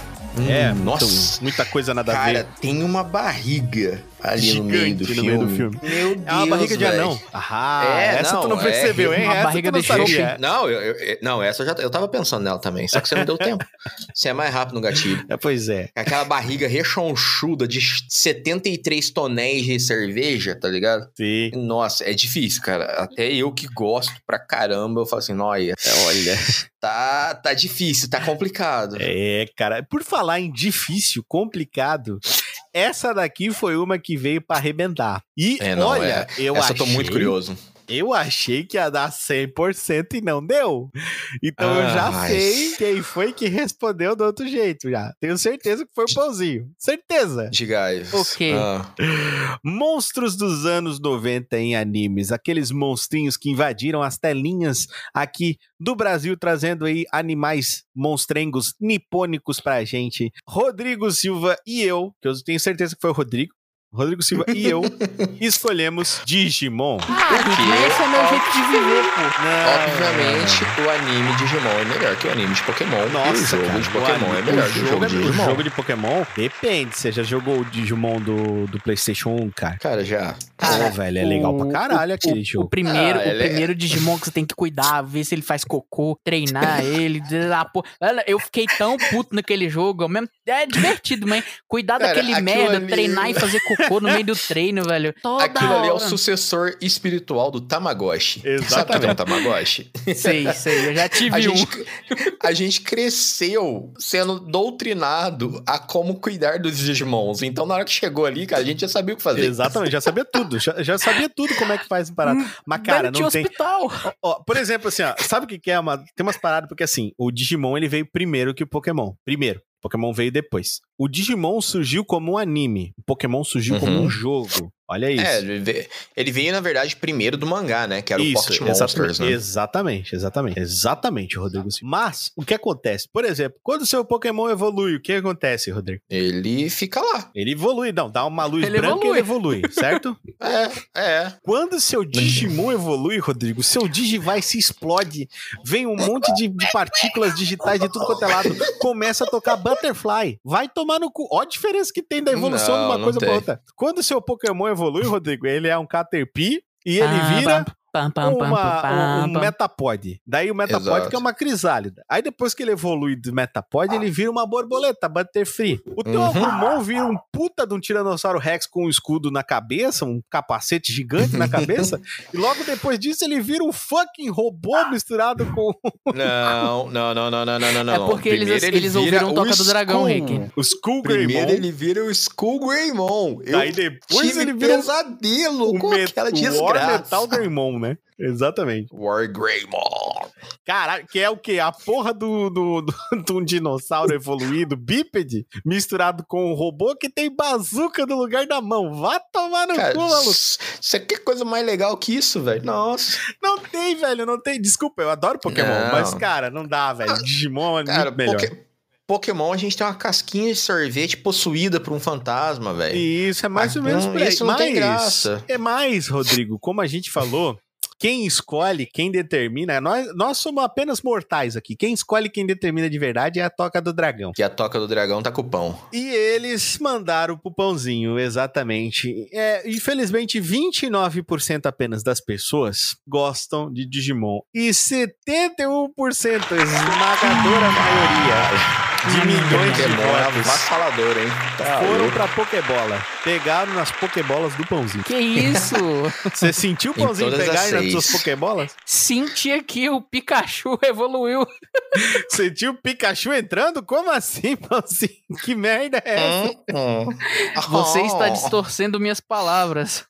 É, Hum, muito- nossa. muita coisa nada a Cara, ver. tem uma barriga ali no meio do Gigante filme. meio do filme. Meu Deus, É uma barriga de velho. anão. Ah, É, essa não, tu não é percebeu, hein? uma essa barriga de sabia. Não, eu, eu- não, essa eu já eu tava pensando nela também, só que você não deu tempo. Você é mais rápido no gatilho. É, pois é. Aquela barriga rechonchuda de 73 tonéis de cerveja, tá ligado? Sim. Nossa, é difícil, cara. Até eu que gosto pra caramba, eu falo assim, olha, Olha. tá, tá difícil, tá complicado. É, cara. Por falar em difícil, complicado, essa daqui foi uma que veio pra arrebentar. E É, não, olha, eu Essa achei... eu tô muito curioso. Eu achei que ia dar 100% e não deu. Então eu já Ai. sei quem foi que respondeu do outro jeito já. Tenho certeza que foi o Pãozinho. Certeza. Digais. O quê? Ah, Monstros dos anos 90 em animes, aqueles monstrinhos que invadiram as telinhas aqui do Brasil, trazendo aí animais monstrengos nipônicos pra gente. Rodrigo Silva e eu, que eu tenho certeza que foi o Rodrigo. Rodrigo Silva e eu (laughs) escolhemos Digimon. Ah, mas esse é meu jeito de viver, pô. Não. Obviamente, o anime Digimon é melhor que o anime de Pokémon. Nossa, e o jogo cara, de o Pokémon anime- é melhor o que o jogo de O Digimon. jogo de Pokémon depende. Você já jogou o Digimon do, do PlayStation 1, cara? Cara, já. Pô, velho, é legal pra caralho o, aquele o, jogo. O primeiro, Ah, o é- primeiro Digimon que você tem que cuidar, ver se ele faz cocô, treinar (laughs) ele. Olha, Eu fiquei tão puto naquele jogo. Mesmo, é divertido, mas cuidar Cara, daquele merda, ali- treinar e fazer cocô no meio do (laughs) treino, velho. Toda Aquilo ali é o hora. sucessor espiritual do Tamagotchi. Sabe o que é Exatamente. um Tamagotchi? (laughs) Sei, sei. Eu já tive A um. gente, a gente cresceu sendo doutrinado a como cuidar dos Digimons. Então, na hora que chegou ali, cara, a gente já sabia o que fazer. Exatamente, já sabia tudo. Já, já sabia tudo como é que faz parada. Mas, cara, não tem. hospital. Ó, por exemplo, assim, ó, sabe o que, que é uma. Tem umas paradas, porque assim, o Digimon ele veio primeiro que o Pokémon. Primeiro. Pokémon veio depois. O Digimon surgiu como um anime. O Pokémon surgiu como Uhum. um jogo. Olha isso. É, ele ve- ele veio, na verdade, primeiro do mangá, né? Que era o Isso, Pocket exatamente, Monsters, né? exatamente, exatamente, exatamente, Rodrigo. Mas o que acontece? Por exemplo, quando o seu Pokémon evolui, o que acontece, Rodrigo? Ele fica lá. Ele evolui, não, dá uma luz Ele branca e ele evolui, (laughs) certo? É, é. Quando o seu Digimon evolui, Rodrigo, seu Digivice explode, vem um monte de, de partículas digitais de tudo quanto é lado, começa a tocar Butterfly. Vai tomar no cu. Olha a diferença que tem da evolução Não, de uma coisa pra tem. outra. Quando o seu Pokémon evolui, Rodrigo, ele é um Caterpie e ele Ah, vira pam, pam, pam, uma, pam, um, um pam. Metapod. Daí o Metapod Exato. que é uma crisálida. Aí depois que ele evolui do Metapod, ele vira uma borboleta, Butterfree. O teu Uhum. Agumon vira um puta de um Tiranossauro Rex com um escudo na cabeça, um capacete gigante na cabeça. e logo depois disso ele vira um fucking robô misturado com Não, não, não, não, não, não, não, não. É porque eles- Primeiro ele eles vira ouviram Toca o do Dragão. Rick. o Skull Primeiro Greymon. ele vira o Skull Greymon. Eu Daí depois tive ele vira pesadelo o com aquela o desgraça. Metal Greymon, né? Exatamente. War Greymon. Caralho, que é o quê? A porra do, do, do, (laughs) de um dinossauro evoluído, bípede, misturado com um robô que tem bazuca no lugar da mão. Vá tomar no Cara, cu, maluco. você quer coisa mais legal que isso, velho? Nossa. Não tem, velho, não tem. Desculpa, eu adoro Pokémon, Não. mas, cara, não dá, velho. Digimon é Cara, muito melhor. Poké- Pokémon, a gente tem uma casquinha de sorvete possuída por um fantasma, velho. Isso é mais Ah, ou menos não, por aí. isso não tem Mas graça. É mais, Rodrigo, como a gente falou, quem escolhe, quem determina, nós, nós somos apenas mortais aqui. Quem escolhe, quem determina de verdade é a Toca do Dragão. Que a toca do dragão tá com o pão. E eles mandaram pro pãozinho, exatamente. É, infelizmente, 29% apenas das pessoas gostam de Digimon. E 71%, esmagadora maioria de milhões de votos, avassalador, hein? Tá foram louco. pra Pokébola. Pegaram nas Pokébolas do pãozinho. Que isso? (laughs) Você sentiu o pãozinho pegar nas suas Pokébolas? Senti que o Pikachu (laughs) evoluiu. (laughs) Sentiu o Pikachu entrando? Como assim, pãozinho? Que merda é essa? Hum, hum. Você está Oh, distorcendo minhas palavras.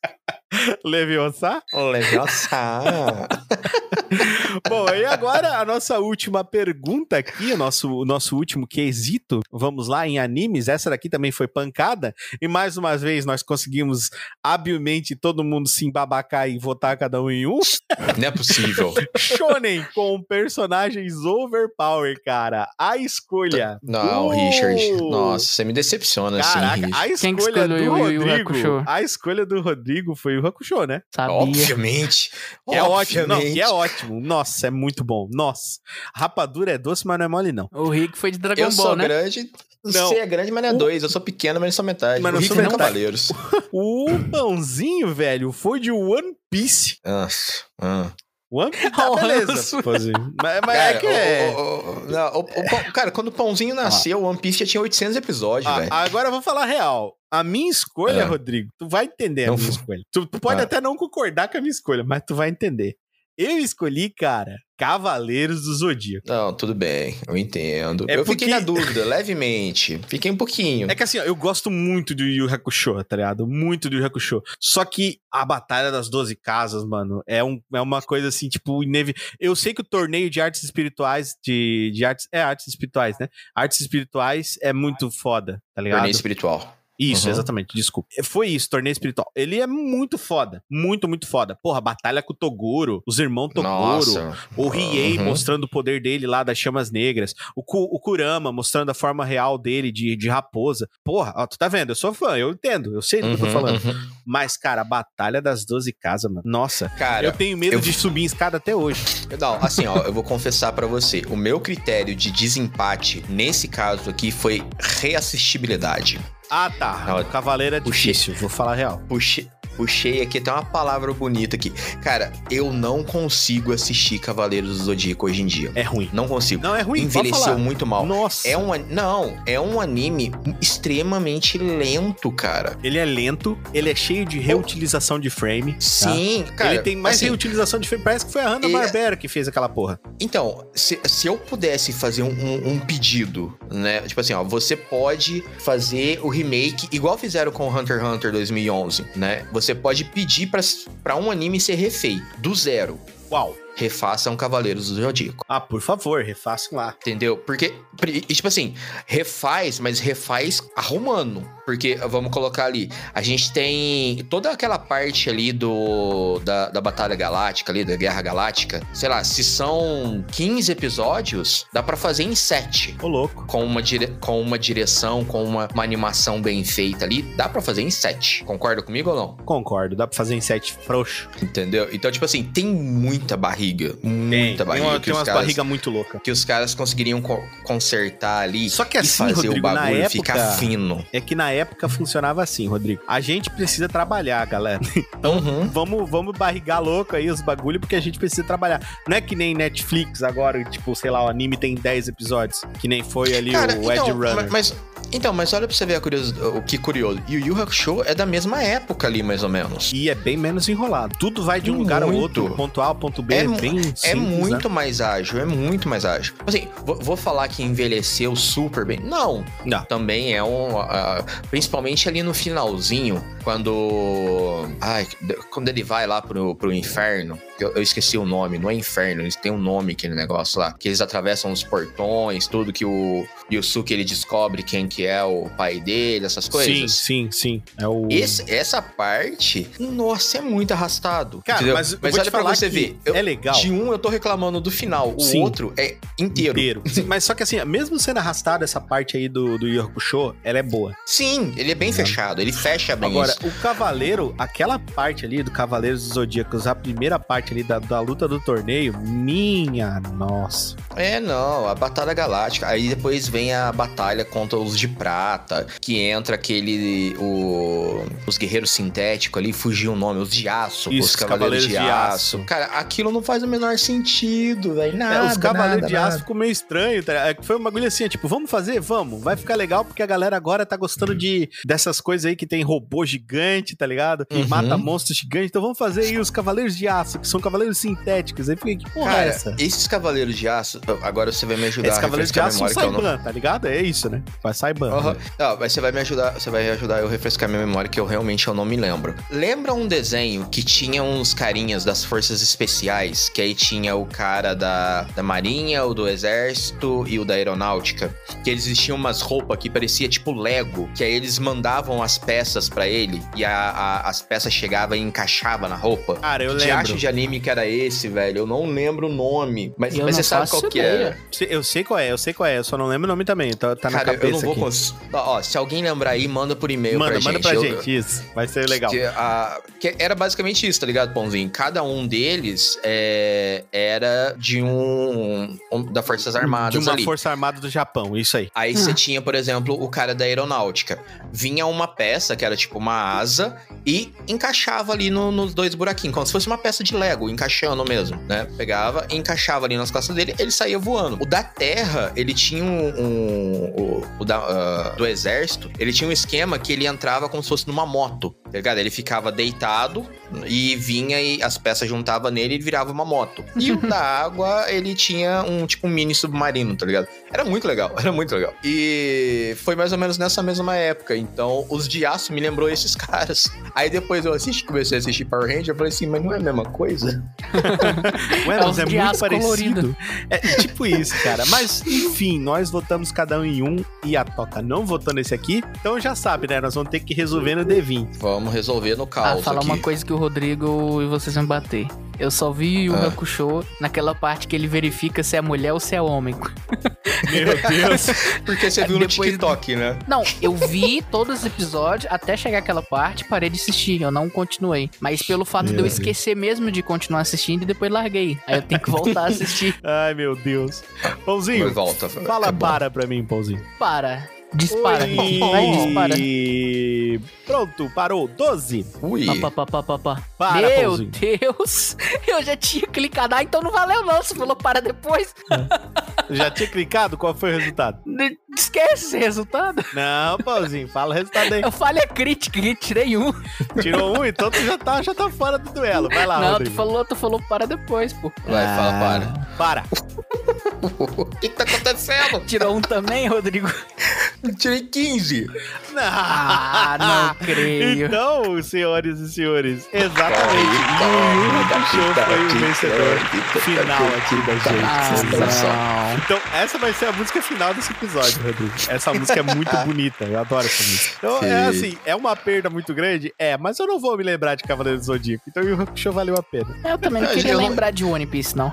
Leviosa? Leviosa. (laughs) Bom, e agora a nossa última pergunta aqui, o nosso, o nosso último quesito. Vamos lá, em animes. Essa daqui também foi pancada. E mais uma vez nós conseguimos habilmente todo mundo se embabacar e votar cada um em um. Não é possível. Shonen com personagens overpower, cara. A escolha. Não, do- Richard. Nossa, você me decepciona assim, Caraca, Richard. a Quem que escolha do o Rodrigo. A escolha do Rodrigo foi o Hakusho, né? Sabia. Obviamente. Que é ótimo, não, é ótimo. Nossa, é muito bom. Nossa. Rapadura é doce, mas não é mole, não. O Rick foi de Dragon Eu Ball, sou né? grande. Não. Você é grande, mas não é dois. Eu sou pequeno, mas não sou metade. Mas não o sou Rick é metade. Cavaleiros. O pãozinho, velho, foi de One Piece. Nossa. ah. One Piece, (laughs) tá, beleza. pãozinho. Mas, mas Cara, é que é. o- o- o- o- o cara, quando o Pãozinho nasceu, o One Piece já tinha 800 episódios, Ah, velho. agora eu vou falar a real. A minha escolha, É. Rodrigo, tu vai entender a Não minha fu- escolha. Tu, tu pode Ah. até não concordar com a minha escolha, mas tu vai entender. Eu escolhi, cara, Cavaleiros do Zodíaco. Não, tudo bem, eu entendo. É eu porque- fiquei na dúvida, levemente. Fiquei um pouquinho. É que assim, ó, eu gosto muito do Yu Hakusho, tá ligado? Muito do Yu Hakusho. Só que a Batalha das Doze Casas, mano, é, um, é uma coisa assim, tipo, inevitável. Eu sei que o torneio de artes espirituais, de, de artes, é artes espirituais, né? Artes espirituais é muito foda, tá ligado? Torneio espiritual. Isso, Uhum. exatamente, desculpa. Foi isso, torneio espiritual. Ele é muito foda, muito, muito foda. Porra, batalha com o Toguro, os irmãos Toguro, Nossa. o Riei Uhum. mostrando o poder dele lá das chamas negras, o, Ku- o Kurama mostrando a forma real dele de, de raposa. Porra, ó, tu tá vendo? Eu sou fã, eu entendo, eu sei do que eu tô Uhum, falando. uhum. Mas, cara, a batalha das 12 casas, mano. Nossa, Cara, eu tenho medo eu- de subir em escada até hoje. Não, assim, ó, eu vou confessar pra você. O meu critério de desempate, nesse caso aqui, foi reassistibilidade. Ah, tá. Cavaleiro é difícil, vou falar real. Puxei, puxei aqui até uma palavra bonita aqui. Cara, eu não consigo assistir Cavaleiros do Zodíaco hoje em dia. É ruim. Não consigo. Não, é ruim, Envelheceu muito mal. Nossa. É um, não, é um anime extremamente lento, cara. Ele é lento, ele é cheio de reutilização de frame. tá? Sim, cara. ele tem mais assim, reutilização de frame. Parece que foi a Hanna-Barbera que fez aquela porra. Então, se, se eu pudesse fazer um, um- um pedido, né? Tipo assim, ó, você pode fazer o remake, igual fizeram com Hunter x Hunter 2011, né? Você pode pedir pra um anime ser refeito, do zero. Uau. Refaçam Cavaleiros do Zodíaco. Ah, por favor, refaçam lá. Entendeu? Porque, e, tipo assim, refaz, mas refaz arrumando. Porque, vamos colocar ali, a gente tem toda aquela parte ali do da, da Batalha Galáctica ali, da Guerra Galáctica. Sei lá, se são 15 episódios, dá para fazer em 7. Ô, louco. Com uma, dire, com uma direção, com uma, uma animação bem feita ali, dá para fazer em 7. Concorda comigo ou não? Concordo, dá pra fazer em 7 frouxo. Entendeu? Então, tipo assim, tem muita barriga. Muita tem, barriga. Tem, uma, tem umas caras, barriga muito louca. Que os caras conseguiriam co consertar ali. Só que assim, e fazer Rodrigo, o bagulho época, ficar fino. É que na época funcionava assim, Rodrigo. A gente precisa trabalhar, galera. Então, (laughs) uhum. vamos, vamos barrigar louco aí os bagulho, porque a gente precisa trabalhar. Não é que nem Netflix agora, tipo, sei lá, o anime tem 10 episódios, que nem foi ali Cara, o então, Edge Runner. Mas, então, mas olha pra você ver a curioso, o que curioso. E o Yu Hakusho é da mesma época ali, mais ou menos. E é bem menos enrolado. Tudo vai de um muito. lugar ao outro, ponto A, ponto B, é, é bem simples, É muito né? mais ágil, é muito mais ágil. Assim, vou, vou, falar que envelheceu super bem. Não. Não. Também é um... Uh, principalmente ali no finalzinho, quando... Ai, quando ele vai lá pro, pro inferno, eu, eu, esqueci o nome, não é inferno, eles têm um nome aquele negócio lá, que eles atravessam os portões, tudo que o Yusuke ele descobre quem que é o pai dele, essas coisas. Sim, sim, sim. É o... Esse, essa parte, nossa, é muito arrastado. Cara, entendeu? mas, mas olha pra você ver. Eu, é legal. De um eu tô reclamando do final, o sim. outro é inteiro. Inteiro. Sim, (laughs) mas só que assim, mesmo sendo arrastado essa parte aí do, do Hakusho, ela é boa. Sim, ele é bem fechado, ele fecha bem Agora, isso. o Cavaleiro, aquela parte ali do Cavaleiros dos Zodíacos, a primeira parte ali da, da luta do torneio, minha nossa. É, não, a Batalha Galáctica. Aí depois vem a batalha contra os de prata, que entra aquele. O, os guerreiros sintéticos ali, fugiu o nome, os de aço, Isso, os cavaleiros, cavaleiros de, de aço. aço. Cara, aquilo não faz o menor sentido, velho. Nada. É, os cavaleiros nada, de nada. aço ficou meio estranho. Tá? Foi um bagulho assim, tipo, vamos fazer? Vamos. Vai ficar legal porque a galera agora tá gostando de dessas coisas aí que tem robô gigante, tá ligado? Que Uhum. mata monstros gigantes. Então vamos fazer aí os cavaleiros de aço, que são cavaleiros sintéticos. Aí fiquei, que porra Cara, é essa? esses cavaleiros de aço, agora você vai me ajudar Esses a de refrescar a aço são memória que eu não... Saiban, tá ligado? É isso, né? Vai Saiban. Uhum. né? Não, mas você vai me ajudar, você vai ajudar eu a refrescar minha memória que eu realmente eu não me lembro. Lembra um desenho que tinha uns carinhas das forças especiais, que aí tinha o cara da, da marinha, o do exército e o da aeronáutica, que eles vestiam umas roupas que parecia tipo Lego, que aí eles mandavam as peças para ele e a, a, as peças chegavam e encaixava na roupa. Cara, eu que lembro. acho de anime que era esse, velho? Eu não lembro o nome, mas, mas não você sabe qual que ideia. é. Eu sei qual é, eu sei qual é, eu só não lembro o nome também. Tá, tá na Cara, cabeça eu não vou aqui. cons... Ó, se alguém lembrar aí, manda por e-mail Manda, pra manda gente. pra Eu- gente, isso. Vai ser legal. Que, a- que era basicamente isso, tá ligado, Pãozinho? Cada um deles é, era de um, um- da Forças Armadas De uma ali. força armada do Japão, isso aí. Aí você tinha, por exemplo, o cara da aeronáutica. Vinha uma peça, que era tipo uma asa, e encaixava ali no- nos dois buraquinhos, como se fosse uma peça de Lego, encaixando mesmo, né? Pegava e encaixava ali nas costas dele, ele saía voando. O da Terra, ele tinha um. um- o o da, ah, do Exército, ele tinha um esquema que ele entrava como se fosse numa moto, tá ligado? Ele ficava deitado e vinha e as peças juntavam nele e virava uma moto. E o da água, ele tinha um tipo um mini submarino, tá ligado? Era muito legal, era muito legal. E foi mais ou menos nessa mesma época. Então, os de aço me lembrou esses (laughs) caras. Aí depois eu assisti, comecei a assistir Power Ranger, eu falei assim, mas não é a mesma coisa? (laughs) Ué, É mas é muito parecido. colorido. É tipo isso, cara. Mas, enfim, nós votamos cada um em um e a Toca não votou nesse aqui. Então já sabe, né? Nós vamos ter que resolver no D20. Vamos resolver no Ah, caos falar aqui. uma coisa que o Rodrigo e vocês vão bater. Eu só vi o Ah. Hakusho naquela parte que ele verifica se é mulher ou se é homem. (laughs) Meu Deus. (laughs) Porque você viu no Depois- TikTok, né? Não, eu vi todos os episódios até chegar aquela parte, parei de assistir, eu não continuei. Mas pelo fato de eu Meu esquecer mesmo de continuar assistindo e depois larguei. Aí eu tenho que voltar a assistir. (laughs) Ai, meu Deus. Pãozinho, Mas volta. fala é para pra mim, Pãozinho. Para. Dispara. Oi. Vai, dispara. Pronto, parou. 12. Ui. Pá, pá, pá, pá, pá. Para, Meu Pãozinho. Deus! (laughs) Eu já tinha clicado. Ah, então não valeu não. Você falou para depois. (laughs) Já tinha clicado? Qual foi o resultado? Esquece esse resultado. Não, Pãozinho, fala o resultado aí. Eu falei a crítica, que tirei um. Tirou um, então tu já tá, já tá fora do duelo. Vai lá, não, tu Rodrigo. falou, tu falou para depois, pô. Vai, fala, Ah, Para. para. (laughs) O que, que tá acontecendo? Tirou um também, Rodrigo. Tirei 15. Ah, não (laughs) creio. Então, senhores e senhores, exatamente. Yu Yu Hakusho foi o vencedor final aqui da gente. Ah, não. Então, essa vai ser a música final desse episódio, Rodrigo. Essa música é muito (laughs) bonita, eu adoro essa música. Então, é Sim. assim, é uma perda muito grande? É, mas eu não vou me lembrar de Cavaleiro do Zodíaco. Então, Yu Hakusho valeu a pena. Eu também não Eu queria não- lembrar de One Piece, não.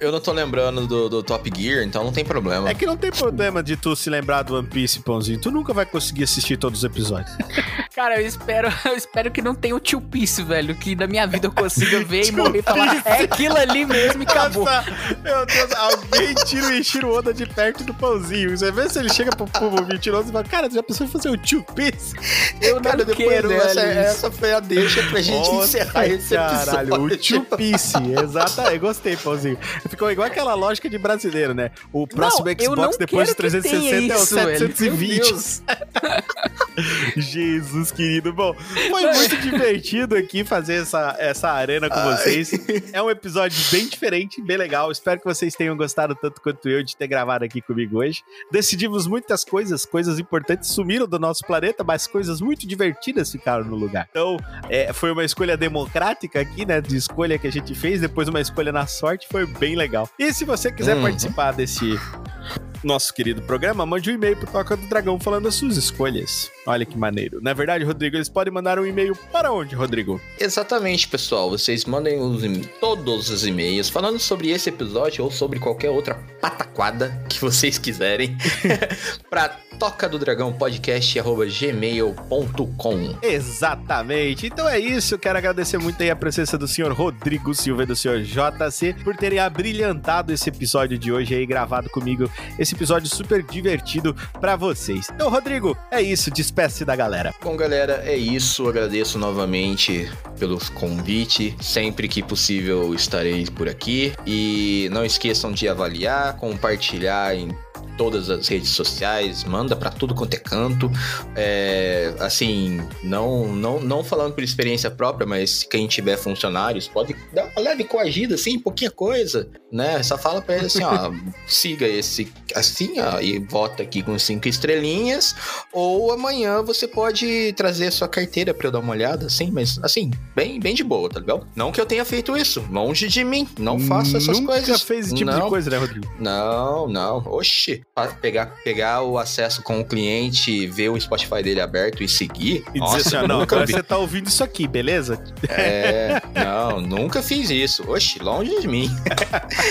Eu não tô lembrando do, do Top Gear, então não tem problema. É que não tem problema de tu se lembrar do One Piece, Pãozinho. Tu nunca vai conseguir assistir todos os episódios. (laughs) Cara, eu espero, (laughs) eu espero que não tenha o Tio Piece, velho. Que na minha vida eu consiga (laughs) ver e morrer e falar, é aquilo ali mesmo e acabou. Nossa, meu Deus, alguém tira o Ishiro Oda de perto do pãozinho. Você vê se ele chega pro povo mentiroso e fala, cara, você já pensou em fazer o tio Piece? Eu não Cara, depois quero, dessa, velho. essa foi a deixa pra gente Nossa, encerrar esse episódio. Caralho, o tio Piece, exatamente. Gostei, pãozinho. Ficou igual aquela lógica de brasileiro, né? O próximo Não, Xbox não depois do quero que 360 tenha é o isso, velho. Meu 720. Deus. (laughs) Jesus querido. Bom, foi muito divertido aqui fazer essa, essa arena com vocês. É um episódio bem diferente, bem legal. Espero que vocês tenham gostado tanto quanto eu de ter gravado aqui comigo hoje. Decidimos muitas coisas, coisas importantes sumiram do nosso planeta, mas coisas muito divertidas ficaram no lugar. Então, é, foi uma escolha democrática aqui, né? De escolha que a gente fez, depois uma escolha na sorte, foi bem legal. E se você quiser Uhum. participar desse nosso querido programa, mande um e-mail pro Toca do Dragão falando as suas escolhas. Olha que maneiro. Na verdade, Rodrigo, eles podem mandar um e-mail para onde, Rodrigo? Exatamente, pessoal. Vocês mandem os todos os e-mails falando sobre esse episódio ou sobre qualquer outra pataquada que (laughs) vocês quiserem (laughs) pra toca do dragão podcast gmail.com. Exatamente. Então é isso. Eu quero agradecer muito aí a presença do senhor Rodrigo Silva e do senhor JC por terem abrilhantado esse episódio de hoje aí, gravado comigo. Esse episódio super divertido pra vocês. Então, Rodrigo, é isso. Despeça-se da galera. Bom, galera, é isso. Agradeço novamente pelo convite. Sempre que possível estarei por aqui. E não esqueçam de avaliar, compartilhar em todas as redes sociais, manda pra tudo quanto é canto. É, assim, não, não, não falando por experiência própria, mas quem tiver funcionários pode dar uma leve coagida, assim, pouquinha coisa, né? Só fala pra ele assim, ó, (laughs) siga esse assim, ó, e vota aqui com cinco estrelinhas. Ou amanhã você pode trazer a sua carteira pra eu dar uma olhada, assim, mas assim, bem, bem de boa, tá ligado? Não que eu tenha feito isso, longe de mim, não faço essas Nunca coisas. fez esse tipo não, de coisa, né, Rodrigo? não, não. Oxi. Pegar, pegar o acesso com o cliente, ver o Spotify dele aberto e seguir. E Nossa, dizer assim, ó, não, nunca agora vi. você tá ouvindo isso aqui, beleza? É, não, nunca fiz isso. Oxi, longe de mim. (laughs)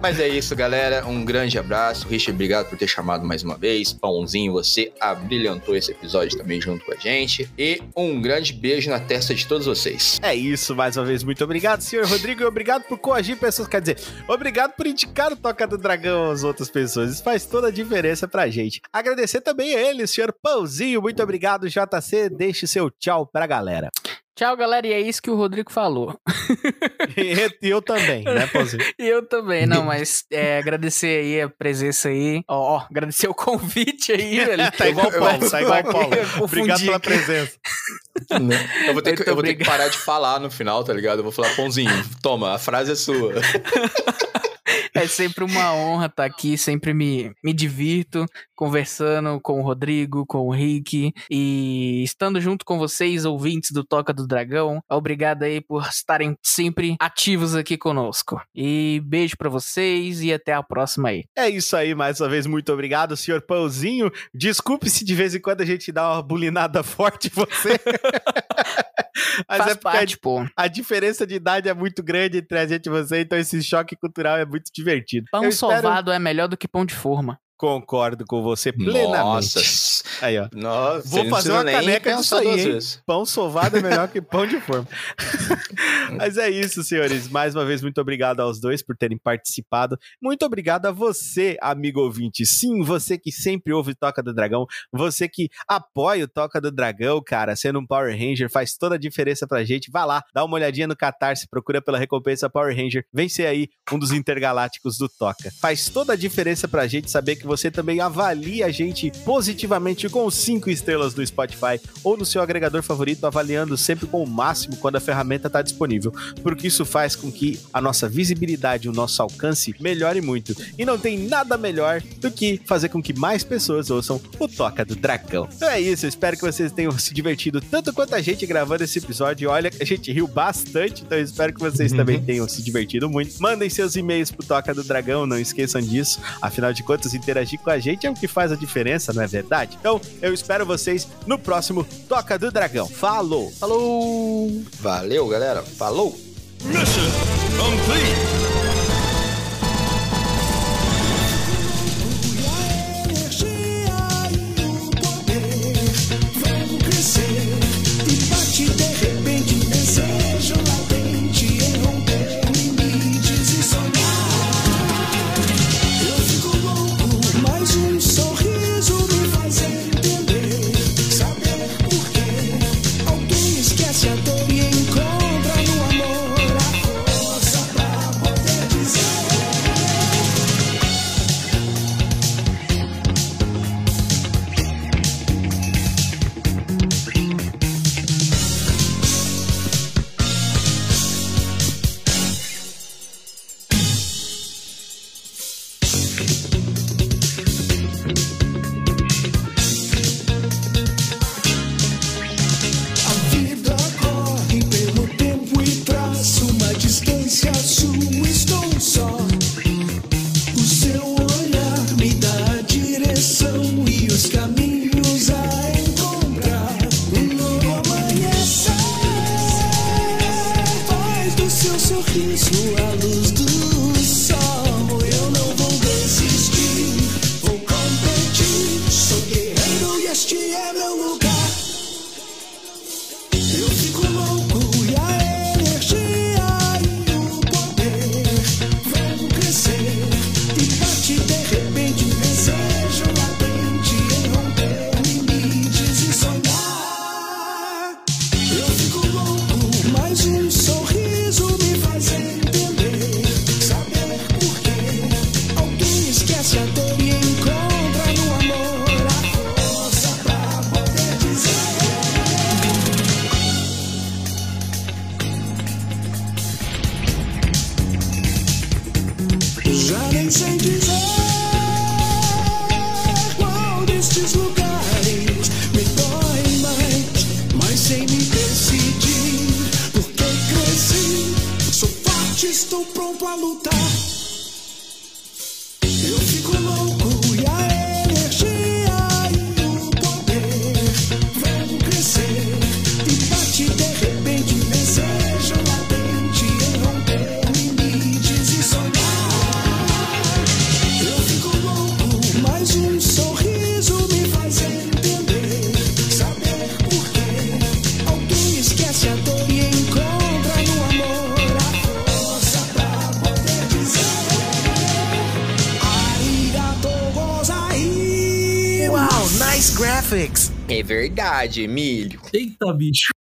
Mas é isso, galera. Um grande abraço. Richard, obrigado por ter chamado mais uma vez. Pãozinho, você abrilhantou esse episódio também junto com a gente. E um grande beijo na testa de todos vocês. É isso, mais uma vez, muito obrigado, senhor Rodrigo, e obrigado por coagir pessoas, quer dizer, obrigado por indicar o Toca do Dragão às outras pessoas, isso faz toda a diferença pra gente. Agradecer também a ele, senhor Pãozinho, muito obrigado, JC, deixe seu tchau pra galera. Tchau, galera. E é isso que o Rodrigo falou. E eu também, né, Pãozinho? (laughs) E eu também, não, mas é, agradecer aí a presença aí. Ó, ó, agradecer o convite aí, (laughs) velho. Tá igual o Paulo, tá igual o Paulo. Eu Obrigado pela presença. (laughs) Eu vou, ter que, eu vou ter que parar de falar no final, tá ligado? Eu vou falar, Pãozinho, toma, a frase é sua. É sempre uma honra estar aqui, sempre me, me divirto conversando com o Rodrigo, com o Rick e estando junto com vocês, ouvintes do Toca do Dragão. Obrigado aí por estarem sempre ativos aqui conosco. E beijo pra vocês e até a próxima aí. É isso aí, mais uma vez, muito obrigado, senhor Pãozinho. Desculpe se de vez em quando a gente dá uma bulinada forte em você. (laughs) Mas Faz é porque a parte, pô. A diferença de idade é muito grande entre a gente e você, então esse choque cultural é muito divertido. Pão Eu espero- sovado é melhor do que pão de forma. Concordo com você plenamente. Nossa. Aí, ó. Nossa, Vou fazer uma caneca disso aí, hein? vezes. Pão sovado é melhor que pão de forma. (laughs) Mas é isso, senhores. Mais uma vez, muito obrigado aos dois por terem participado. Muito obrigado a você, amigo ouvinte. Sim, você que sempre ouve Toca do Dragão, você que apoia o Toca do Dragão, cara, sendo um Power Ranger, faz toda a diferença pra gente. Vá lá, dá uma olhadinha no Catarse, procura pela recompensa Power Ranger, vem ser aí um dos intergalácticos do Toca. Faz toda a diferença pra gente saber que você também avalie a gente positivamente com cinco estrelas no Spotify ou no seu agregador favorito, avaliando sempre com o máximo quando a ferramenta está disponível, porque isso faz com que a nossa visibilidade, o nosso alcance melhore muito. E não tem nada melhor do que fazer com que mais pessoas ouçam o Toca do Dragão. Então é isso, eu espero que vocês tenham se divertido tanto quanto a gente gravando esse episódio. Olha, a gente riu bastante, então eu espero que vocês também uhum. tenham se divertido muito. Mandem seus e-mails pro Toca do Dragão, não esqueçam disso. Afinal de contas, interagir com a gente é o que faz a diferença, não é verdade? Então, eu espero vocês no próximo Toca do Dragão. Falou! Falou! Valeu, galera. Falou! Mission complete! Verdade, Emílio. Eita, bicho.